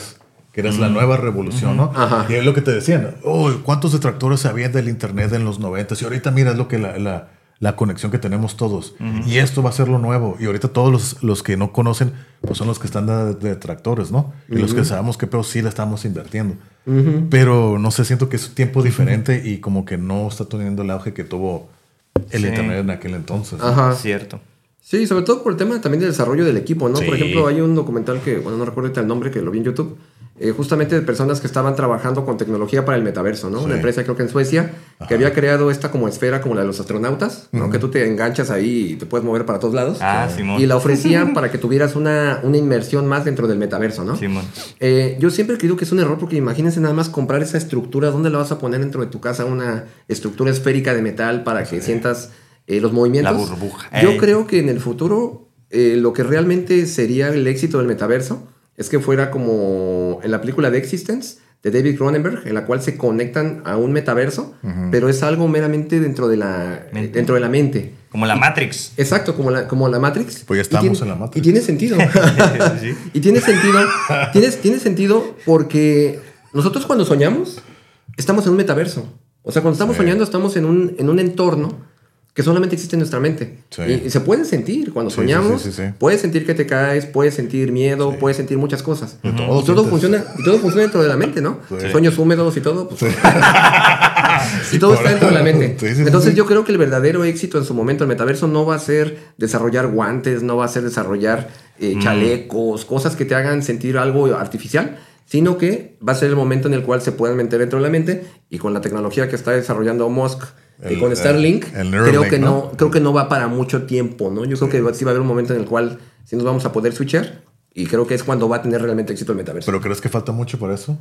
que era la nueva revolución, ¿no? Ajá. Y es lo que te decían, oh, ¿cuántos detractores había del internet en los 90? Y ahorita mira, es lo que la, la- la conexión que tenemos todos. Y esto va a ser lo nuevo. Y ahorita todos los, los que no conocen, pues son los que están de, de detractores, ¿no? Y los que sabemos que pero sí le estamos invirtiendo. Pero no sé, siento que es un tiempo diferente y como que no está teniendo el auge que tuvo el Sí. internet en aquel entonces. Ajá. Cierto. Sí, sobre todo por el tema también del desarrollo del equipo, ¿no? Sí. Por ejemplo, hay un documental que, bueno, no recuerdo el nombre, que lo vi en YouTube, eh, justamente de personas que estaban trabajando con tecnología para el metaverso, ¿no? Sí. Una empresa, creo que en Suecia, que había creado esta como esfera como la de los astronautas, ¿no? Que tú te enganchas ahí y te puedes mover para todos lados. Ah, Simón. Y la ofrecían para que tuvieras una, una inmersión más dentro del metaverso, ¿no? Simón. Eh, yo siempre he creído que es un error porque imagínense nada más comprar esa estructura, ¿dónde la vas a poner dentro de tu casa? Una estructura esférica de metal para que sientas eh, los movimientos. La burbuja. Yo creo que en el futuro eh, lo que realmente sería el éxito del metaverso es que fuera como en la película de Existence de David Cronenberg, en la cual se conectan a un metaverso, pero es algo meramente dentro de la, Mente. dentro de la mente. Como la Matrix. Exacto, como la, como la Matrix. Pues ya estamos tiene- en la Matrix. Y tiene sentido. Sí. y tiene sentido. Tiene, tiene sentido porque nosotros cuando soñamos, estamos en un metaverso. O sea, cuando estamos Sí. soñando, estamos en un, en un entorno que solamente existe en nuestra mente. Sí. Y, y se puede sentir cuando Sí, soñamos. sí. Puedes sentir que te caes, puedes sentir miedo, puedes sentir muchas cosas. Todo funciona, y todo funciona dentro de la mente, ¿no? Sueños húmedos y todo. Pues, y todo está dentro de la mente. Entonces yo creo que el verdadero éxito en su momento del metaverso no va a ser desarrollar guantes, no va a ser desarrollar eh, chalecos, cosas que te hagan sentir algo artificial, sino que va a ser el momento en el cual se puedan meter dentro de la mente y con la tecnología que está desarrollando Musk El- con Starlink, el creo que no, ¿no? creo que no va para mucho tiempo, ¿no? Yo creo que va- sí va a haber un momento en el cual sí nos vamos a poder switchar y creo que es cuando va a tener realmente éxito el metaverso. ¿Pero crees que falta mucho para eso?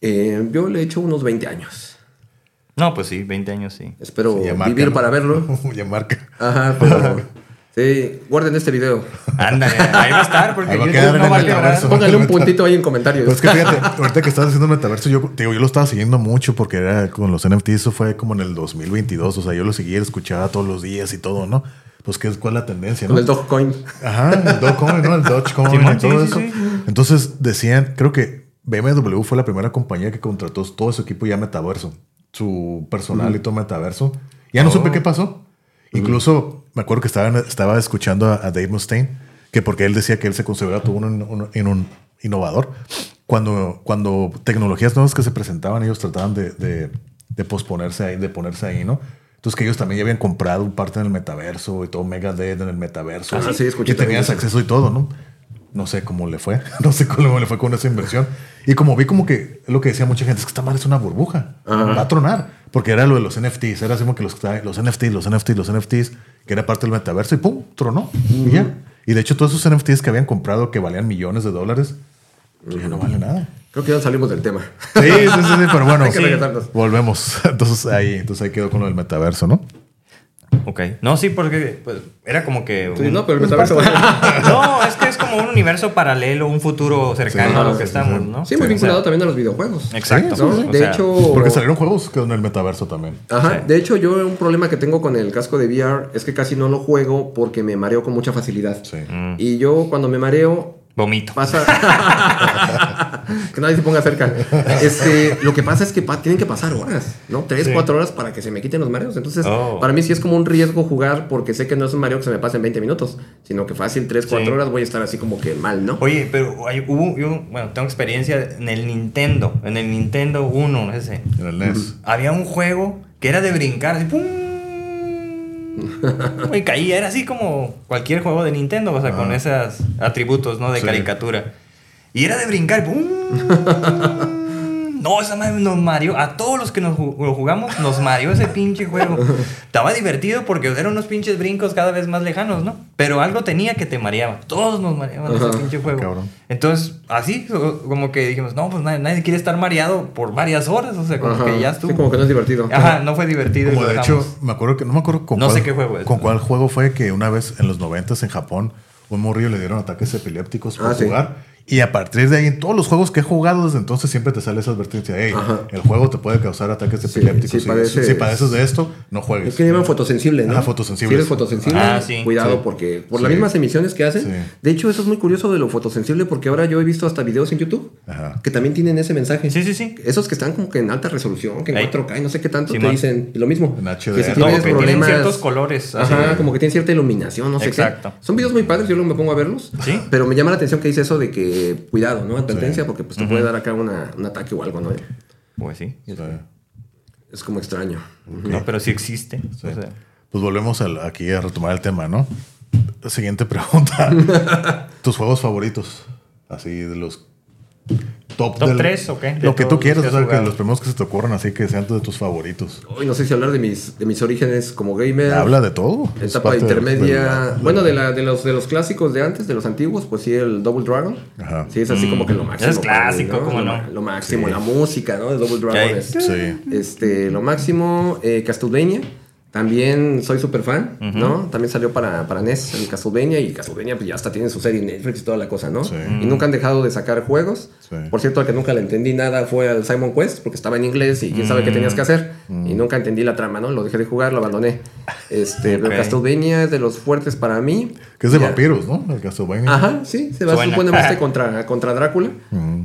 Eh, yo le he hecho unos 20 años. No, pues sí, 20 años sí. Espero Sí, ya marca, vivir ¿no? para verlo. ya marca. Ajá, pero... Sí, guarden este video. Ándale, ahí va a estar porque Ahí va a quedar en no el a quebrar. metaverso. Póngale un puntito ahí en comentarios. Pues es que fíjate, ahorita que estás haciendo el metaverso, yo, te digo, yo lo estaba siguiendo mucho porque era con los NFTs, eso fue como en el 2022. O sea, yo lo seguía, lo escuchaba todos los días y todo, ¿no? Pues, ¿qué es, ¿cuál es la tendencia, no? Con el Dogecoin. Ajá, el Dogecoin, ¿no? El Dogecoin Simón, y todo sí, eso. sí, sí. Entonces decían, creo que BMW fue la primera compañía que contrató todo su equipo ya metaverso, su personal y todo metaverso. Ya no Oh. supe qué pasó. Incluso me acuerdo que estaba, estaba escuchando a, a Dave Mustaine, que porque él decía que él se consideraba todo un, un- en un innovador. Cuando, cuando tecnologías nuevas que se presentaban, ellos trataban de, de- de posponerse ahí, de ponerse ahí, ¿no? Entonces que ellos también ya habían comprado parte en el metaverso y todo Megadeth en el metaverso. Ah, sí, escuché Y tenías acceso y todo, ¿no? No sé cómo le fue. No sé cómo le fue con esa inversión. Y como vi como que lo que decía mucha gente, es que esta madre es una burbuja. Va a tronar. Porque era lo de los NFTs. Era así como que los, los NFTs, los NFTs, los NFTs, que era parte del metaverso y pum, tronó. Y ya. Y de hecho todos esos NFTs que habían comprado que valían millones de dólares, pues ya no vale nada. Creo que ya salimos del tema. Sí, sí, sí, sí, pero bueno, sí. volvemos. Entonces ahí, entonces ahí quedó con lo del metaverso, ¿no? Ok. No, sí, porque pues, era como que. Sí, un- no, pero el metaverso No, es que es como un universo paralelo, un futuro cercano Sí, a lo que sí, estamos, sí. ¿no? Sí, muy O sea, vinculado también a los videojuegos. Exacto. De sea, hecho, Porque salieron juegos que en el metaverso también. Ajá, Sí. de hecho yo un problema que tengo con el casco de VR es que casi no lo juego porque me mareo con mucha facilidad. Sí. Mm, Y yo cuando me mareo vomito. pasa que nadie se ponga cerca. Este, lo que pasa es que pa- tienen que pasar horas, ¿no? Tres, Sí. cuatro horas para que se me quiten los mareos. Entonces, Oh. para mí sí es como un riesgo jugar porque sé que no es un mareo que se me pase en 20 minutos, sino que fácil tres, cuatro Sí. horas voy a estar así como que mal, ¿no? Oye, pero hay- hubo, yo, bueno, tengo experiencia en el Nintendo, en el Nintendo 1, ese. En el NES. Había un juego que era de brincar, así, ¡pum! Y caía, era así como cualquier juego de Nintendo, o sea, con Ah. esos atributos, ¿no? De Sí. caricatura. Y era de brincar, ¡pum! No, esa madre nos mareó. A todos los que nos lo jugamos, nos mareó ese pinche juego. Estaba divertido porque eran unos pinches brincos cada vez más lejanos, ¿no? Pero algo tenía que te mareaba. Todos nos mareaban ese pinche juego. cabrón. Entonces, así, como que dijimos, no, pues nadie, nadie quiere estar mareado por varias horas. O sea, como Ajá. que ya Sí, estuvo. como que no es divertido. Ajá, no fue divertido. Como de hecho, me acuerdo que no me acuerdo con No cuál, sé qué juego es. con cuál juego fue que una vez en los noventas en Japón un morrillo le dieron ataques epilépticos por Ah, sí. Y a partir de ahí en todos los juegos que he jugado desde entonces siempre te sale esa advertencia, hey, Ajá. el juego te puede causar ataques Sí, epilépticos. sí si, padeces- si padeces de esto, no juegues. Es que llaman fotosensible, ¿no? Ajá, fotosensible. Si eres fotosensible, Ah, sí. cuidado Sí. porque por Sí. las mismas emisiones que hacen. Sí. De hecho, eso es muy curioso de lo fotosensible porque ahora yo he visto hasta videos en YouTube Ajá. que también tienen ese mensaje. Sí, sí, sí. Esos que están como que en alta resolución, que en Ey. 4K y no sé qué tanto, te dicen lo mismo. En HDR. Que si No, tienes que tienen problemas... ciertos colores. Ajá, como que tiene cierta iluminación, no sé Exacto. qué. Son videos muy padres, yo luego me pongo a verlos. Sí. Pero me llama la atención que dice eso de que cuidado, ¿no? Advertencia, Sí. porque pues te puede dar acá una- un ataque o algo, ¿no? Pues sí. Es como extraño. No, pero sí existe. sí. O sea, Pues volvemos aquí a retomar el tema, ¿no? Siguiente pregunta. ¿Tus juegos favoritos? Así de los top, ¿Top del- tres o qué? De Lo que tú quieras, o sea, que los primeros que se te ocurran, así que sean de tus favoritos. Hoy no sé si hablar de mis, de mis orígenes como gamer. Habla de todo. Etapa de- intermedia. de bueno, de, la, de, los, de los clásicos de antes, de los antiguos, pues sí, el Double Dragon. Ajá. Sí, es así como que lo máximo. es mí, clásico, ¿cómo lo, no? Lo máximo, Sí. la música, ¿no? De Double Dragon es Sí. este, lo máximo. Eh, Castlevania. También soy súper fan, ¿no? También salió para, para NES el Castlevania y Castlevania pues ya hasta tiene su serie en Netflix y toda la cosa, ¿no? Sí. Y nunca han dejado de sacar juegos. Sí. Por cierto, al que nunca le entendí nada fue al Simon Quest, porque estaba en inglés y quién sabe qué tenías que hacer. Y nunca entendí la trama, ¿no? Lo dejé de jugar, lo abandoné. Este, pero Ok. Castlevania es de los fuertes para mí. Que es de Ya. vampiros, ¿no? El Castlevania. Ajá, sí, se va supuestamente contra, contra Drácula.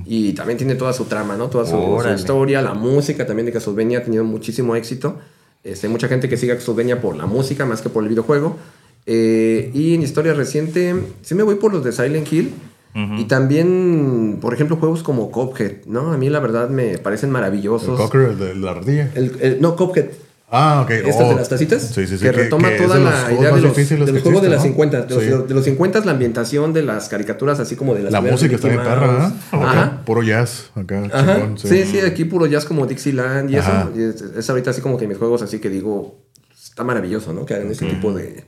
Y también tiene toda su trama, ¿no? Toda su, su historia, la música también de Castlevania ha tenido muchísimo éxito. Este, hay mucha gente que sigue a Castlevania por la música más que por el videojuego. Eh, y en historia reciente, sí me voy por los de Silent Hill. Y también, por ejemplo, juegos como Cuphead, ¿no? A mí la verdad me parecen El maravillosos. Cocker, el de la ardilla. El- el- no, Cuphead. Ah, ok. Estas Oh, de las tacitas. Sí, sí, sí. Que, retoma toda de la idea de los, de juegos de las existen, 50. ¿no? De los, Sí. de los 50, la ambientación de las caricaturas, así como de las La música de está Mickey perra. ¿eh? Ajá. Puro jazz acá. Ajá. chingón, sí. sí, aquí puro jazz como Dixieland y Ajá. eso. Y es, es ahorita así como que mis juegos así que digo, está maravilloso, ¿no? Que hagan ese tipo de,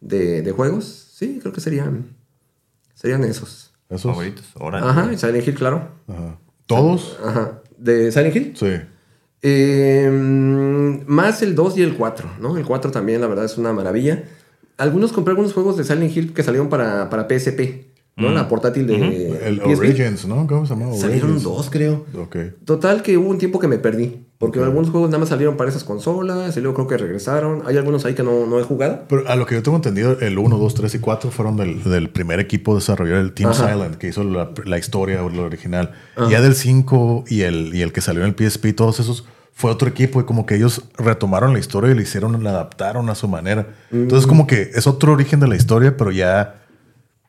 de, de juegos. Sí, creo que serían, serían esos. Esos. Favoritos. Órale. Ajá, y Silent Hill, claro. Ajá. ¿Todos? Ajá. ¿De Silent Hill? Sí. Eh, más el 2 y el 4, ¿no? El 4 también, la verdad, es una maravilla. Algunos compré algunos juegos de Silent Hill que salieron para, para PSP, ¿no? La portátil de El PSP. Origins, ¿no? ¿Cómo se llama? Salieron Origins. dos, creo. Ok. Total que hubo un tiempo que me perdí. Porque algunos juegos nada más salieron para esas consolas y luego creo que regresaron. Hay algunos ahí que no, no he jugado. Pero a lo que yo tengo entendido, el 1, 2, 3 y 4 fueron del, del primer equipo desarrollador, el Team Ajá. Silent, que hizo la, la historia o lo original. Ya del 5 y el, y el que salió en el PSP y todos esos fue otro equipo y como que ellos retomaron la historia y le hicieron, la adaptaron a su manera. Entonces como que es otro origen de la historia, pero ya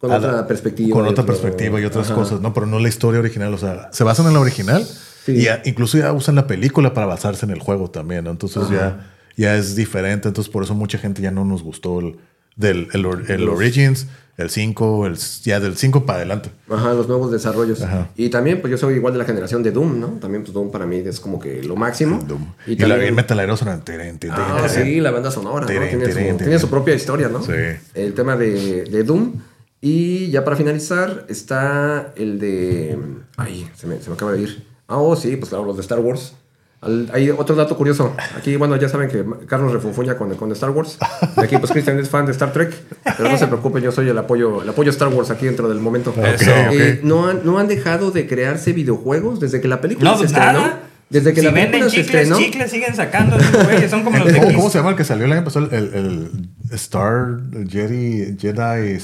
Con otra la- perspectiva. Con otra otro- perspectiva y otras Ajá. cosas, ¿no? Pero no la historia original. O sea, se basan en la original Sí. y ya- incluso ya usan la película para basarse en el juego también, ¿no? Entonces ya, ya es diferente. Entonces por eso mucha gente ya no nos gustó el, del, el, el Origins, el 5, el, ya del 5 para adelante. Ajá, los nuevos desarrollos. Ajá. Y también, pues yo soy igual de la generación de Doom, ¿no? También, pues Doom para mí es como que lo máximo. Doom. Y, Y, la también, bien metaleros eran... tiren, tiren, Ah, sí, la banda sonora, ¿no? Tiene, su, tiene su propia historia, ¿no? Sí. El tema de, de Doom. Y ya para finalizar está el de... Ay, se me, se me acaba de ir. Ah, oh, sí, pues claro, los de Star Wars. Al- hay otro dato curioso. Aquí, bueno, ya saben que Carlos refunfuña con, con Star Wars. Y aquí, pues Cristian es fan de Star Trek. Pero no se preocupen, yo soy el apoyo, el apoyo Star Wars aquí dentro del momento. Eh, no, han, no han dejado de crearse videojuegos desde que la película No, se pues estrenó. nada. Desde que si la venden película se chicles, estrenó. chicles siguen sacando esos güeyes. Son como los de ¿Cómo, Kiss. cómo se llama el que salió el año pasado? El, el Star Jedi... Jedi...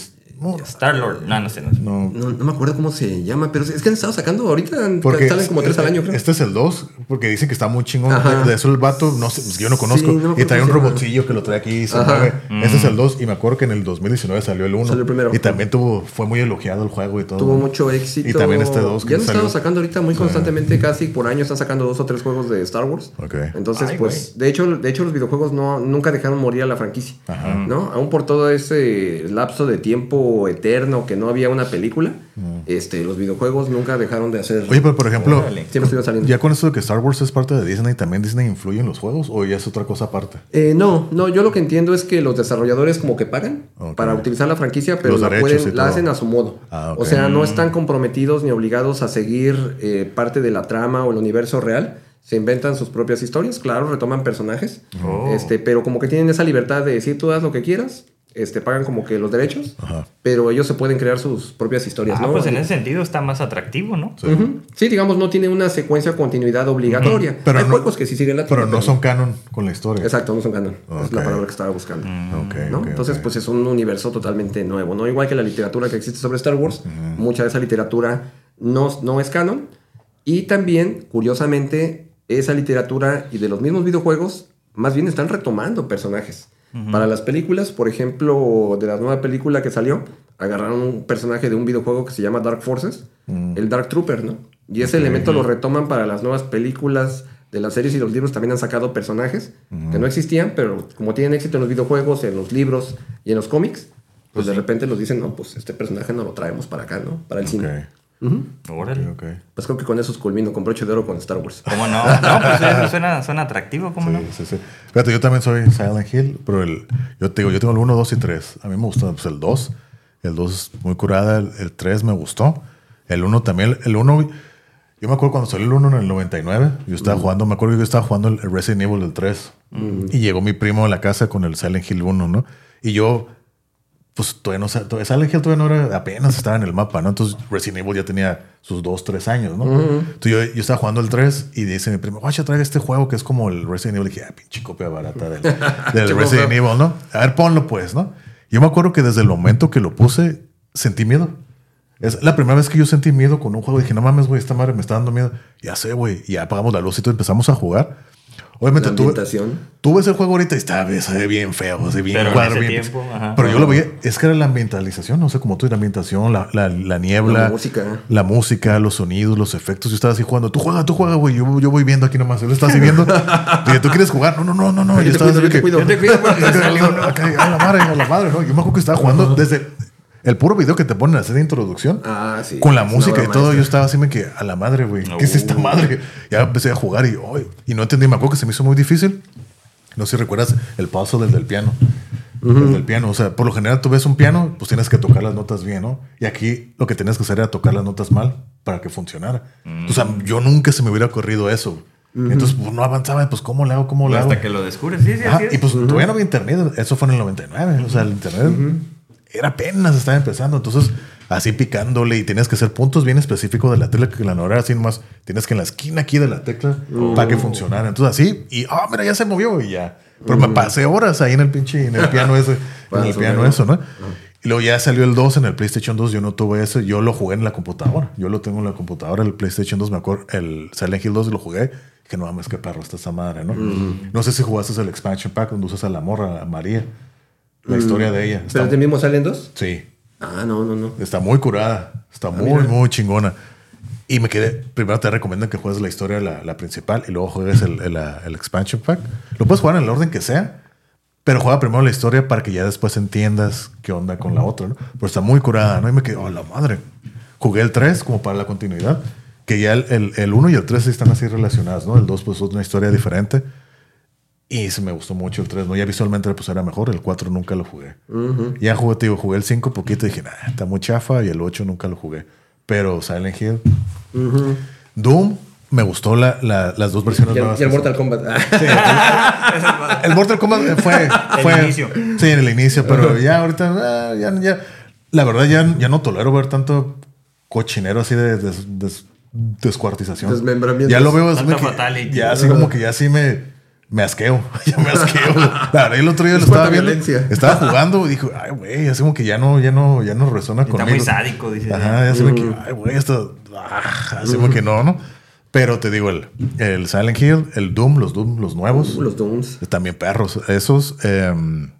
Star-Lord. No, no sé. No sé. no, No, no me acuerdo cómo se llama, pero es que han estado sacando ahorita. Porque salen como tres al año, creo. Este es el 2, porque dicen que está muy chingón. Ajá. De, eso el vato, no sé, pues, yo no conozco. Sí, no y trae un robotcillo que lo trae aquí y se Ajá. mueve. Ese es el 2. Y me acuerdo que en el 2019 salió el 1. Salió el primero. Y también tuvo, fue muy elogiado el juego y todo. Tuvo mucho éxito. Y también este 2 Ya que han salió. estado sacando ahorita muy constantemente, casi por año están sacando dos o tres juegos de Star Wars. Ok. Entonces, Ay, pues, de hecho, de hecho los videojuegos no, nunca dejaron morir a la franquicia. Ajá. ¿No? Aún por todo ese lapso de tiempo eterno que no había una película, este, los videojuegos nunca dejaron de hacer. Oye, pero por ejemplo. Siempre estuvieron saliendo. ya con esto de que Star Wars es parte de Disney, ¿también Disney influye en los juegos o ya es otra cosa aparte? Eh, no, no, yo lo que entiendo es que los desarrolladores como que pagan para utilizar la franquicia, pero la, pueden, la hacen a su modo. Ah. O sea, no están comprometidos ni obligados a seguir eh, parte de la trama o el universo real. Se inventan sus propias historias, claro, retoman personajes, Oh. este, pero como que tienen esa libertad de decir tú haz lo que quieras, este, pagan como que los derechos, Ajá. pero ellos se pueden crear sus propias historias, Ah, ¿no? pues en ese sentido está más atractivo, ¿no? Sí. Ujú. Sí, digamos, no tiene una secuencia o continuidad obligatoria. Pero Hay no- juegos que sí siguen la Pero no son canon con la historia. Exacto, no son canon. Es la palabra que estaba buscando. Ok, ¿no? ok, Entonces, pues es un universo totalmente nuevo, ¿no? Igual que la literatura que existe sobre Star Wars, mucha de esa literatura no, no es canon. Y también, curiosamente, esa literatura y de los mismos videojuegos, más bien están retomando personajes. Para las películas, por ejemplo, de la nueva película que salió, agarraron un personaje de un videojuego que se llama Dark Forces, el Dark Trooper, ¿no? Y ese elemento lo retoman para las nuevas películas de las series y los libros también han sacado personajes que no existían, pero como tienen éxito en los videojuegos, en los libros y en los cómics, pues de repente nos dicen, no, pues este personaje no lo traemos para acá, ¿no? Para el cine. Ujú. Órale. Ok, ok. Pues creo que con eso culmino con broche de oro con Star Wars. ¿Cómo no? No, pues eso suena, suena atractivo, ¿cómo no? Sí, sí, sí. Fíjate, yo también soy Silent Hill, pero el, yo te digo, yo tengo el 1, 2 y 3. A mí me gusta pues, el 2. El 2 es muy curada, el, el 3 me gustó. El 1 también, el 1, yo me acuerdo cuando salió el 1 en el 99, yo estaba jugando, me acuerdo que yo estaba jugando el Resident Evil del 3. Y llegó mi primo a la casa con el Silent Hill 1, ¿no? Y yo, pues todavía no, todavía Silent Hill todavía no era, apenas estaba en el mapa, ¿no? Entonces Resident Evil ya tenía sus 2, 3 años, ¿no? Entonces yo, yo estaba jugando el 3 y dice mi primo, guacha, trae este juego que es como el Resident Evil. Y dije, ah, pinche copia barata del, del Resident. Evil, ¿no? A ver, ponlo pues, ¿no? Yo me acuerdo que desde el momento que lo puse, sentí miedo. Es la primera vez que yo sentí miedo con un juego. Dije, no mames, güey, esta madre me está dando miedo. Ya sé, güey. Y ya apagamos la luz y todo empezamos a jugar. Obviamente tú, tú ves el juego ahorita y está, se ve bien feo, se ve bien Pero en cuadro, ese bien- tiempo, ajá. Pero yo lo veía, es que era la ambientalización, no sé, como tú, la ambientación, la, la, la niebla, La música. la música, los sonidos, los efectos. Yo estaba así jugando, tú juega, tú juega, güey. Yo, yo voy viendo aquí nomás. Él está así viendo. Dije, ¿tú quieres jugar? No, no, no, no, no. Yo Yo te estaba cuido, así yo te que- cuido. Yo te cuido porque Acá, salió, ¿no? acá, a la madre, a la madre, ¿no? Yo me acuerdo que estaba jugando desde el puro video que te ponen a hacer de introducción. Ah, sí. Con la música y todo, yo maestra. estaba así, me que a la madre, güey. ¿Qué es esta Uh. madre? Ya empecé a jugar y, ay, y no entendí. Me acuerdo que se me hizo muy difícil. No sé si recuerdas el paso del del piano. El del piano. O sea, por lo general tú ves un piano, pues tienes que tocar las notas bien, ¿no? Y aquí lo que tenías que hacer era tocar las notas mal para que funcionara. O sea, yo nunca se me hubiera ocurrido eso. Entonces, pues no avanzaba. Pues, ¿cómo le hago? ¿Cómo le hago? Hasta que lo descubres. Sí, sí, Ajá, así es. y pues todavía no había internet. Eso fue en el 99. O sea, el internet era apenas estaba empezando. Entonces, así picándole y tenías que hacer puntos bien específicos de la tecla que la no era así más. Tienes que en la esquina aquí de la tecla para que funcionara. Entonces, así. Y, ah, mira, ya se movió y ya. Pero me pasé horas ahí en el pinche, en el piano ese. en el piano eso, ¿no? Y luego ya salió el 2 en el PlayStation 2. Yo no tuve ese. Yo lo jugué en la computadora. Yo lo tengo en la computadora, el PlayStation 2. Me acuerdo, el Silent Hill 2 lo jugué. Que no mames, qué perro está esa madre, ¿no? No sé si jugaste el expansion pack donde usas a la morra, a María. La historia de ella. ¿Pero Está, es del mismo Silent 2? sí, Ah, no, no, no. está muy curada. Está muy, mira. muy chingona. Y me quedé. Primero te recomiendo que juegues la historia, la, la principal, y luego juegues el, el, el expansion pack. Lo puedes jugar en el orden que sea, pero juega primero la historia para que ya después entiendas qué onda con la otra, ¿no? Pero está muy curada, ¿no? Y me quedé, oh, la madre. Jugué el 3 como para la continuidad, que ya el, el, el 1 y el 3 sí están así relacionados, ¿no? El 2 pues es una historia diferente. Y se me gustó mucho el 3, ¿no? Ya visualmente pues era mejor, el 4 nunca lo jugué. Ya jugué, te digo, jugué el 5 poquito y dije, nah, está muy chafa y el 8 nunca lo jugué. Pero Silent Hill. Doom, me gustó la, la- las dos versiones Y el, nuevas y el Mortal Kombat. el Mortal Kombat fue, fue inicio. Sí, en el inicio, pero ya ahorita, ah, ya, ya, la verdad ya, ya no tolero ver tanto cochinero así de des- des- descuartización. Ya lo veo así fatality. ya así como que ya sí me, me asqueo, ya me asqueo. La verdad, el otro día lo Es estaba viendo, violencia. estaba jugando y dijo, ay güey, así como que ya no, ya no, ya no resuena Está conmigo. muy sádico, dice. Ajá, ya se me que, ay, güey, esto. ah, así como que no, ¿no? Pero te digo, el, el Silent Hill, el Doom, los Doom, los nuevos, Uh, Los Dooms. también perros. Esos, em,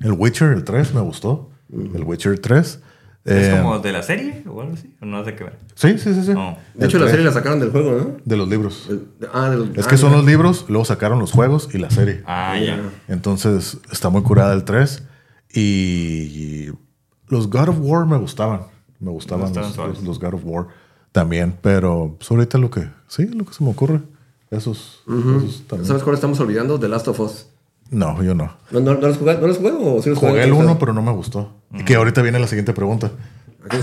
el Witcher, el 3, me gustó. El Witcher 3. ¿Es Em, como de la serie o algo así? ¿O no hace que ver? Sí, sí, sí. sí. No. De hecho, la 3, serie la sacaron del juego, ¿no? De los libros. El- ah, de los, Es ah, que son mira. los libros, luego sacaron los juegos y la serie. Ah, ya. Entonces está muy curada el 3. Y, y los God of War me gustaban. Me gustaban los, los- los God of War también. Pero pues, ahorita lo que, sí, lo que se me ocurre. Esos, esos también. ¿Sabes cuál estamos olvidando? The Last of Us. No, yo no. ¿No, no, no los jugaste? ¿No los jugado o sí los Jugué jugaste? el 1, pero no me gustó. Y que ahorita viene la siguiente pregunta.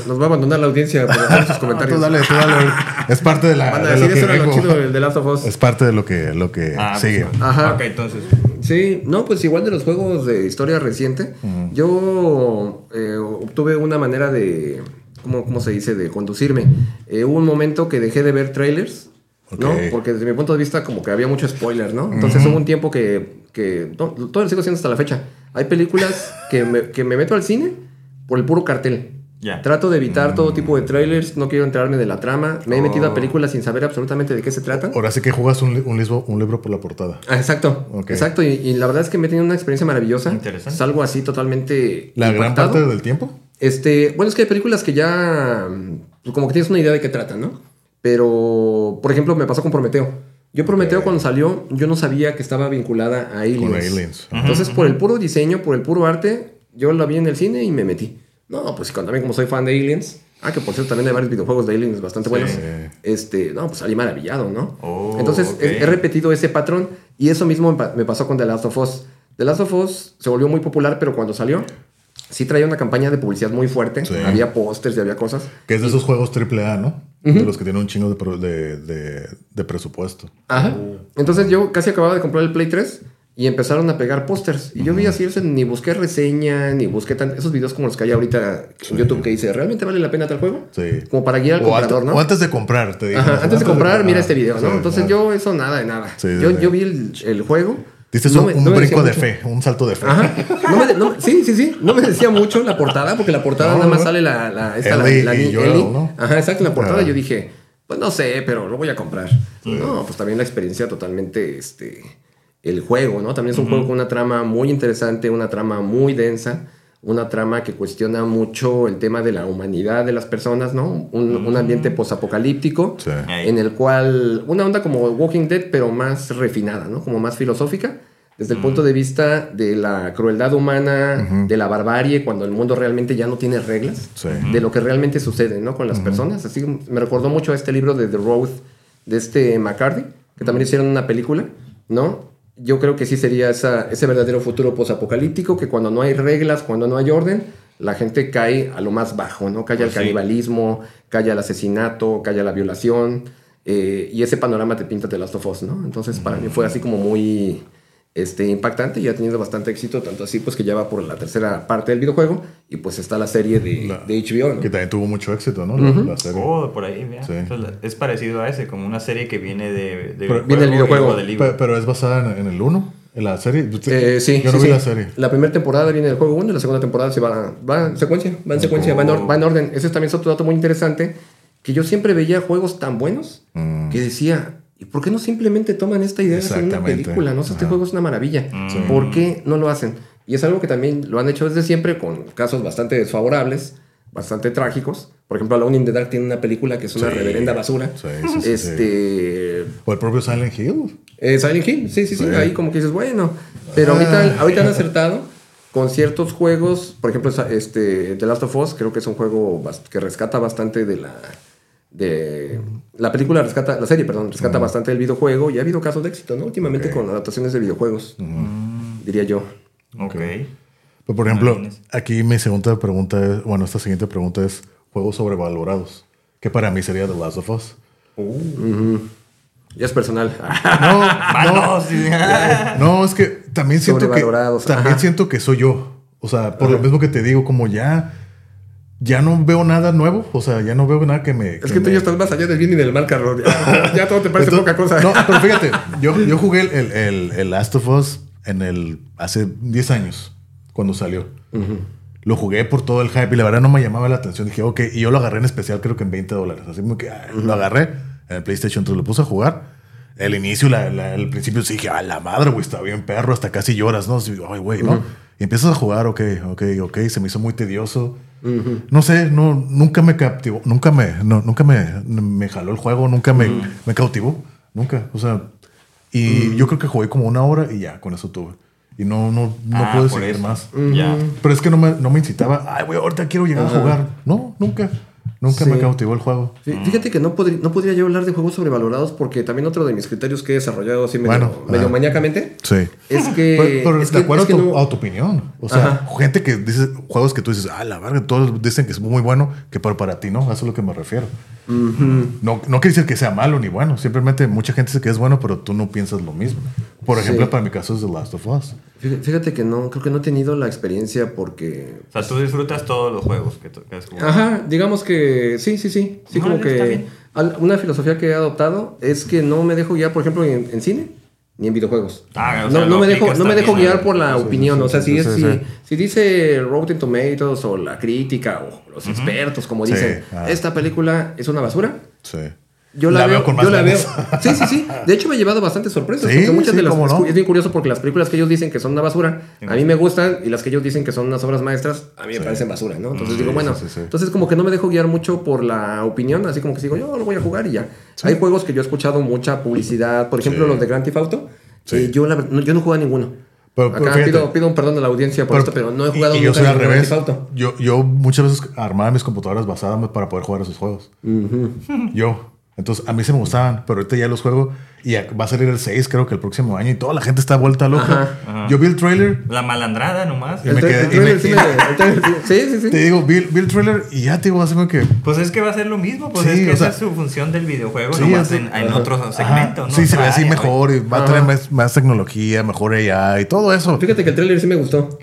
Nos va a abandonar la audiencia por sus comentarios. Tú dale, tú dale. Es parte de la. Van a de lo decir, que eso era lo chido del The Last of Us. Es parte de lo que, lo que Ah, sigue. pues, Ajá. Ok, entonces. Sí, no, pues igual de los juegos de historia reciente, yo eh, obtuve una manera de, ¿cómo, cómo se dice?, de conducirme. Eh, hubo un momento que dejé de ver trailers, ¿no? Porque desde mi punto de vista como que había mucho spoiler, ¿no? Entonces hubo un tiempo que, que to- todo lo sigo haciendo hasta la fecha. Hay películas que me, que me meto al cine por el puro cartel. Ya. Trato de evitar todo tipo de trailers, no quiero enterarme de la trama. Me he metido a películas sin saber absolutamente de qué se tratan. Ahora sí que jugas un, un, libro, un libro por la portada. Ah, exacto, exacto. Y, y la verdad es que me he tenido una experiencia maravillosa. Interesante. Salgo así totalmente. La gran parte del tiempo. Este, bueno, es que hay películas que ya. pues, como que tienes una idea de qué tratan, ¿no? Pero, por ejemplo, me pasó con Prometeo. Yo Prometeo cuando salió, yo no sabía que estaba vinculada a Aliens. Con Aliens. Entonces, por el puro diseño, por el puro arte, yo la vi en el cine y me metí. No, pues también como soy fan de Aliens. Ah, que por cierto también hay varios videojuegos de Aliens bastante buenos. Este, no, pues salí maravillado, ¿no? Oh, Entonces he, he repetido ese patrón y eso mismo me pasó con The Last of Us. The Last of Us se volvió muy popular, pero cuando salió, sí traía una campaña de publicidad muy fuerte. Sí. Había pósters y había cosas. Que es de esos juegos AAA, ¿no? De los que tienen un chingo de, pro- de, de- de presupuesto. Ajá. Entonces yo casi acababa de comprar el Play 3 y empezaron a pegar pósters. Y yo vi así, o sea, ni busqué reseña, ni busqué tan- esos videos como los que hay ahorita en YouTube que dice, ¿realmente vale la pena tal juego? Sí. Como para guiar al O, comprador, ¿no? o antes de comprar, te digo. Ajá, antes de comprar, mira este video, ¿no? Sí, Entonces yo eso nada de nada. Sí, yo, yo vi el, el juego. Diste no un, no brinco de mucho. fe, un salto de fe. Ajá. No me- sí, sí, sí. No me decía mucho la portada, porque la portada nada más sale la, la, esta, Ellie la, y Ellie. ¿no? Ajá, exacto. La portada Ah. yo dije, pues no sé, pero lo voy a comprar. No, pues también la experiencia totalmente este, el juego, ¿no? También es un juego con una trama muy interesante, una trama muy densa, una trama que cuestiona mucho el tema de la humanidad de las personas, ¿no? Un, un ambiente posapocalíptico Sí. En el cual una onda como Walking Dead, pero más refinada, ¿no? Como más filosófica, desde el punto de vista de la crueldad humana, de la barbarie, cuando el mundo realmente ya no tiene reglas, Sí. de lo que realmente sucede, ¿no? Con las personas. Así me recordó mucho a este libro de The Road de este McCarthy, que también hicieron una película, ¿no? Yo creo que sí sería esa, ese verdadero futuro posapocalíptico, que cuando no hay reglas, cuando no hay orden, la gente cae a lo más bajo, ¿no? Cae al Pues sí. canibalismo, cae al asesinato, cae a la violación, eh, y ese panorama te pinta de Last of Us, ¿no? Entonces para mí fue así como muy este, impactante y ha tenido bastante éxito, tanto así pues que ya va por la tercera parte del videojuego, y pues está la serie de, La- de HBO, ¿no? Que también tuvo mucho éxito, ¿no? La- la serie. Oh, por ahí. Sí. Entonces, es parecido a ese, como una serie que viene de, de Pero- Viene del videojuego. del libro. Pe- pero es basada en, en el 1, en la serie. Eh, sí, Yo no sí, vi sí. la serie. La primera temporada viene del juego 1 y la segunda temporada se va, va en secuencia, va en secuencia, va en, or- va en orden. Ese es también otro dato muy interesante, que yo siempre veía juegos tan buenos Mm. que decía, ¿y por qué no simplemente toman esta idea de hacer una película? No sé, este Ajá. juego es una maravilla. ¿Por qué no lo hacen? Y es algo que también lo han hecho desde siempre con casos bastante desfavorables, bastante trágicos. Por ejemplo, Alone in the Dark tiene una película que es una Sí. reverenda basura. Sí, sí, sí, sí. este, O el propio Silent Hill. eh, Silent Hill, sí, sí, sí, Sí. ahí como que dices, bueno, pero ahorita, Ah. ahorita han acertado con ciertos juegos, por ejemplo, este, The Last of Us, creo que es un juego que rescata bastante de la... De, la película rescata, la serie, perdón, rescata bastante del videojuego y ha habido casos de éxito, ¿no? Últimamente Ok. con adaptaciones de videojuegos, diría yo. Ok. Pero, por ejemplo, aquí mi segunda pregunta es, bueno, esta siguiente pregunta es juegos sobrevalorados. Que para mí sería The Last of Us. Ya es personal. No, no, no, sí. no, es que también siento que Sobrevalorados, también ajá. siento que soy yo. O sea, por lo mismo que te digo, como ya ya no veo nada nuevo, o sea, ya no veo nada que me es que tú me- ya estás más allá del bien y del mal, Carlos. Ya, ya todo te parece Entonces, poca cosa. No, pero fíjate, yo, yo jugué el, el, el- Last of Us en el hace 10 años, cuando salió. Lo jugué por todo el hype y la verdad no me llamaba la atención. Dije, ok, y yo lo agarré en especial, creo que en 20 dólares. Así como que ah, lo agarré en el PlayStation 3, lo puse a jugar. El inicio, la, la- el principio, sí dije, a la madre, güey, está bien perro, hasta casi lloras, ¿no? Así, Ay, güey, ¿no? Y empiezas a jugar, ok, ok, ok, se me hizo muy tedioso. No sé, no, nunca me captivó, nunca me, no, nunca me, me jaló el juego, nunca me, me cautivó, nunca. O sea, y yo creo que jugué como una hora y ya, con eso tuve. Y no, no, no Ah, pude por seguir eso. más. Ya. Pero es que no me, no me incitaba, ay, güey, ahorita quiero llegar a jugar. No, nunca. Nunca Sí. me cautivó el juego. Fí- Fíjate que no, podría no podría yo hablar de juegos sobrevalorados porque también otro de mis criterios que he desarrollado así medio, Bueno, medio ajá. maníacamente Sí. es que. Pero, pero es de que- acuerdo es que a, tu, no- a tu opinión. O sea, Ajá. gente que dice juegos que tú dices, ah, la verga, todos dicen que es muy bueno, que pero para ti no, a eso es lo que me refiero. No, no quiere decir que sea malo ni bueno, simplemente mucha gente dice que es bueno, pero tú no piensas lo mismo. Por ejemplo, Sí. para mi caso es The Last of Us. Fí- Fíjate que no, creo que no he tenido la experiencia porque. O sea, tú disfrutas todos los juegos que, que has jugado. Ajá, digamos que sí, sí, sí. Sí, como que. Una filosofía que he adoptado es que no me dejo guiar, por ejemplo, en, en cine ni en videojuegos. Ah, o no, sea, no lo me dejo, no me dejo guiar por la Sí, opinión. sí, o sea, sí, si, sí, es, sí, si, sí. si dice Rotten Tomatoes o la crítica o los expertos, como Sí, dicen, ah. esta película es una basura, Sí. Yo la, veo, con más yo la veo. Sí, sí, sí. De hecho, me he llevado bastantes sorpresas. Sí, porque muchas sí, de las. cómo no. Es bien curioso porque las películas que ellos dicen que son una basura, a mí me gustan. Y las que ellos dicen que son unas obras maestras, a mí me Sí. parecen basura, ¿no? Entonces digo, bueno. Entonces, como que no me dejo guiar mucho por la opinión. Así como que digo, yo lo voy a jugar y ya. Hay juegos que yo he escuchado mucha publicidad. Por ejemplo, los de Grand Theft Auto. Sí. yo, la yo no juego a ninguno. Pero- pero Acá fíjate. pido, pido un perdón a la audiencia por esto, pero no he jugado y, y yo nunca soy al revés. Theft Auto. Yo, yo muchas veces armaba mis computadoras basadas para poder jugar esos juegos. Yo. Entonces, a mí se me gustaban, pero ahorita ya los juego y va a salir el 6, creo que el próximo año, y toda la gente está vuelta loca. Ajá. Ajá. Yo vi el trailer, La malandrada nomás. Y El me quedé- el y me- sí sí- Sí, sí, te digo, vi, vi el trailer y ya te digo, así como que. Pues es que va a ser lo mismo, pues Sí, es que o esa sea, es su función del videojuego, sí, nomás así- en, en otro segmento, ajá, ¿no? Sí, se ve Otra así mejor y va a tener más, más tecnología, mejor AI y todo eso. Fíjate que el trailer sí me gustó.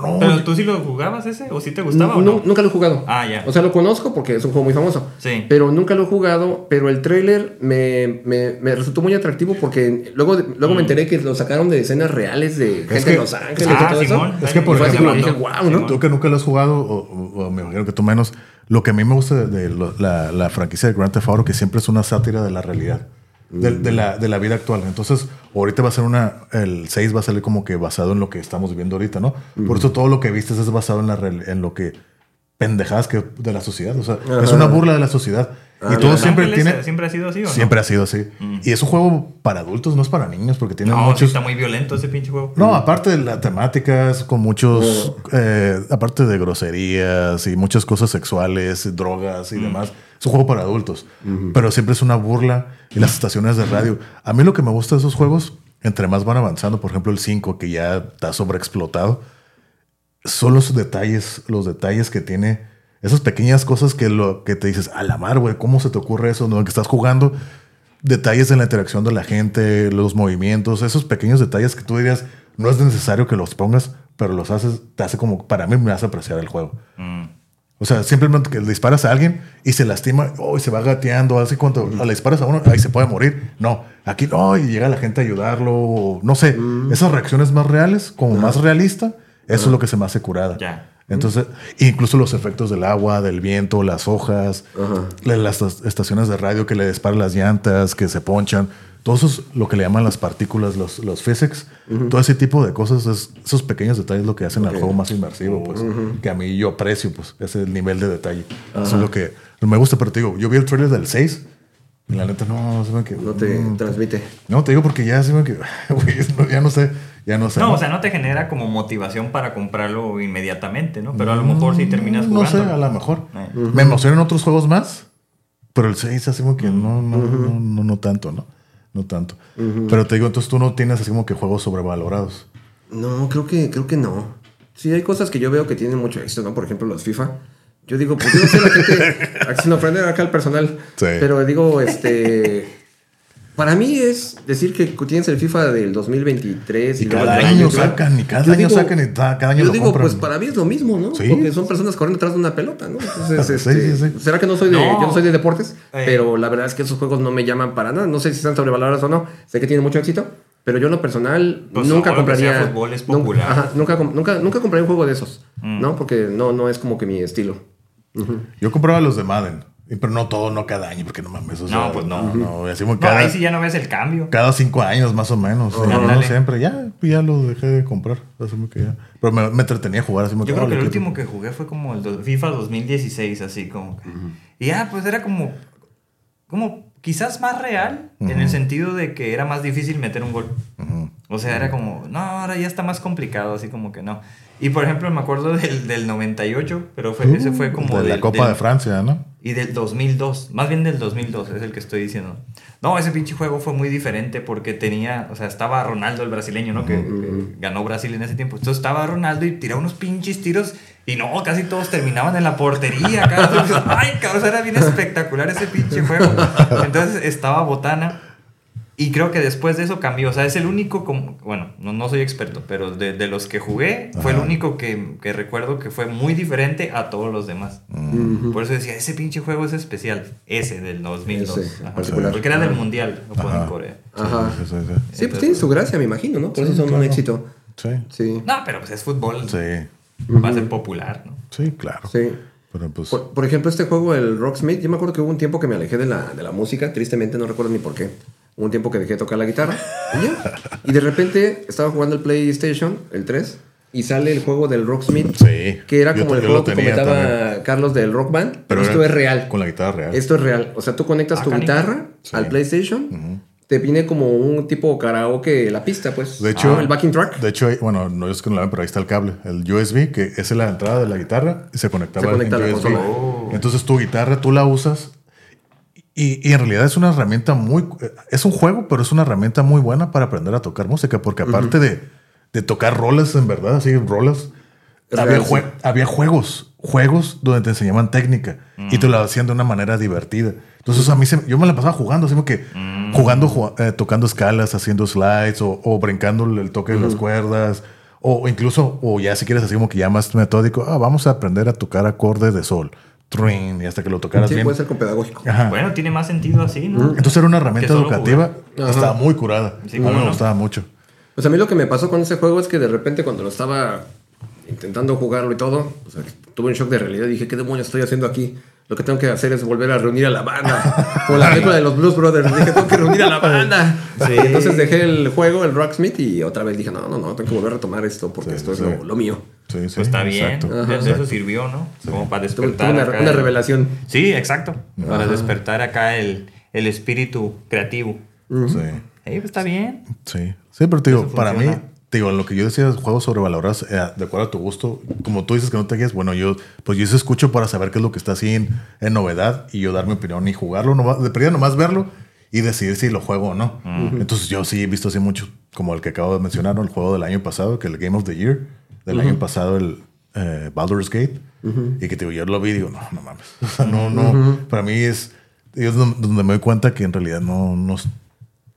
Pero no. ¿Pero tú sí lo jugabas ese? ¿O sí te gustaba o Nu- no? Nunca lo he jugado. Ah, ya. O sea, lo conozco porque es un juego muy famoso. Sí. Pero nunca lo he jugado. Pero el tráiler me, me, me resultó muy atractivo porque luego, luego me enteré que lo sacaron de escenas reales de gente Mm. que- en Los Ángeles Ah, y todo Simón. eso. Es que, por ejemplo, dije, wow, ¿no? Tú que nunca lo has jugado, o, o- o me imagino que tú menos, lo que a mí me gusta de, de la, la franquicia de Grand Theft Auto, que siempre es una sátira de la realidad. De, de la, de la vida actual. Entonces, ahorita va a ser una, el 6 va a salir como que basado en lo que estamos viviendo ahorita, ¿no? Por eso todo lo que viste es basado en, la, en lo que pendejadas que de la sociedad. O sea, es una burla de la sociedad. y Ah, todo ¿Los siempre Ángeles, tiene... ¿Siempre ha sido así o no? Siempre ha sido así. Y es un juego para adultos, no es para niños, porque tiene No, sí muchos... está muy violento ese pinche juego. No, aparte de la temática, es con muchos, eh, aparte de groserías y muchas cosas sexuales, drogas y demás, es un juego para adultos, pero siempre es una burla y las estaciones de radio. A mí lo que me gusta de esos juegos, entre más van avanzando, por ejemplo el 5 que ya está sobreexplotado, son los detalles, los detalles que tiene, esas pequeñas cosas que, lo, que te dices, a la mar, güey, ¿cómo se te ocurre eso? ¿No? Que estás jugando, detalles en la interacción de la gente, los movimientos, esos pequeños detalles que tú dirías, no es necesario que los pongas, pero los haces, te hace como, para mí me hace apreciar el juego. Mm. O sea, simplemente que le disparas a alguien y se lastima, oh, y se va gateando, así cuando le disparas a uno, ahí se puede morir. No, aquí no, y llega la gente a ayudarlo, no sé, esas reacciones más reales, como más realista, eso es lo que se me hace curada. Ya. Entonces, incluso los efectos del agua, del viento, las hojas, Ajá. la- las est- estaciones de radio que le disparan las llantas, que se ponchan, todo eso es lo que le llaman las partículas, los, los physics, todo ese tipo de cosas, es- esos pequeños detalles lo que hacen al juego más inmersivo, pues, que a mí yo aprecio, pues, ese nivel de detalle. Eso es lo que me gusta, pero te digo, yo vi el trailer del 6 y la neta no, se me que, No te transmite. no, te digo porque ya se me que, ya no sé, ya no sé. No, o sea, no te genera como motivación para comprarlo inmediatamente, ¿no? Pero a lo mejor si terminas No jugando. sé, a lo mejor. Eh. Me emocionan otros juegos más, pero el 6 así como que no, no, no, no, no tanto, ¿no? No tanto. Pero te digo, entonces tú no tienes así como que juegos sobrevalorados. No, creo que, creo que no. Sí, hay cosas que yo veo que tienen mucho éxito, ¿no? Por ejemplo, los FIFA. Yo digo, pues yo no sé la gente, sin ofender acá al personal, Sí. pero digo, este... Para mí es decir que tienes el FIFA del 2023 Y luego cada año 2023. sacan, y cada Yo año digo- sacan, y cada año Yo lo digo, compran. pues para mí es lo mismo, ¿no? Sí. Porque son personas corriendo atrás de una pelota, ¿no? Entonces, Sí, este, sí, sí. ¿será que no soy de, No. yo no soy de deportes? Eh. Pero la verdad es que esos juegos no me llaman para nada. No sé si están sobrevalorados o no. Sé que tienen mucho éxito. Pero yo en lo personal Pues nunca sea compraría. fútbol es popular. ajá, nunca, com- nunca, nunca compraría un juego de esos. Mm. ¿No? Porque no, no es como que mi estilo. Yo compraba los de Madden, y- pero no todo, no cada año, porque no mames. o No, pues no. No, no, así como No, cada, ahí sí ya no ves el cambio. cada cinco años más o menos. No, siempre. Ya, ya lo dejé de comprar. así como que ya. Pero me, me entretenía jugar así como Yo creo que el "Órale, último que jugué fue como el FIFA 2016, así como que. Y ya, pues era como. Como quizás más real, en el sentido de que era más difícil meter un gol. O sea, era como, no, ahora ya está más complicado, así como que no. Y por ejemplo, me acuerdo del, del 98, pero fue, ese fue como. de la del- Copa del- de Francia, ¿no? Y del 2002, más bien del 2002, es el que estoy diciendo. No, ese pinche juego fue muy diferente porque tenía, o sea, estaba Ronaldo el brasileño, ¿no? Que, que ganó Brasil en ese tiempo. Entonces estaba Ronaldo y tiraba unos pinches tiros y no, casi todos terminaban en la portería. Cada Ay, cabrón, era bien espectacular ese pinche juego. Entonces estaba Botana. Y creo que después de eso cambió. O sea, es el único, como, bueno, no, no soy experto, pero de, de los que jugué, fue el único que, que recuerdo que fue muy diferente a todos los demás. Ujú. Por eso decía, ese pinche juego es especial. Ese del 2002. Ese, Ajá. particular. Porque era del mundial, lo ponen en. Corea. Ajá. Sí, sí, sí. Sí, pues tiene su gracia, me imagino, ¿no? Por eso son un éxito. Sí, Sí. No, pero pues es fútbol. sí, Va a ser popular, ¿no? sí, claro. Sí. Pero pues, Por, por ejemplo, este juego, el Rocksmith, yo me acuerdo que hubo un tiempo que me alejé de la, de la música, tristemente no recuerdo ni por qué. Un tiempo que dejé de tocar la guitarra y ya. Y de repente estaba jugando el PlayStation, el 3, y sale el juego del Rocksmith, sí. que era como el yo juego que comentaba también. Carlos del Rock Band, pero, esto era es real. Con la guitarra real. Esto es real. O sea, tú conectas Ah, tu guitarra Sí. al PlayStation, te viene como un tipo karaoke la pista, pues. De hecho, Ah, el backing track. De hecho, bueno, no es que no la ven, pero ahí está el cable, el USB, que es la entrada de la guitarra y se conectaba Se conecta en USB. consola. Oh. Entonces tu guitarra tú la usas y, y en realidad es una herramienta muy, es un juego, pero es una herramienta muy buena para aprender a tocar música, porque aparte de, de tocar roles en verdad, así roles, Es había, jue- había juegos, juegos donde te enseñaban técnica y te lo hacían de una manera divertida. Entonces a mí se- yo me la pasaba jugando, así como que jugando, ju- eh, tocando escalas, haciendo slides o, o brincando el toque de las cuerdas. O incluso, o ya si quieres así como que ya más metódico, ah, vamos a aprender a tocar acordes de sol. Y hasta que lo tocaras Sí, bien. puede ser con pedagógico. Ajá. Bueno, tiene más sentido así, ¿no? Entonces era una herramienta educativa. Estaba muy curada. Sí, a mí cómo me no. gustaba mucho. Pues a mí lo que me pasó con ese juego es que de repente cuando lo estaba intentando jugarlo y todo, o sea, tuve un shock de realidad. Dije, ¿qué demonios estoy haciendo aquí? Lo que tengo que hacer es volver a reunir a la banda. Como la película de los Blues Brothers. Dije, tengo que reunir a la banda. Sí. Entonces dejé el juego, el Rocksmith, y otra vez dije, no, no, no, tengo que volver a retomar esto porque Sí, esto es sí. lo, lo mío. Sí, sí, Pues está bien. exacto. Eso sirvió, ¿no? Como para Tuve, tuve despertar. una, acá una el- revelación. Sí, exacto. Para despertar acá el, el espíritu creativo. Sí. Eh, pues está bien. Sí, sí, pero te digo, para mí. Te digo, en lo que yo decía, juegos sobrevalorados, eh, de acuerdo a tu gusto, como tú dices que no te guías, bueno, yo, pues yo sí escucho para saber qué es lo que está así en, en novedad y yo dar mi opinión y jugarlo, nomás, de perdida nomás verlo y decidir si lo juego o no. Entonces yo sí he visto así mucho, como el que acabo de mencionar, ¿no? el juego del año pasado, que el Game of the Year, del año pasado, el eh, Baldur's Gate, y que te digo, yo lo vi y digo, no, no mames, o sea, no, no, para mí es, es donde donde me doy cuenta que en realidad no, no,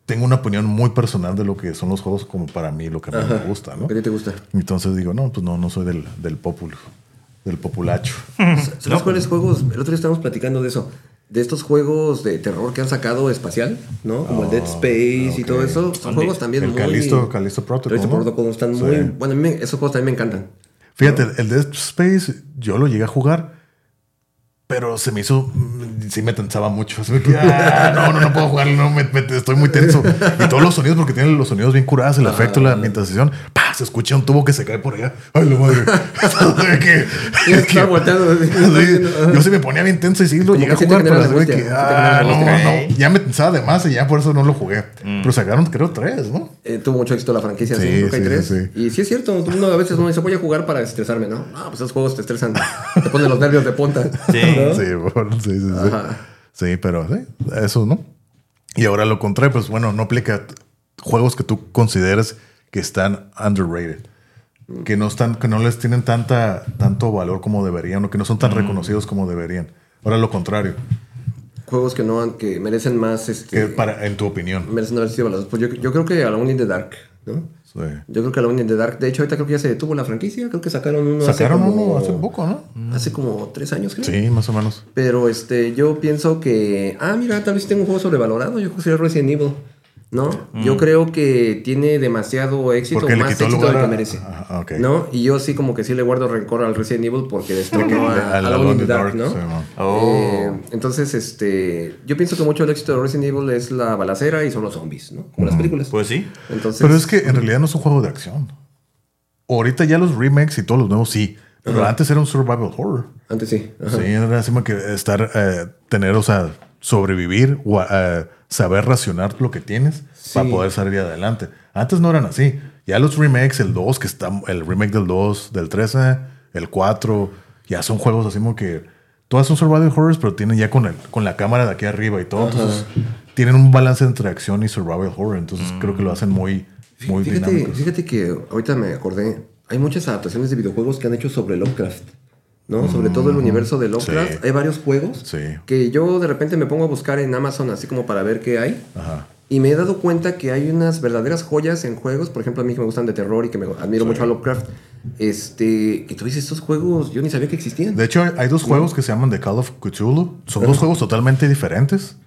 tengo una opinión muy personal de lo que son los juegos como para mí, lo que a mí me gusta, ¿no? ¿Qué te gusta? Entonces digo, no, pues no, no soy del, del populo, del populacho. ¿Sabes cuáles juegos? El otro día estábamos platicando de eso. De estos juegos de terror que han sacado espacial, ¿no? Como el Dead Space y todo eso. Son juegos también el muy... Callisto- Callisto Protocol, Callisto ¿no? Protocol están Sí. muy... Bueno, a mí me- esos juegos también me encantan. Fíjate, el Dead Space yo lo llegué a jugar, pero se me hizo, mm, sí me tensaba mucho. Así que, ah, no, no, no puedo jugarlo, no, me, me- estoy muy tenso. Y todos los sonidos, porque tienen los sonidos bien curados, el efecto, la ambientación, ¡pah! se escucha un tubo que se cae por allá. ¡Ay, la madre! Que- yo se me ponía bien tenso y sí lo llegué a jugar, pero angustia, que, ah, no, no, ya me tensaba de más y ya por eso no lo jugué. Pero sacaron, creo, tres, ¿no? Eh, tuvo mucho éxito la franquicia, sí, Sí, creo que hay sí, tres. sí, Y sí es cierto, uno a veces uno dice, voy a jugar para estresarme, ¿no? No, pues esos juegos te estresan, te ponen los nervios de punta. Sí. ¿No? Sí, bueno, sí, sí, sí. Pero sí, eso, ¿no? Y ahora lo contrario, pues bueno, no aplica juegos que tú consideres que están underrated. Que no están, que no les tienen tanta, tanto valor como deberían, o que no son tan reconocidos como deberían. Ahora lo contrario, Juegos que no han- que merecen más, este, que para, en tu opinión. merecen haber sido valorados. Pues yo, yo creo que Alone in the Dark, ¿no? Sí. Yo creo que Alone in the Dark, de hecho ahorita creo que ya se detuvo la franquicia, creo que sacaron uno Sacaron hace como, uno hace poco, ¿no? Hace como tres años, creo. Sí, más o menos. Pero este, yo pienso que. Ah, mira, tal vez tengo un juego sobrevalorado. Yo creo que sería Resident Evil. ¿No? Yo creo que tiene demasiado éxito, más éxito del que merece. Ajá, ok. ¿No? Y yo sí, como que sí le guardo rencor al Resident Evil porque destronó a, Al a Alone in the Dark, ¿no? man. Oh. Eh, entonces, este. Yo pienso que mucho del éxito de Resident Evil es la balacera y son los zombies, ¿no? Como las películas. Pues sí. Entonces. Pero es que en realidad no es un juego de acción. Ahorita ya los remakes y todos los nuevos sí. Pero Ajá. antes era un survival horror. Antes sí. Ajá. Sí, era así como que estar, eh, tener, o sea, sobrevivir o eh, saber racionar lo que tienes para poder salir adelante. Antes no eran así. Ya los remakes, el 2, que está, el remake del 2, del 13, el 4, ya son juegos así como que todas son survival horrors, pero tienen ya con, el, con la cámara de aquí arriba y todo. Entonces, tienen un balance entre acción y survival horror. Entonces, creo que lo hacen muy, muy Fíjate, dinámicos. fíjate que ahorita me acordé, hay muchas adaptaciones de videojuegos que han hecho sobre Lovecraft, ¿no? Sobre todo el universo de Lovecraft. Sí. Hay varios juegos Sí. que yo de repente me pongo a buscar en Amazon así como para ver qué hay. Ajá. Y me he dado cuenta que hay unas verdaderas joyas en juegos, por ejemplo, a mí que me gustan de terror y que me admiro mucho a Lovecraft, este, que tú dices, estos juegos yo ni sabía que existían. De hecho, hay, dos juegos que se llaman The Call of Cthulhu. Son dos juegos totalmente diferentes.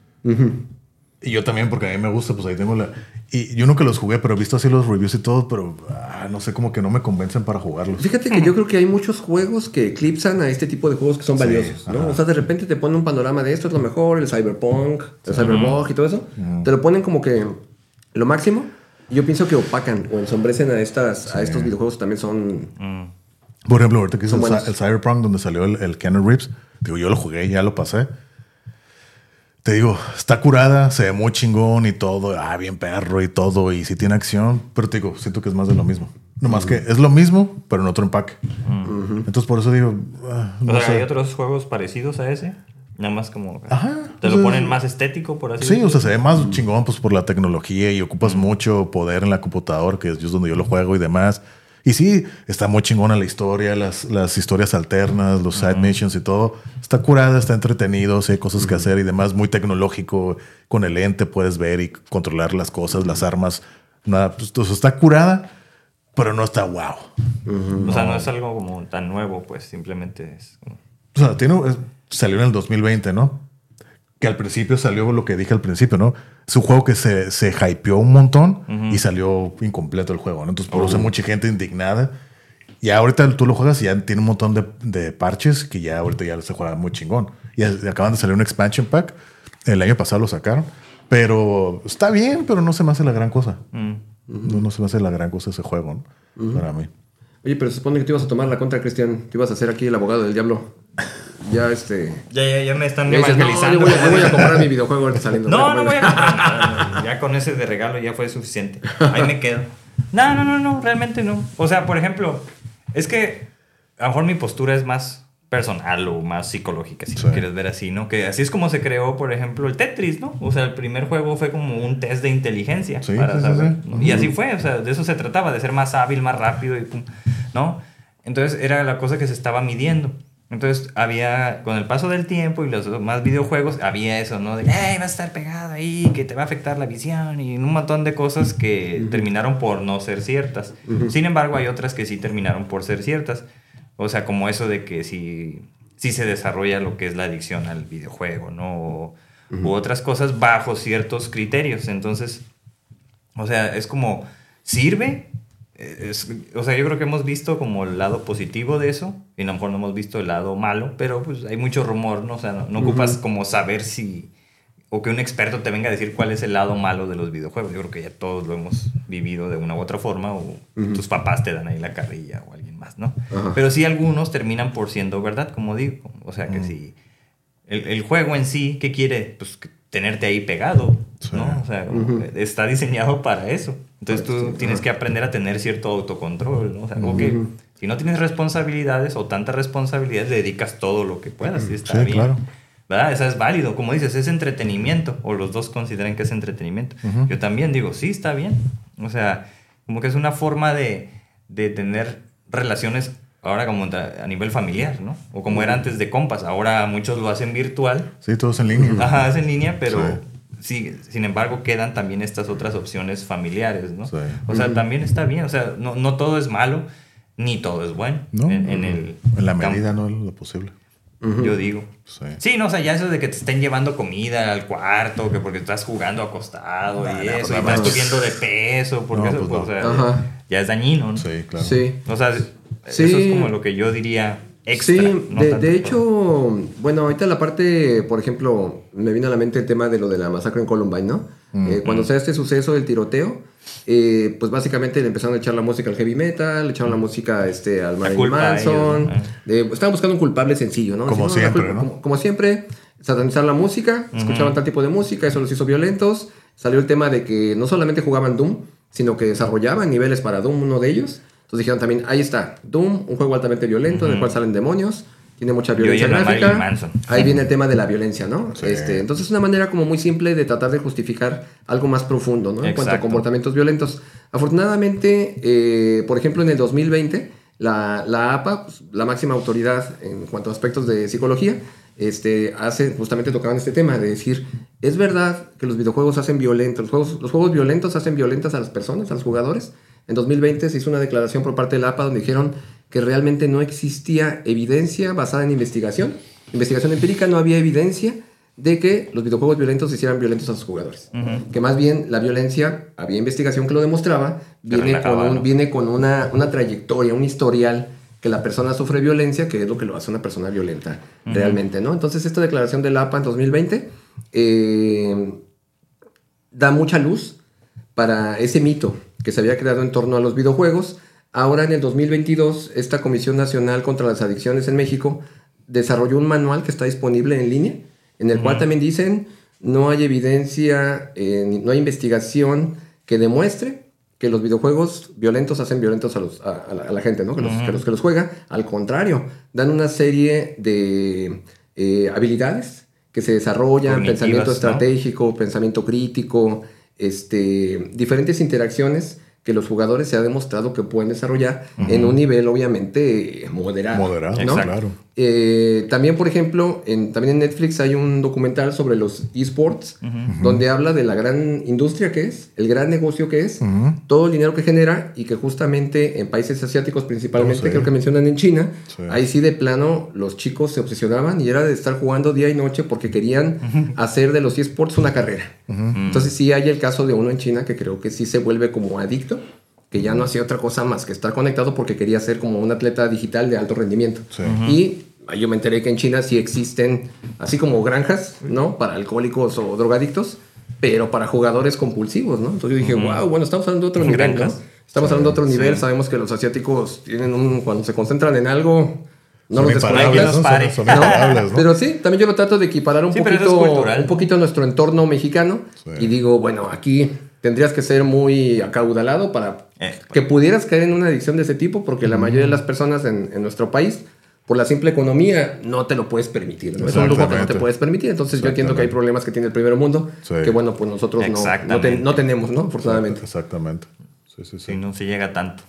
Y yo también, porque a mí me gusta, pues ahí tengo la... Y yo nunca los jugué, pero he visto así los reviews y todo, pero ah, no sé, como que no me convencen para jugarlos. Fíjate que yo creo que hay muchos juegos que eclipsan a este tipo de juegos que son Sí, valiosos, ¿no? ajá. O sea, de repente te ponen un panorama de esto es lo mejor, el cyberpunk, el cyberbug y todo eso. Te lo ponen como que lo máximo. Y yo pienso que opacan o ensombrecen a, estas, a estos videojuegos que también son... Por ejemplo, ahorita que es el, Cyberpunk, donde salió el, el Keanu Reeves, digo, yo lo jugué, ya lo pasé. Te digo, está curada, se ve muy chingón y todo, ah, bien perro y todo, y sí tiene acción, pero te digo, siento que es más de lo mismo. No más que es lo mismo, pero en otro empaque. Entonces, por eso digo, ah, O sea, hay otros juegos parecidos a ese. Nada más como. Ajá, Te lo sea, ponen más estético, por así Sí, o decirlo. sea, se ve más chingón pues por la tecnología y ocupas mucho poder en la computadora, que es donde yo lo juego y demás. Y sí, está muy chingona la historia, las, las historias alternas, los side missions y todo. Está curada, está entretenido, sí, hay cosas que hacer y demás. Muy tecnológico. Con el lente puedes ver y controlar las cosas, las armas. Nada, pues, o sea, está curada, pero no está wow. O sea, no es algo como tan nuevo, pues simplemente es. O sea, tiene, es- salió en el 2020, ¿no? Que al principio salió lo que dije al principio, ¿no? Es un juego que se, se hypeó un montón y salió incompleto el juego, ¿no? Entonces, por eso hay mucha gente indignada. Y ahorita tú lo juegas y ya tiene un montón de, de parches que ya ahorita ya se juega muy chingón. Y acaban de salir un expansion pack. El año pasado lo sacaron. Pero está bien, pero no se me hace la gran cosa. Mm. No, no se me hace la gran cosa ese juego, ¿no? Para mí. Oye, pero se supone que te ibas a tomar la contra, Cristian. Te ibas a hacer aquí el abogado del diablo. Ya, este... Ya, ya, ya me están dices, no, yo, voy, a- yo voy a comprar mi videojuego ahorita saliendo. No, no voy a comprar. Ya con ese de regalo ya fue suficiente. Ahí me quedo. No, no, no, no, realmente no. O sea, por ejemplo, es que a lo mejor mi postura es más personal o más psicológica, si Sí. lo quieres ver así, ¿no? Que así es como se creó, por ejemplo, el Tetris, ¿no? O sea, el primer juego fue como un test de inteligencia Sí, para sí, saber. ¿no? Y así fue, o sea, de eso se trataba, de ser más hábil, más rápido y pum, ¿no? Entonces era la cosa que se estaba midiendo. Entonces había, con el paso del tiempo y los más videojuegos, había eso, ¿no? De, hey, vas a estar pegado ahí, que te va a afectar la visión y un montón de cosas que terminaron por no ser ciertas. Sin embargo, hay otras que sí terminaron por ser ciertas. O sea, como eso de que si, si se desarrolla lo que es la adicción al videojuego, ¿no? O- U otras cosas bajo ciertos criterios. Entonces, o sea, es como, ¿sirve? Es- o sea, yo creo que hemos visto como el lado positivo de eso y a lo mejor no hemos visto el lado malo, pero pues hay mucho rumor, ¿no? O sea, no, no ocupas como saber si... O que un experto te venga a decir cuál es el lado malo de los videojuegos. Yo creo que ya todos lo hemos vivido de una u otra forma o tus papás te dan ahí la carrilla o alguien más, ¿no? Pero sí algunos terminan por siendo verdad, como digo. O sea, que si el, el juego en sí, ¿qué quiere? Pues que tenerte ahí pegado, Sí. ¿no? O sea, como que está diseñado para eso. Entonces tú tienes que aprender a tener cierto autocontrol, ¿no? O sea, ok, si no tienes responsabilidades o tantas responsabilidades, dedicas todo lo que puedas y está Sí, bien. claro. ¿Verdad? Eso es válido. Como dices, es entretenimiento. O los dos consideran que es entretenimiento. Yo también digo, sí, está bien. O sea, como que es una forma de, de tener relaciones ahora como a nivel familiar, ¿no? O como era antes de compas. Ahora muchos lo hacen virtual. Sí, todos en línea. Ajá, es en línea, pero sí. sin embargo quedan también estas otras opciones familiares, ¿no? Sí. O sea, también está bien. O sea, no, no todo es malo, ni todo es bueno. No, en, en el en la campo, medida, no lo posible. Yo digo. Sí. Sí, no, o sea, ya eso de que te estén llevando comida al cuarto, que porque estás jugando acostado y eso, no, y estás subiendo de peso, porque No, eso, pues no. o sea, ya es dañino, ¿no? Sí, claro. Sí. O sea, Sí. eso es como lo que yo diría extra. Sí, no de, hecho, bueno, ahorita la parte, por ejemplo, me vino a la mente el tema de lo de la masacre en Columbine, ¿no? Eh, cuando se da este suceso del tiroteo, eh, pues básicamente le empezaron a echar la música al heavy metal, le echaron la música este, al Marilyn Manson, eh, estaban buscando un culpable sencillo, ¿no? Como siempre, ¿no? Como, como siempre, satanizar la música, escuchaban tal tipo de música, eso los hizo violentos, salió el tema de que no solamente jugaban Doom, sino que desarrollaban niveles para Doom, uno de ellos. Entonces dijeron también, ahí está, Doom, un juego altamente violento en el cual salen demonios, tiene mucha violencia gráfica. Ahí viene el tema de la violencia, ¿no? Sí. Este, entonces es una manera como muy simple de tratar de justificar algo más profundo, ¿no? En cuanto a comportamientos violentos. Afortunadamente, eh, por ejemplo, en el 2020, la, la APA, pues, la máxima autoridad en cuanto a aspectos de psicología, este, hace, justamente tocaban este tema de decir, es verdad que los videojuegos hacen violentos, los juegos, los juegos violentos hacen violentas a las personas, a los jugadores. En 2020 se hizo una declaración por parte de la APA donde dijeron que realmente no existía evidencia basada en investigación, investigación empírica, no había evidencia de que los videojuegos violentos hicieran violentos a sus jugadores. Que más bien la violencia, había investigación que lo demostraba, viene relajaba, con, un- ¿no? viene con una, una trayectoria, un historial que la persona sufre violencia, que es lo que lo hace una persona violenta realmente, ¿no? Entonces esta declaración de la APA en 2020 eh, da mucha luz para ese mito que se había creado en torno a los videojuegos. Ahora en el 2022, esta Comisión Nacional contra las Adicciones en México desarrolló un manual que está disponible en línea, en el cual también dicen no hay evidencia, eh, no hay investigación que demuestre que los videojuegos violentos hacen violentos a, los- a- a la, a la gente, ¿no? Que, los, que los que los juega. Al contrario, dan una serie de eh, habilidades que se desarrollan, Cognitivas, pensamiento ¿no? estratégico, pensamiento crítico, este, diferentes interacciones que los jugadores se ha demostrado que pueden desarrollar en un nivel obviamente moderado. Moderado, ¿no? Claro. Eh, también, por ejemplo, en, también en Netflix hay un documental sobre los esports, donde habla de la gran industria que es, el gran negocio que es, todo el dinero que genera y que justamente en países asiáticos principalmente, Oh, sí. creo que mencionan en China, Sí. ahí sí de plano los chicos se obsesionaban y era de estar jugando día y noche porque querían hacer de los esports una carrera. Entonces sí hay el caso de uno en China que creo que sí se vuelve como adicto que ya no hacía otra cosa más que estar conectado porque quería ser como un atleta digital de alto rendimiento. Sí. Y yo me enteré que en China sí existen, así como granjas, ¿no? Para alcohólicos o drogadictos, pero para jugadores compulsivos, ¿no? Entonces yo dije, wow, bueno, estamos hablando de otro nivel. Estamos hablando de otro nivel, sí. sabemos que los asiáticos tienen un, cuando se concentran en algo, no los ¿no? Pero sí, también yo lo trato de equiparar un Sí, es poquito, un poquito a nuestro entorno mexicano Sí. y digo, bueno, aquí tendrías que ser muy acaudalado para Eh, que pudieras caer en una adicción de ese tipo, porque la mayoría de las personas en, en nuestro país, por la simple economía, no te lo puedes permitir. ¿no? Es un lujo que no te puedes permitir. Entonces yo entiendo que hay problemas que tiene el primer mundo, Sí. que bueno, pues nosotros no, no, ten- no tenemos, ¿no? Afortunadamente. Exactamente. Sí, sí, sí. Sí, no se llega tanto.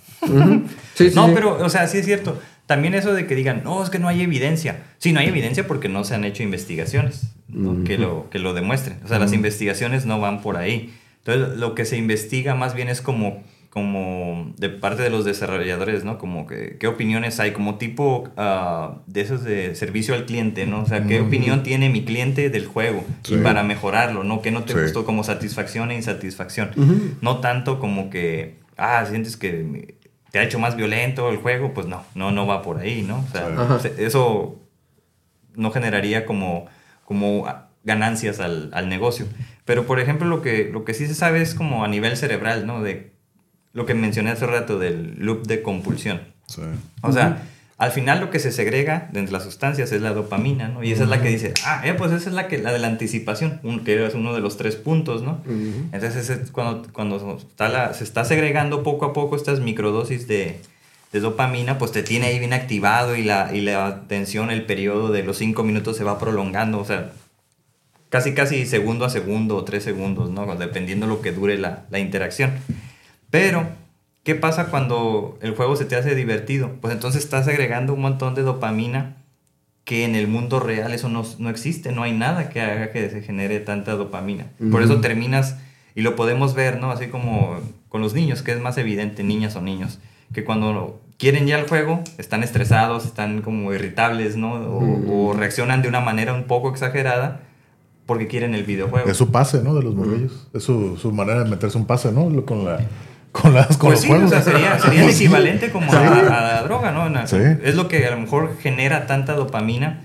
Sí, sí, no, sí. pero, o sea, sí es cierto. También eso de que digan, no, es que no hay evidencia. Sí, no hay evidencia porque no se han hecho investigaciones ¿no? que, lo, que lo demuestren. O sea, las investigaciones no van por ahí. Entonces, lo que se investiga más bien es como, como de parte de los desarrolladores, ¿no? Como que, qué opiniones hay, como tipo ah, de esos de servicio al cliente, ¿no? O sea, qué opinión tiene mi cliente del juego Sí. y para mejorarlo, ¿no? Que no te Sí. gustó como satisfacción e insatisfacción. No tanto como que, ah, sientes que te ha hecho más violento el juego, pues no, no, no va por ahí, ¿no? O sea, Ajá. eso no generaría como, como ganancias al, al negocio. Pero, por ejemplo, lo que, lo que sí se sabe es como a nivel cerebral, ¿no? De lo que mencioné hace rato del loop de compulsión. Sí. O sea, al final lo que se segrega de entre las sustancias es la dopamina, ¿no? Y esa es la que dice, ah, eh, pues esa es la, que, la de la anticipación, un- que es uno de los tres puntos, ¿no? Entonces es cuando, cuando está la- se está segregando poco a poco estas microdosis de, de dopamina, pues te tiene ahí bien activado y la, y la atención, el periodo de los cinco minutos se va prolongando, o sea, casi casi segundo a segundo o tres segundos, ¿no? Dependiendo lo que dure la, la interacción. Pero, ¿qué pasa cuando el juego se te hace divertido? Pues entonces estás agregando un montón de dopamina que en el mundo real eso no, no existe, no hay nada que haga que se genere tanta dopamina. Por eso terminas, y lo podemos ver, ¿no? Así como con los niños, que es más evidente, niñas o niños, que cuando quieren ya el juego, están estresados, están como irritables, ¿no? O, o reaccionan de una manera un poco exagerada porque quieren el videojuego. Es su pase, ¿no? De los morrillos. Es su, su manera de meterse un pase, ¿no? Con la. Con las con Pues los sí, juegos. o sea, sería, sería el equivalente como Sí. a, a la droga, ¿no? Sí. Es lo que a lo mejor genera tanta dopamina.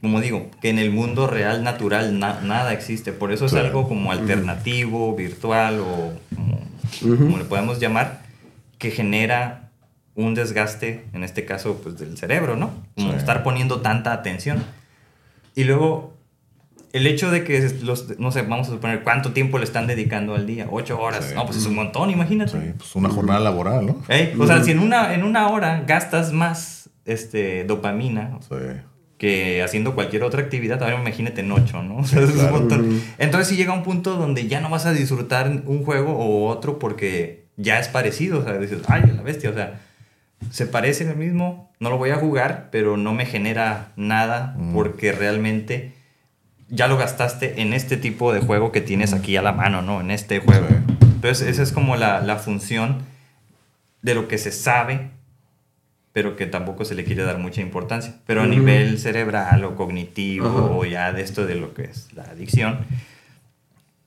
Como digo, que en el mundo real, natural, na- nada existe. Por eso es algo como alternativo, virtual o como, como le podemos llamar, que genera un desgaste, en este caso, pues del cerebro, ¿no? Como Sí. estar poniendo tanta atención. Y luego, el hecho de que los, no sé, vamos a suponer cuánto tiempo le están dedicando al día, ocho horas, Sí. no, pues es un montón, imagínate. Sí, pues una jornada laboral, ¿no? O sea, si en una, en una hora gastas más este, dopamina Sí. que haciendo cualquier otra actividad, ahora imagínate en ocho, ¿no? O sea, es un montón. Entonces si llega un punto donde ya no vas a disfrutar un juego o otro porque ya es parecido, o sea, dices, ay, la bestia, o sea, se parece al mismo, no lo voy a jugar, pero no me genera nada porque realmente ya lo gastaste en este tipo de juego que tienes aquí a la mano, ¿no? En este juego. Entonces esa es como la, la función de lo que se sabe, pero que tampoco se le quiere dar mucha importancia. Pero a nivel cerebral o cognitivo o ya de esto de lo que es la adicción,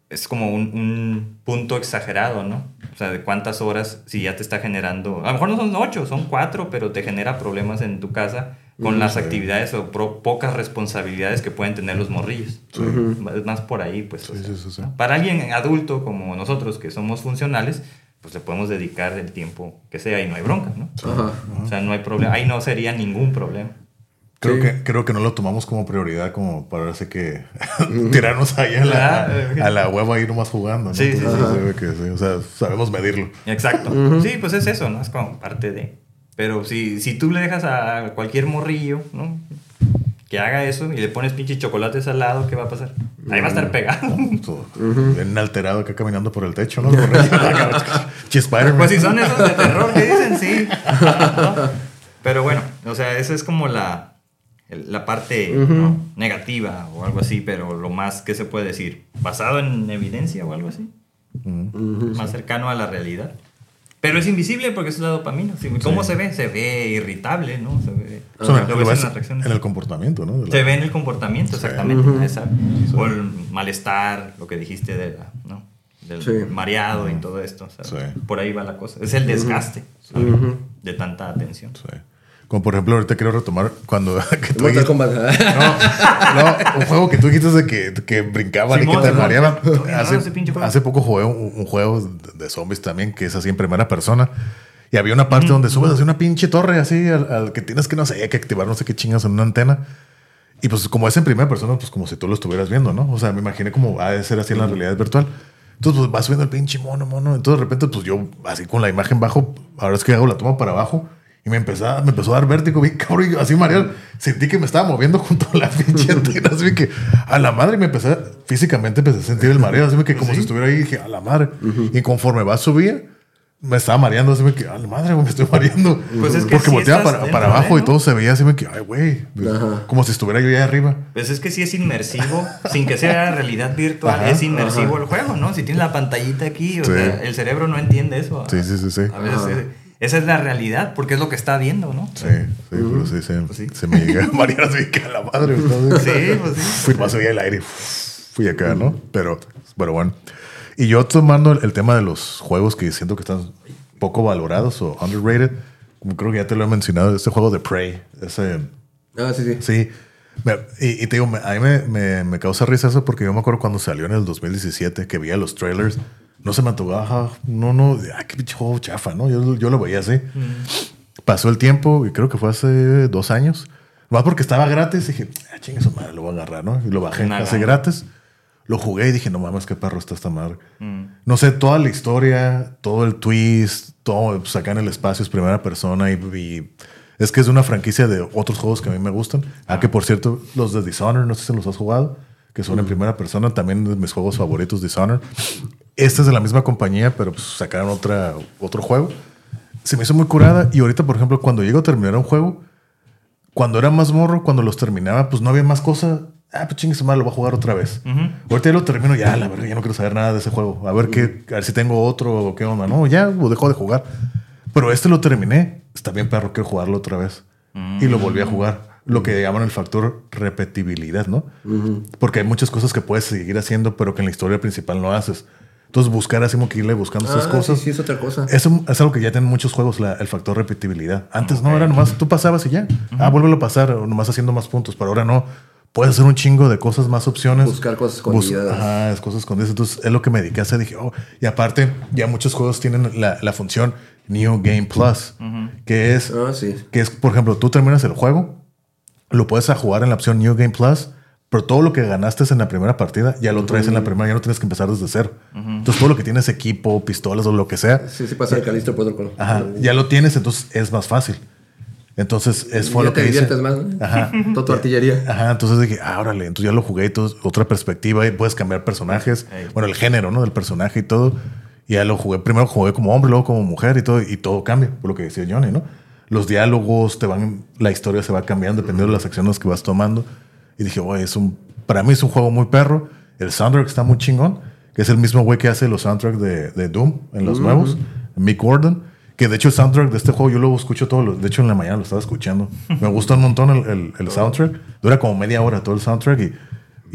es como un, un punto exagerado, ¿no? O sea, de cuántas horas, si ya te está generando, a lo mejor no son ocho, son cuatro, pero te genera problemas en tu casa con Mm, las sí. actividades o pro- pocas responsabilidades que pueden tener los morrillos. Sí. Es más por ahí, pues. o Sí, sea, sí, sí, sí. Para alguien adulto como nosotros, que somos funcionales, pues le podemos dedicar el tiempo que sea y no hay bronca, ¿no? Ajá. O sea, no hay problema. Ahí no sería ningún problema. Creo, Sí. que, creo que no lo tomamos como prioridad como para así que tirarnos ahí a la, a la hueva ahí nomás jugando. ¿no? Sí, sí, sí, o sea, sabemos medirlo. Exacto. Sí, pues es eso, ¿no? Es como parte de... Pero si, si tú le dejas a cualquier morrillo, ¿no? Que haga eso y le pones pinche chocolates al lado, ¿qué va a pasar? Ahí va a estar pegado. Todo Bien alterado acá caminando por el techo, ¿no? Pues si son esos de terror que dicen, sí. ¿No? Pero bueno, o sea, esa es como la, la parte ¿no? negativa o algo así, pero lo más que se puede decir, basado en evidencia o algo así, Mm. más cercano a la realidad. Pero es invisible porque es la dopamina. Sí, ¿Cómo Sí. se ve? Se ve irritable, ¿no? Se ve, O sea, lo lo ves en las reacciones. en el comportamiento, ¿no? La- Se ve en el comportamiento, Sí. exactamente. O el malestar, lo que dijiste de la, ¿no? del Sí. mareado y todo esto. Por ahí va la cosa. Es el desgaste de tanta atención. Sí. Como por ejemplo, ahorita quiero retomar cuando que tú dijiste-. No, no, un juego que tú dijiste de que, que brincaban y que te mareaban. Hace, hace poco jugué un, un juego de, zombies también, que es así en primera persona. Y había una parte donde subes hacia una pinche torre así, al, al que tienes que, no sé, que activar no sé qué chingas en una antena. Y pues como es en primera persona, pues como si tú lo estuvieras viendo, ¿no? O sea, me imaginé como ha de ser así en la realidad virtual. Entonces, pues vas subiendo el pinche mono, mono. Entonces, de repente, pues yo así con la imagen bajo, ahora es que hago la toma para abajo. Y me empezó, a- me empezó a dar vértigo, bien cabrón, y así mareado. Sentí que me estaba moviendo junto a la pinche antena. Así que a la madre me empecé, físicamente empecé a sentir el mareo. Así que como si estuviera ahí, dije, a la madre. Y conforme va a subir, me estaba mareando. Así que, a la madre, me estoy mareando. Pues es que Porque sí volteaba para, para abajo y todo se veía así, me que, ay, güey. Ajá. Como si estuviera yo allá arriba. Pues es que sí es inmersivo, sin que sea realidad virtual, Ajá, es inmersivo el juego, ¿no? Si tienes la pantallita aquí, o Sí. sea, el cerebro no entiende eso. Sí, sí, sí, sí. A veces esa es la realidad, porque es lo que está viendo, ¿no? Sí, sí, pero sí, se, Pues sí. se me llega a marear así que a la madre. ¿no? Sí, pues sí. Fui más allá del aire. Fui acá, ¿no? Pero, pero bueno. Y yo tomando el, el tema de los juegos que siento que están poco valorados o underrated, como creo que ya te lo he mencionado, este juego de Prey, ese... Ah, sí, sí. Sí. Y, y te digo, a mí me, me- me causa risa eso porque yo me acuerdo cuando salió en el 2017 que veía los trailers. No se me antojaba, no, no, ay, qué pinche juego chafa, ¿no? Yo, yo lo veía así. Pasó el tiempo y creo que fue hace dos años. Más porque estaba gratis dije, ah, chinga su madre, lo voy a agarrar, ¿no? Y lo bajé Una hace gana. gratis. Lo jugué y dije, no mames, qué perro está esta madre. Mm. No sé, toda la historia, todo el twist, todo, pues acá en el espacio es primera persona y, y es que es una franquicia de otros juegos que a mí me gustan. Ah, que por cierto, los de Dishonored, no sé si los has jugado, que son en primera persona, también de mis juegos favoritos, Dishonored. Este es de la misma compañía, pero pues sacaron otra, otro juego. Se me hizo muy curada y ahorita, por ejemplo, cuando llego a terminar un juego, cuando era más morro, cuando los terminaba, pues no había más cosas. Ah, pues chingue su madre, lo voy a jugar otra vez. Ahorita ya lo termino, ya, la verdad, ya no quiero saber nada de ese juego. A ver qué, a ver si tengo otro o qué onda. No, ya, o dejo de jugar. Pero este lo terminé. Está bien, perro, quiero jugarlo otra vez. Y lo volví a jugar. Lo que llaman el factor repetibilidad, ¿no? Porque hay muchas cosas que puedes seguir haciendo, pero que en la historia principal no haces. Entonces, buscar así como que irle buscando esas Ah, cosas. Sí, sí, es otra cosa. Eso es algo que ya tienen muchos juegos, la- el factor repetibilidad. Antes no, era nomás tú pasabas y ya. Ah, vuélvelo a pasar, o nomás haciendo más puntos. Pero ahora no. Puedes hacer un chingo de cosas, más opciones. Buscar cosas Bus- escondidas. Ajá, es cosas escondidas. Entonces es lo que me dediqué a hacer. Dije, oh, y aparte, ya muchos juegos tienen la, la función New Game Plus, que es Ah, sí. que es, por ejemplo, tú terminas el juego, lo puedes a jugar en la opción New Game Plus, pero todo lo que ganaste en la primera partida ya lo traes en la primera, ya no tienes que empezar desde cero. Entonces, todo lo que tienes, equipo, pistolas o lo que sea, Sí, sí pasa el Callisto Protocol. ajá, ya lo tienes, entonces es más fácil. Entonces, es fue ya lo que te hice. diviertes más, ¿no? Ajá. Toda tu artillería. Ajá, entonces dije, ah, órale, entonces ya lo jugué y todo, otra perspectiva y puedes cambiar personajes, bueno, el género, ¿no? Del personaje y todo. Y ya lo jugué, primero jugué como hombre, luego como mujer y todo, y todo cambia, por lo que decía Johnny, ¿no? Los diálogos te van, la historia se va cambiando dependiendo de las acciones que vas tomando. Y dije, oye, es un, para mí es un juego muy perro. El soundtrack está muy chingón, que es el mismo güey que hace los soundtracks de, de Doom en los nuevos, Mick Gordon. Que de hecho el soundtrack de este juego yo lo escucho todo, lo- de hecho en la mañana lo estaba escuchando. Me gusta un montón el, el- el soundtrack. Dura como media hora todo el soundtrack y,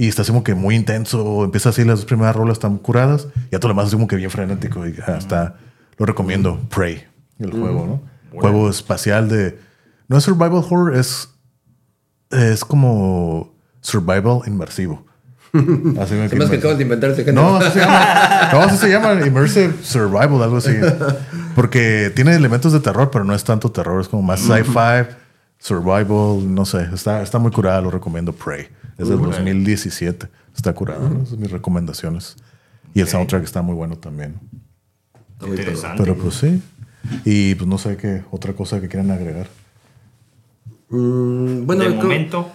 y está así como que muy intenso. Empieza así, las dos primeras rolas están curadas y ya todo lo demás es como que bien frenético. Y hasta lo recomiendo, Prey, el juego, ¿no? Juego espacial de... No es survival horror, es, es como survival inmersivo. Así me Se me hace que acabas de inventarte. que no, así se llama. No, así se llama. Immersive Survival, algo así. Porque tiene elementos de terror, pero no es tanto terror. Es como más sci-fi, survival, no sé. Está, está muy curada, lo recomiendo. Prey. Es del 2017. Está curada. ¿no? Esas son mis recomendaciones. Y el soundtrack está muy bueno también. Interesante. Pero pues sí. Y pues no sé qué otra cosa que quieran agregar. Mm, bueno, de creo, momento,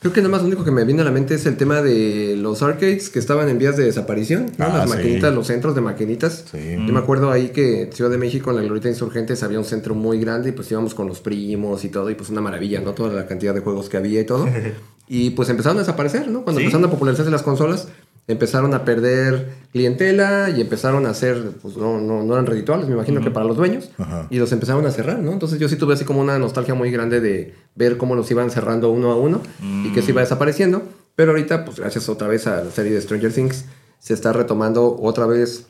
creo que nada más lo único que me viene a la mente es el tema de los arcades que estaban en vías de desaparición. ¿no? Ah, Las sí. maquinitas, los centros de maquinitas. Sí. Yo me acuerdo ahí que en Ciudad de México, en la Glorieta Insurgentes, había un centro muy grande y pues íbamos con los primos y todo. Y pues una maravilla, ¿no? Toda la cantidad de juegos que había y todo. y pues empezaron a desaparecer, ¿no? Cuando Sí. empezaron a popularizarse las consolas, empezaron a perder clientela y empezaron a hacer, pues no, no, no eran redituables, me imagino que para los dueños. Ajá. Y los empezaron a cerrar, ¿no? Entonces yo sí tuve así como una nostalgia muy grande de ver cómo los iban cerrando uno a uno y que se iba desapareciendo. Pero ahorita, pues gracias otra vez a la serie de Stranger Things, se está retomando otra vez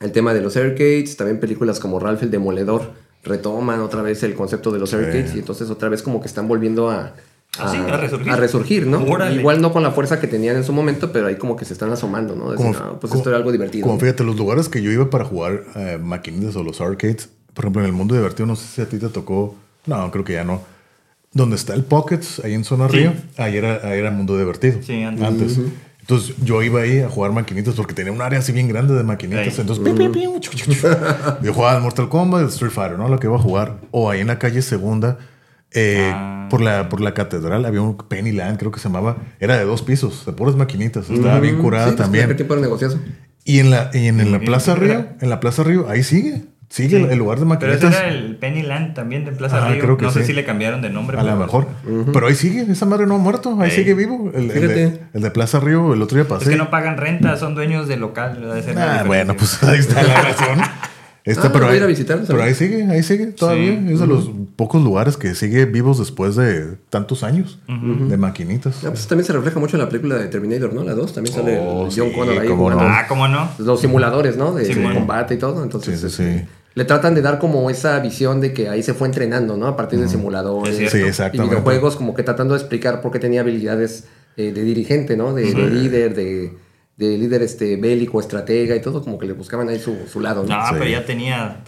el tema de los arcades, también películas como Ralph el Demoledor retoman otra vez el concepto de los arcades y entonces otra vez como que están volviendo a, Ah, sí, a resurgir. a resurgir, ¿no? Órale. Igual no con la fuerza que tenían en su momento, pero ahí como que se están asomando, ¿no? Decir, Como- "Ah, pues como- esto era algo divertido. Como ¿no? fíjate, los lugares que yo iba para jugar eh, maquinitas o los arcades, por ejemplo, en el mundo divertido, no sé si a ti te tocó, no, creo que ya no. Donde está el Pockets, ahí en Zona Sí. Río, ahí era, ahí era mundo divertido. Sí, antes. Entonces yo iba ahí a jugar maquinitas porque tenía un área así bien grande de maquinitas. Ahí. Entonces, pi, pi, pi, chu, chu, chu. yo jugaba al Mortal Kombat, Street Fighter, ¿no? Lo que iba a jugar. O ahí en la calle Segunda, eh, Ah. por, la, por la catedral, había un Pennyland, creo que se llamaba. Era de dos pisos, de puras maquinitas. Estaba bien curada Sí, pues, también. ¿Qué tipo de negociazo? Y en la, y en, en la Plaza Río, en la Plaza Río, ahí sigue. Sigue Sí. el, el lugar de Pero ese maquinitas. era el Pennyland también de Plaza Río. creo que no sé si le cambiaron de nombre. A lo mejor. Pero ahí sigue, esa madre no ha muerto, ahí sigue vivo. El, el de, Fíjate. el de Plaza Río, el otro día pasé. Es que no pagan renta, son dueños del local. debe ser la Ah, bueno, pues ahí está la razón. Está, Ah, pero, voy ahí, ir a visitarlos, pero ahí sigue, ahí sigue todavía. Sí. Es de los pocos lugares que sigue vivos después de tantos años de maquinitas. Ah, pues también se refleja mucho en la película de Terminator, ¿no? La 2, también sale Oh, el John sí, Connor ahí cómo jugando no. Ah, ¿cómo no? los simuladores, ¿no? De, Sí, de combate y todo. Entonces, Sí, sí, este, sí. le tratan de dar como esa visión de que ahí se fue entrenando, ¿no? A partir de simuladores Es cierto. Sí, y videojuegos, como que tratando de explicar por qué tenía habilidades eh, de dirigente, ¿no? De, de líder, de, de líder este, bélico, estratega y todo, como que le buscaban ahí su, su lado, ¿no? No, Sí. pero ya tenía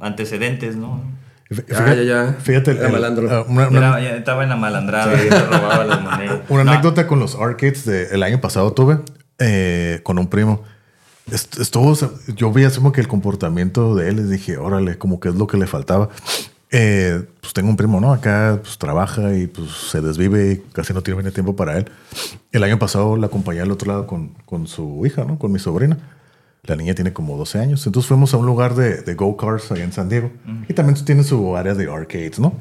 antecedentes, ¿no? Fí- Ya, ya, ya. Fíjate, Era el- malandro. ah, una, una- Era- ya estaba en la malandrada, ya se robaba las monedas. una No, anécdota con los arcades del año pasado tuve eh, con un primo. Est- Estuvo, yo vi así como que el comportamiento de él, les dije, órale, como que es lo que le faltaba. Eh, pues tengo un primo, ¿no? Acá pues trabaja y pues se desvive y casi no tiene tiempo para él. El año pasado la acompañé al otro lado con, con su hija, ¿no? Con mi sobrina. La niña tiene como 12 años. Entonces fuimos a un lugar de, de go-karts allá en San Diego. Y también tiene su área de arcades, ¿no?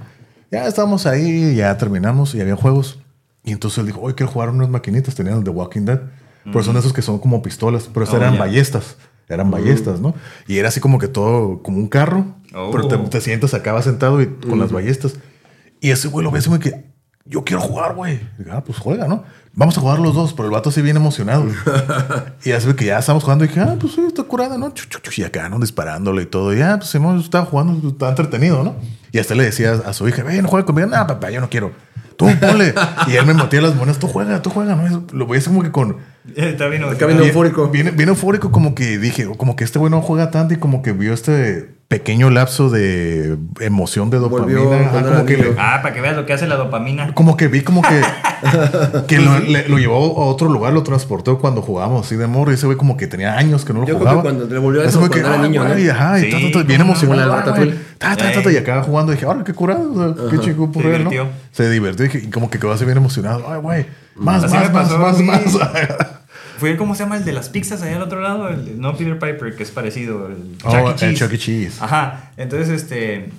Ya estábamos ahí, ya terminamos y había juegos. Y entonces él dijo, hoy quiero jugar unas maquinitas. Tenían el de Walking Dead. Pero son esos que son como pistolas. Pero Oh, eran ya. ballestas. Eran ballestas, ¿no? Y era así como que todo, como un carro. Oh. Pero te, te sientas acá vas sentado y con las ballestas. Y ese güey lo ve así como que, yo quiero jugar, güey. Y ah, pues juega, ¿no? Vamos a jugar los dos, pero el vato así bien emocionado. y así que ya estamos jugando y dije, ah, pues sí, está curada, ¿no? Y acá, ¿no? Disparándole y todo. Y ya, pues hemos estaba jugando, estaba entretenido, ¿no? Y hasta le decía a su hija, ven, juega conmigo. No, papá, yo no quiero. Tú, ponle. y él me metía las monedas, tú juega, tú juega, ¿no? Lo voy a hacer como que con... Está bien. Viene Bien- eufórico. Bien, bien eufórico, como que dije, como que este güey no juega tanto y como que vio este pequeño lapso de emoción de dopamina. Volvió cuando como, que le- Ah, para que veas lo que hace la dopamina. como que vi como que, que lo, le- lo llevó a otro lugar, lo transportó cuando jugábamos así de morro y ese güey como que tenía años que no lo Yo creo jugaba. que cuando le volvió a eso cuando era ah, niño, güey, ¿no? Ajá, y Sí, ta, ta, ta, cómo bien no. emocionado. Ah. Ta, ta, ta, y acaba jugando y dije, ahora qué curado. o sea, qué purreo, ¿no? divirtió. Se divirtió y dije, y como que quedó así bien emocionado. Ay, güey, más, Así más, me más, pasó, más. Fue, ¿cómo se llama el de las pizzas allá al otro lado? El, no Peter Piper, que es parecido. El Oh, Chuck E. el Cheese. Chuck E. Cheese. Ajá. Entonces, este.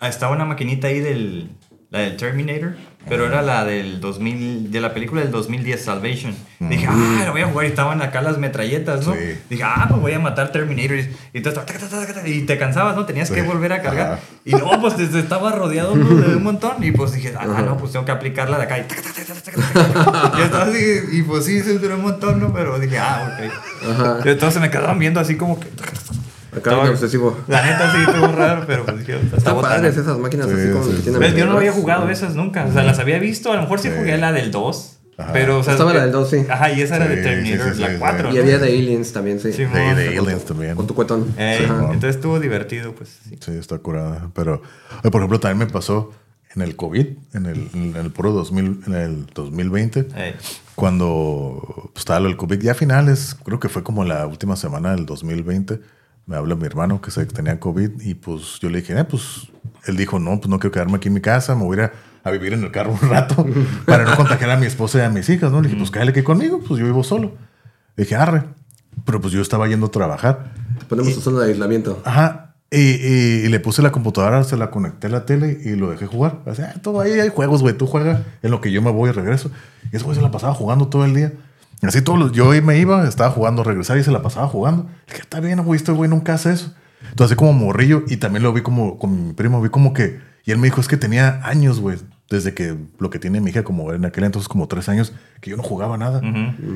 Estaba una maquinita ahí del. La del Terminator. Pero era la del 2000. De la película del 2010, Salvation. Dije, ah, lo voy a jugar. Y estaban acá las metralletas, ¿no? Sí. Dije, ah, pues voy a matar Terminators. Y, y te cansabas, ¿no? Tenías que Sí. volver a cargar. Ajá. Y no, pues te- estaba rodeado ¿no? de un montón. Y pues dije, ah, no, pues tengo que aplicarla de acá. Y, y estaba así. Y pues sí, se duró un montón, ¿no? Pero dije, ah, ok. Ajá. Y entonces me quedaban viendo así como que. Acá bien obsesivo. La neta sí estuvo raro, pero pues está Están padres esas máquinas Sí, así como sí, que sí. tienen. Yo no había jugado esas nunca. O sea, las había visto. A lo mejor sí Sí. jugué la del 2. Ajá. Pero, o sea. Estaba la del 2, sí. Ajá, y esa era de Terminator, sí, sí, la sí, 4. sí. Y había de Aliens también, sí. Sí, De, mo- de Aliens también. Con tu cuetón. Entonces estuvo divertido, pues. sí. Sí, está curada. Pero, por ejemplo, también me pasó en el COVID, en el, en el puro 2000, en el 2020, Ey. cuando pues, estaba lo del COVID, ya a finales, creo que fue como la última semana del 2020, me habla mi hermano que se tenía COVID y pues yo le dije, eh, pues él dijo, no, pues no quiero quedarme aquí en mi casa, me voy a ir a, vivir en el carro un rato para no contagiar a mi esposa y a mis hijas, ¿no? Le dije, pues cállate aquí conmigo, pues yo vivo solo. Le dije, arre. Pero pues yo estaba yendo a trabajar. Ponemos tu zona de aislamiento. Ajá. Y, y- y le puse la computadora, se la conecté a la tele y lo dejé jugar. O sea, todo ahí hay juegos, güey. Tú juegas en lo que yo me voy y regreso. Y ese güey se la pasaba jugando todo el día. Así todos los... Yo ahí me iba, estaba jugando, regresar y se la pasaba jugando. Dije, está bien, güey, este güey nunca hace eso. Entonces, así como morrillo, y también lo vi como con mi primo, vi como que... Y él me dijo, es que tenía años, güey, desde que lo que tiene mi hija, como en aquel entonces, como tres años, que yo no jugaba nada.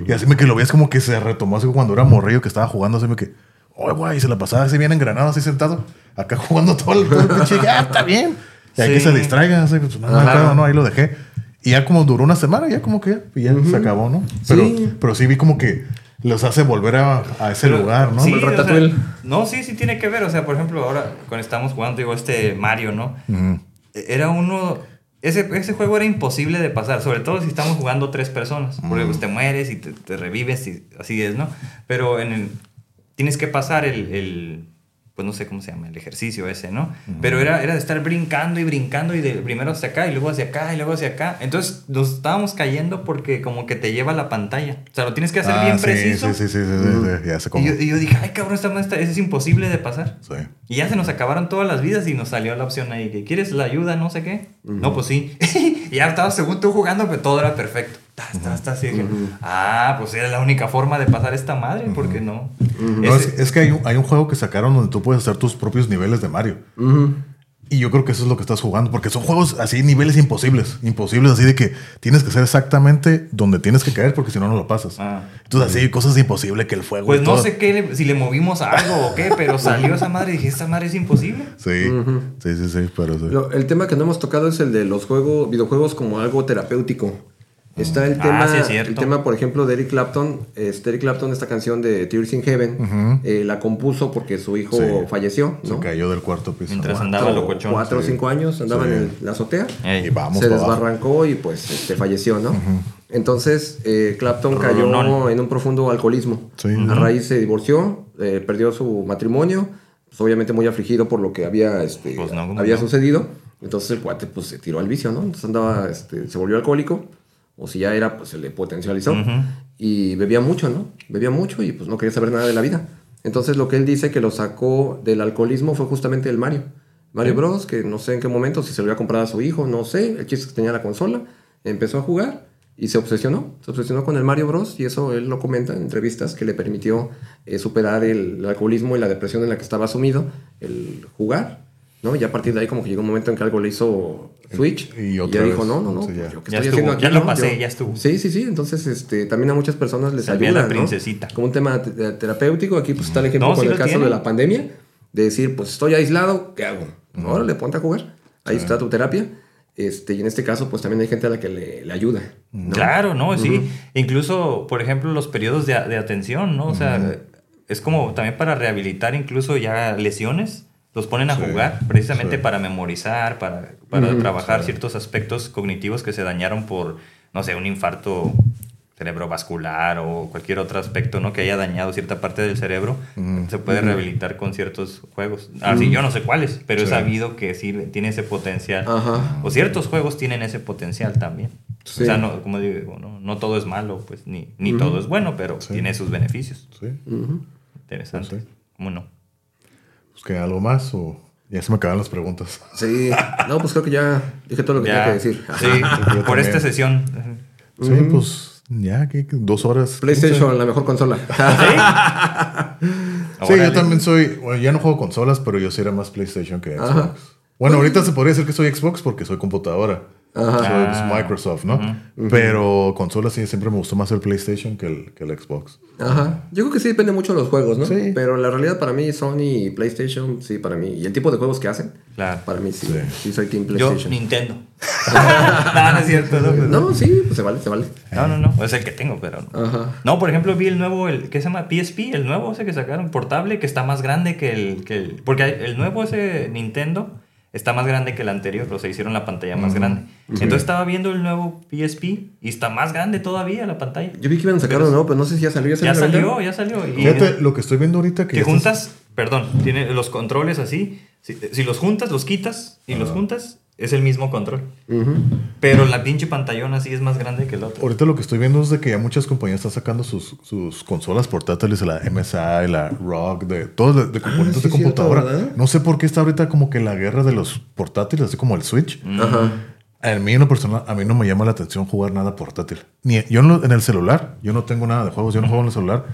Y así me que lo veías como que se retomó, así cuando era morrillo que estaba jugando, así me que... Oye, güey, y se la pasaba así bien engranado, así sentado, acá jugando todo el, todo el pinche. Ah, está bien. Y hay que se distraiga, así, pues, no, no, Ajá. pedo, no, ahí lo dejé. Y ya como duró una semana, ya como que ya, ya se acabó, ¿no? Pero Sí. pero sí vi como que los hace volver a, a ese Pero- lugar, ¿no? Sí, el o sea, Ratatouille. no, sí, sí tiene que ver. O sea, por ejemplo, ahora cuando estamos jugando, digo, este Mario, ¿no? Ujú. Era uno. Ese, ese juego era imposible de pasar, sobre todo si estamos jugando tres personas. Porque pues, te mueres y te, te revives y así es, ¿no? Pero en el, tienes que pasar el, el- Pues no sé cómo se llama, el ejercicio ese, ¿no? Pero era, era de estar brincando y brincando y de primero hacia acá y luego hacia acá y luego hacia acá. Entonces nos estábamos cayendo porque como que te lleva la pantalla. O sea, lo tienes que hacer Ah, bien sí, preciso. Sí, sí, sí, sí, sí, sí, ya sé cómo. Y yo, y yo dije, ay cabrón, esta, esta- es imposible de pasar. Sí. Y ya se nos acabaron todas las vidas y nos salió la opción ahí que quieres la ayuda, no sé qué. No, pues sí. y ya estaba según tú jugando, pero todo era perfecto. Tas, y dije, ah, pues era la única forma de pasar esta madre, porque no. No, Ese- es, es que hay un, hay un juego que sacaron donde tú puedes hacer tus propios niveles de Mario. Y yo creo que eso es lo que estás jugando, porque son juegos así, niveles imposibles. Imposibles, así de que tienes que ser exactamente donde tienes que caer, porque si no, no lo pasas. Ah. Entonces, así, cosas imposibles que el fuego. Pues y no todo. sé qué, si le movimos a algo o qué, pero salió esa madre y dije, esta madre es imposible. Sí, sí, sí, sí, pero sí. Lo- el tema que no hemos tocado es el de los juegos, videojuegos como algo terapéutico. Está el Ah, tema, sí es el tema, por ejemplo, de Eric Clapton. Este, Eric Clapton, esta canción de Tears in Heaven, eh, la compuso porque su hijo Sí. falleció, Se ¿no? cayó del cuarto piso. Mientras Wow. andaba Cuatro- locochón. Cuatro o Sí. cinco años andaba Sí. en el- la azotea. Ey. Y vamos se para abajo. desbarrancó y pues este, falleció, ¿no? Entonces, eh, Clapton cayó Ronón. en un profundo alcoholismo. Sí. A raíz se divorció, eh, perdió su matrimonio, pues obviamente muy afligido por lo que había, este, Pues no, ¿cómo había no? sucedido. Entonces el cuate pues se tiró al vicio, ¿no? Entonces andaba, este, se volvió alcohólico, o si ya era, pues se le potencializó. Y bebía mucho, ¿no? Bebía mucho y pues no quería saber nada de la vida. Entonces lo que él dice que lo sacó del alcoholismo fue justamente el Mario. Mario Bros, que no sé en qué momento, si se lo había comprado a su hijo, no sé. El chiste que tenía la consola, empezó a jugar y se obsesionó. Se obsesionó con el Mario Bros. y eso él lo comenta en entrevistas que le permitió eh, superar el, el alcoholismo y la depresión en la que estaba sumido, el jugar. ¿No? Y a partir de ahí como que llegó un momento en que algo le hizo switch Y y, otra ya vez, dijo, no, no, no, sí, ya. pues, yo qué Ya estoy estuvo, haciendo aquí, ya lo ¿no? pasé, Yo- ya estuvo. Sí, sí, sí. Entonces, este, también a muchas personas les ayuda, la ¿no? princesita. Como un tema te- terapéutico. Aquí pues está el ejemplo No, con sí el caso tiene. de la pandemia. De decir, pues estoy aislado, ¿qué hago? Órale, ponte a jugar. Ahí está tu terapia. Este, y en este caso, pues también hay gente a la que le, le ayuda. ¿no? Claro, ¿no? Sí. Incluso, por ejemplo, los periodos de, de atención, ¿no? O sea, es como también para rehabilitar incluso ya lesiones. Los ponen a Sí, jugar precisamente sí. para memorizar, para, para trabajar ciertos aspectos cognitivos que se dañaron por, no sé, un infarto cerebrovascular o cualquier otro aspecto, ¿no? Que haya dañado cierta parte del cerebro. Se puede rehabilitar con ciertos juegos. Así, yo no sé cuáles, pero he Sí. sabido que sí tiene ese potencial. Ajá. O ciertos juegos tienen ese potencial también. Sí. O sea, no, como digo, no, no todo es malo, pues ni, ni todo es bueno, pero Sí. tiene sus beneficios. Sí. Interesante. ¿Cómo no? Pues que algo más o ya se me acaban las preguntas. Sí. No, pues creo que ya dije todo lo que tenía que decir. Sí, por esta sesión. Sí, pues ya, que dos horas. PlayStation, la mejor consola. Sí, Órale. yo también soy. Bueno, ya no juego consolas, pero yo sí era más PlayStation que Xbox. Ajá. Bueno, ahorita se podría decir que soy Xbox porque soy computadora. Ajá. Ah. Microsoft, ¿no? Pero consolas sí siempre me gustó más el PlayStation que el, que el Xbox. Ajá. Yo creo que sí depende mucho de los juegos, ¿no? Sí. Pero la realidad para mí, Sony y PlayStation, sí, para mí. Y el tipo de juegos que hacen, Claro. para mí sí. Sí. Sí, soy Team Yo, PlayStation. Nintendo. no, no es cierto. No, pues, No, sí, pues se vale, se vale. no, no, no. Es el que tengo, pero no. Ajá. No, por ejemplo, vi el nuevo, el ¿qué se llama? PSP, el nuevo ese que sacaron, portable, que está más grande que el... Que el porque el nuevo ese Nintendo está más grande que el anterior, o sea, hicieron la pantalla más grande. Entonces estaba viendo el nuevo PSP y está más grande todavía la pantalla. Yo vi que iban a sacarlo, ¿no? Pero no sé si ya salió. Ya a la venta? salió, ya salió. Y Fíjate, lo que estoy viendo ahorita que, que ya estás- juntas, perdón, tiene los controles así. Si, si los juntas, los quitas y los juntas, es el mismo control. Pero la pinche pantallona sí es más grande que el otro. Ahorita lo que estoy viendo es de que ya muchas compañías están sacando sus, sus consolas portátiles, la MSI, la ROG, de todos de, de componentes Ah, sí, de computadora. no sé por qué está ahorita como que la guerra de los portátiles, así como el Switch. Mm. Ajá. A mí en lo personal, a mí no me llama la atención jugar nada portátil. Ni, yo en, el celular, yo no tengo nada de juegos, yo no juego en el celular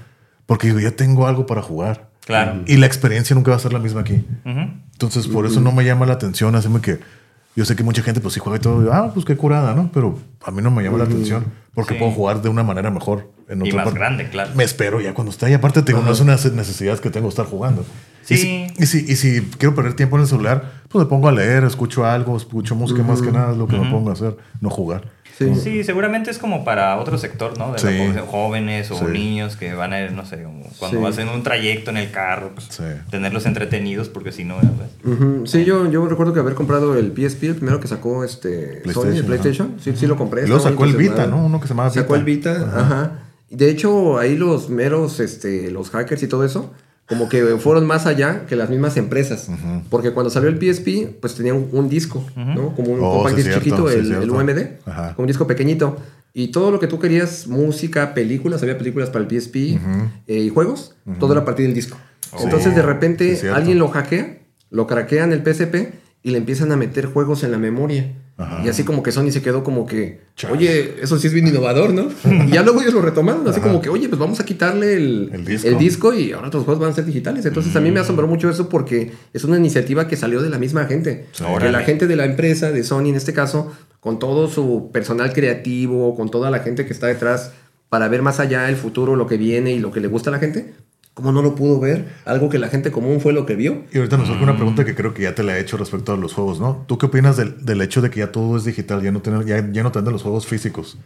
porque digo, ya tengo algo para jugar. Claro. Y la experiencia nunca va a ser la misma aquí. Entonces, por eso no me llama la atención. Hacerme que yo sé que mucha gente, pues sí juega y todo. ah, pues qué curada, ¿no? Pero a mí no me llama la atención porque Sí. puedo jugar de una manera mejor en Y más parte. grande, claro. Me espero ya cuando esté. Y aparte, te digo, no es una necesidad que tengo estar jugando. Sí. Y si, y, si, y si quiero perder tiempo en el celular, pues me pongo a leer, escucho algo, escucho música más que nada, es lo que me pongo a hacer, no jugar. Sí. Sí, seguramente es como para otro sector, ¿no? De Sí. la población, jóvenes o Sí. niños que van a ir, no sé, como cuando Sí. vas en un trayecto en el carro, pues Sí. tenerlos entretenidos porque si no. Ujú. Sí, yo, yo recuerdo que haber comprado el PSP, el primero que sacó este Sony, el PlayStation, PlayStation. Sí, sí lo compré. Y luego sacó el Vita. ¿no? Uno que se llamaba Sacó Vita. el Vita, ajá. Y De hecho, ahí los meros, este, los hackers y todo eso, como que fueron más allá que las mismas empresas. Porque cuando salió el PSP, pues tenía un, un disco, ¿no? Como un Oh, compact sí, disc cierto, chiquito, sí, el, el UMD, Ajá. como un disco pequeñito. Y todo lo que tú querías, música, películas, había películas para el PSP eh, y juegos, todo era a partir del disco. Oh. Entonces, de repente, alguien lo hackea, lo craquean el PSP y le empiezan a meter juegos en la memoria. Ajá. Y así como que Sony se quedó como que, Chale. oye, eso sí es bien innovador, ¿no? y ya luego ellos lo retomaron, así como que, oye, pues vamos a quitarle el, El disco. el disco y ahora los juegos van a ser digitales. Entonces a mí me asombró mucho eso porque es una iniciativa que salió de la misma gente. Que Órale. la gente de la empresa, de Sony en este caso, con todo su personal creativo, con toda la gente que está detrás para ver más allá el futuro, lo que viene y lo que le gusta a la gente, ¿cómo no lo pudo ver? Algo que la gente común fue lo que vio. Y ahorita nos surge una pregunta que creo que ya te la he hecho respecto a los juegos, ¿no? ¿Tú qué opinas del, del hecho de que ya todo es digital, ya no, tener, ya, ya no te venden los juegos físicos?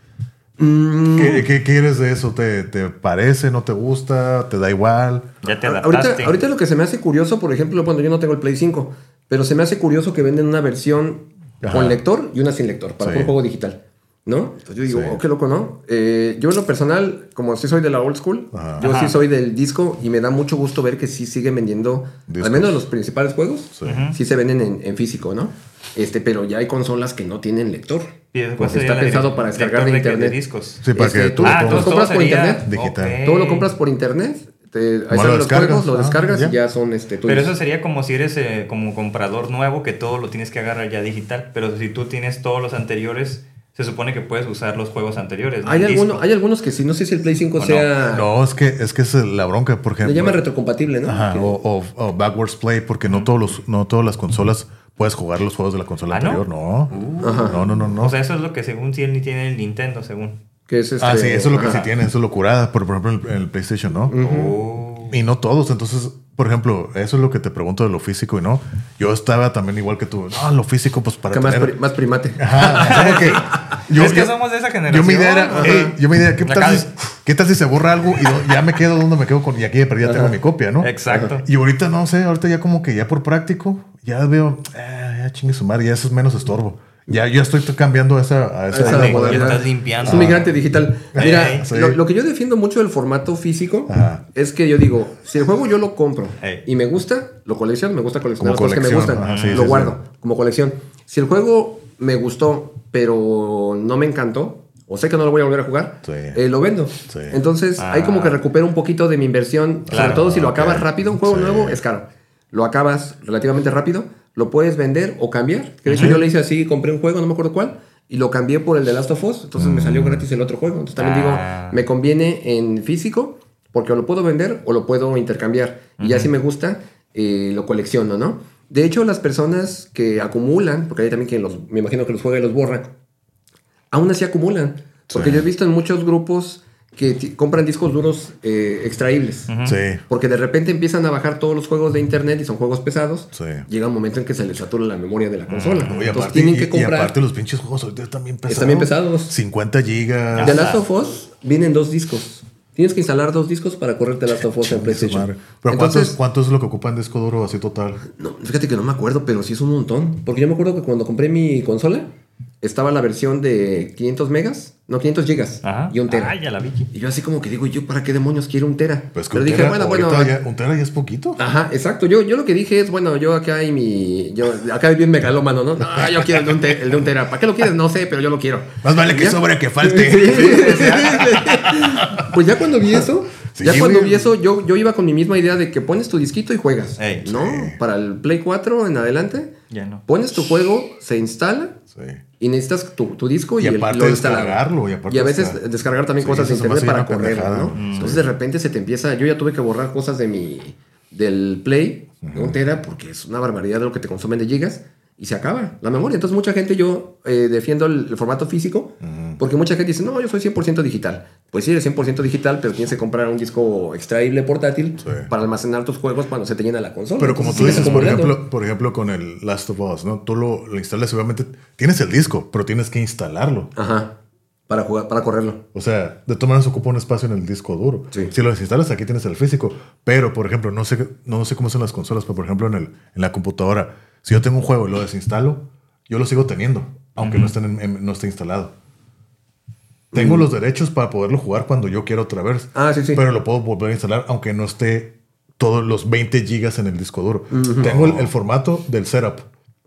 Mm, ¿Qué, qué quieres de eso? ¿Te, ¿Te parece? ¿No te gusta? ¿Te da igual? Ya te Ahorita, adaptaste. ahorita lo que se me hace curioso, por ejemplo, cuando yo no tengo el Play 5, pero se me hace curioso que venden una versión Ajá. con lector y una sin lector para Sí. un juego digital. ¿No? Entonces yo digo, Sí. oh, qué loco, ¿no? Eh, yo en lo personal, como sí soy de la old school, Ajá. yo sí soy del disco y me da mucho gusto ver que sí siguen vendiendo, Discos. al menos los principales juegos, Sí. sí se venden en, en físico, ¿no? Este, pero ya hay consolas que no tienen lector. Y sería está pensado para descargar de de, internet. de discos. Sí, para Este, que tú- ah, lo tú lo pongas. compras por internet. Digital. Todo lo compras por internet, te, ahí lo salen los juegos, lo ah, descargas ya. y ya son este, tuyos. Pero eso sería como si eres eh, como comprador nuevo que todo lo tienes que agarrar ya digital. Pero si tú tienes todos los anteriores, se supone que puedes usar los juegos anteriores. ¿no? Hay, alguno- hay algunos que sí, no sé si el Play 5 ¿O no? sea... No, es que es que es la bronca, por Le ejemplo. llaman retrocompatible, ¿no? Ajá, o, o- o backwards play, porque no todos los, no todas las consolas puedes jugar los juegos de la consola ¿Ah, anterior. No. Ajá. No, no, no, no. O sea, eso es lo que según sí él tiene el Nintendo, según. que es este, ah, sí, eso es lo que ajá. sí tiene, eso es lo curada, por, por ejemplo, en el, en el PlayStation, ¿no? Oh. Y no todos, entonces, por ejemplo, eso es lo que te pregunto de lo físico y no. Yo estaba también igual que tú. No, lo físico, pues para Que más, tener... pri- más primate. Ajá, como que yo, es que yo- somos de esa generación. yo mi idea era, Ajá. "Ey, yo mi idea, ¿qué tal, si, ¿qué tal si se borra algo y ya me quedo donde me quedo con y aquí de perdida tengo mi copia, ¿no? Exacto. Y ahorita no sé, ahorita ya como que ya por práctico, ya veo, eh, ya chingue su madre, ya eso es menos estorbo. Ya yo estoy cambiando esa, a esa, Esa estás limpiando. Es un migrante digital. Mira, sí. lo, lo que yo defiendo mucho del formato físico Ajá. es que yo digo, si el juego yo lo compro y me gusta, lo colecciono, me gusta coleccionar Como las cosas que me gustan, ajá, sí, lo sí, guardo como colección. Si el juego me gustó, pero no me encantó, o sé que no lo voy a volver a jugar, Sí. eh, lo vendo. Sí. Entonces, Ah. ahí como que recupero un poquito de mi inversión, sobre Claro, todo si lo ok. acabas rápido, un juego Sí. nuevo es caro. Lo acabas relativamente rápido, lo puedes vender o cambiar. Que de hecho yo le hice así, compré un juego, no me acuerdo cuál, y lo cambié por el de Last of Us, entonces me salió gratis el otro juego. Entonces también Ah. digo, me conviene en físico, porque o lo puedo vender o lo puedo intercambiar. Y ya si me gusta, eh, lo colecciono, ¿no? De hecho, las personas que acumulan, porque hay también quien los, me imagino que los juega y los borra, aún así acumulan. Porque Sí. yo he visto en muchos grupos que compran discos duros eh, extraíbles. Sí. Porque de repente empiezan a bajar todos los juegos de internet y son juegos pesados. Sí. Llega un momento en que se les satura la memoria de la consola. No, y Entonces aparte, tienen y- que y comprar. aparte los pinches juegos ahorita están bien pesados. Están bien pesados. 50 gigas. The Last of Us vienen dos discos. Tienes que instalar dos discos para correr The Last of Us en PlayStation. madre. Pero Entonces, ¿cuántos, ¿cuánto es lo que ocupa en disco duro así total? no, fíjate que no me acuerdo, pero sí es un montón. Porque yo me acuerdo que cuando compré mi consola, estaba la versión de 500 megas, no 500 gigas Ajá. y un tera. Ah, ya la vi. Y yo así como que digo, ¿yo para qué demonios quiero un tera? Pues que pero un dije, tera, bueno, bueno. ya- un tera ya es poquito. Ajá, exacto. Yo, yo lo que dije es, bueno, yo acá hay mi. Yo, acá hay bien megalómano, ¿no? No, yo quiero el de un, te- el de un tera. ¿Para qué lo quieres? No sé, pero yo lo quiero. Más vale que ¿Ya? sobre que falte. pues ya cuando vi eso, Sí, ya cuando vi eso, yo, yo iba con mi misma idea de que pones tu disquito y juegas. ¿No? Sí. Para el Play 4 en adelante, Ya no. pones tu juego, se instala Sí. Y necesitas tu, tu disco y, Y el- aparte lo descargarlo, y aparte a veces descargar. descargar también Sí, cosas de internet para correr. ¿no? Mm. Entonces de repente se te empieza, yo ya tuve que borrar cosas de mi del Play, de un tera, porque es una barbaridad de lo que te consumen de gigas. Y se acaba la memoria. Entonces mucha gente, yo eh, defiendo el, el formato físico, porque mucha gente dice, no, yo soy 100% digital. Pues sí, eres 100% digital, pero tienes que comprar un disco extraíble portátil Sí. para almacenar tus juegos cuando se te llena la consola. Pero como tú dices, por ejemplo, por ejemplo, con el Last of Us, ¿no? Tú lo, lo instalas obviamente tienes el disco, pero tienes que instalarlo. Ajá, para, jugar, para correrlo. O sea, de todas maneras ocupa un espacio en el disco duro. Sí. Si lo desinstalas, aquí tienes el físico. Pero, por ejemplo, no sé, no sé cómo son las consolas, pero por ejemplo, en, el, en la computadora, si yo tengo un juego y lo desinstalo, yo lo sigo teniendo, aunque no, esté en- en- no esté instalado. Tengo los derechos para poderlo jugar cuando yo quiera otra vez. Ah, sí, sí. Pero lo puedo volver a instalar, aunque no esté todos los 20 gigas en el disco duro. Tengo el, el formato del setup.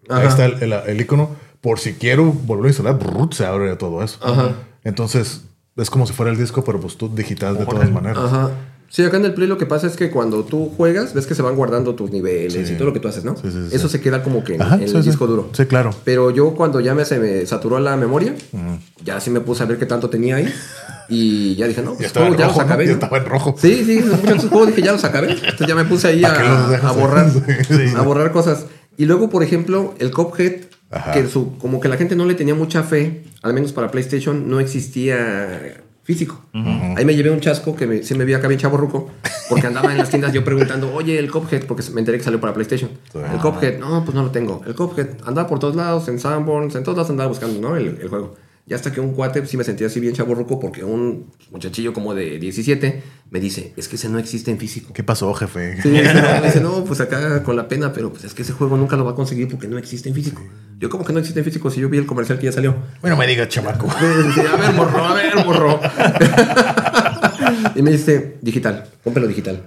Ahí Ajá. está el, el- el icono. Por si quiero volver a instalar, brrr, se abre todo eso. Ajá. Entonces, es como si fuera el disco, pero pues tú digital de todas maneras. Ajá. Sí, acá en el Play lo que pasa es que cuando tú juegas, ves que se van guardando tus niveles Sí. y todo lo que tú haces, ¿no? Sí, sí, sí. Eso se queda como que en, Ajá, en el disco duro. Sí, claro. Pero yo cuando ya me, se me saturó la memoria, ya sí me puse a ver qué tanto tenía ahí. Y ya dije, no, Ya pues juegos en ya rojo, los acabé. Ya ¿no? estaba en rojo. Sí, sí, muchos juegos dije, ya los acabé. Entonces ya me puse ahí ¿Para qué los a, borrar, a borrar cosas. Y luego, por ejemplo, el Cuphead, Ajá. que su, como que la gente no le tenía mucha fe, al menos para PlayStation, no existía físico. Ahí me llevé un chasco que me, sí me vi acá bien chaborruco, porque andaba en las tiendas yo preguntando, oye, el Cuphead, porque me enteré que salió para PlayStation. Sí. El Cuphead, no, pues no lo tengo. El Cuphead andaba por todos lados, en Sanborns, en todos lados andaba buscando, ¿no? El, el juego. Y hasta que un cuate sí me sentía así bien chaborruco, porque un muchachillo como de 17 me dice, es que ese no existe en físico. ¿Qué pasó, jefe? Sí, me dice, no, pues acá con la pena, pero pues es que ese juego nunca lo va a conseguir porque no existe en físico. Yo, como que no existe en físico? Si yo vi el comercial que ya salió. Bueno, me diga, chamaco. Sí, a ver, morro, a ver, morro. y me dice, digital, cómpralo digital.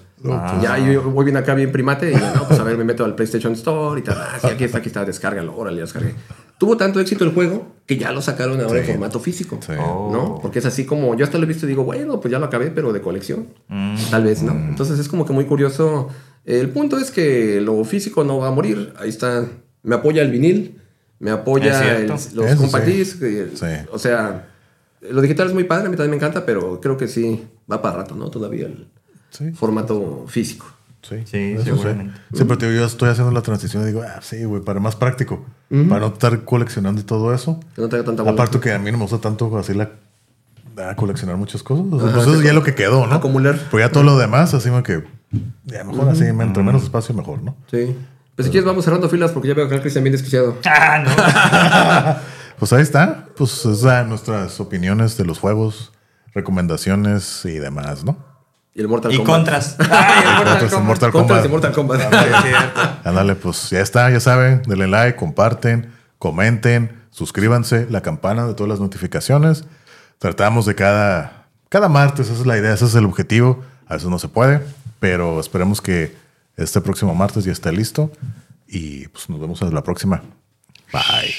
Ya yo voy bien acá, bien primate, y yo, no, pues a ver, me meto al PlayStation Store y tal. Ah, sí, aquí está, aquí está, descárgalo, órale, ya descargué. Tuvo tanto éxito el juego que ya lo sacaron ahora Sí. en formato físico. Sí. ¿No? Porque es así como, yo hasta lo he visto y digo, bueno, pues ya lo acabé, pero de colección. Mm. Tal vez, ¿no? Entonces es como que muy curioso. El punto es que lo físico no va a morir. Ahí está. Me apoya el vinil, me apoya el- los Eso sí. disc, eh, Sí. O sea, lo digital es muy padre, a mí también me encanta, pero creo que sí va para rato, ¿no? Todavía el Sí. formato físico. Sí, Sí, seguramente. Sí, pero tío, yo estoy haciendo la transición y digo, ah, sí, güey, para más práctico. Para no estar coleccionando y todo eso. Que no tenga tanta bola. Aparte que a mí no me gusta tanto así la a coleccionar muchas cosas. O sea, pues eso ya es lo que quedó, ¿no? Acumular. Pero ya todo lo demás, así como que ya mejor así, entre menos espacio, mejor, ¿no? Sí. Pues si quieres vamos cerrando filas porque ya veo que el Cristian bien desquiciado. Ah, no. Pues ahí está. Pues esas nuestras opiniones de los juegos, recomendaciones y demás, ¿no? Y el Mortal y Kombat. contras. Ay, el Mortal Contras Kombat. Mortal Contras de Kombat. Mortal Kombat. Ándale, pues ya está, ya saben, denle like, comparten, comenten, suscríbanse, la campana de todas las notificaciones. Tratamos de cada, cada martes, esa es la idea, ese es el objetivo. A veces no se puede, pero esperemos que este próximo martes ya esté listo. Y pues nos vemos en la próxima. Bye.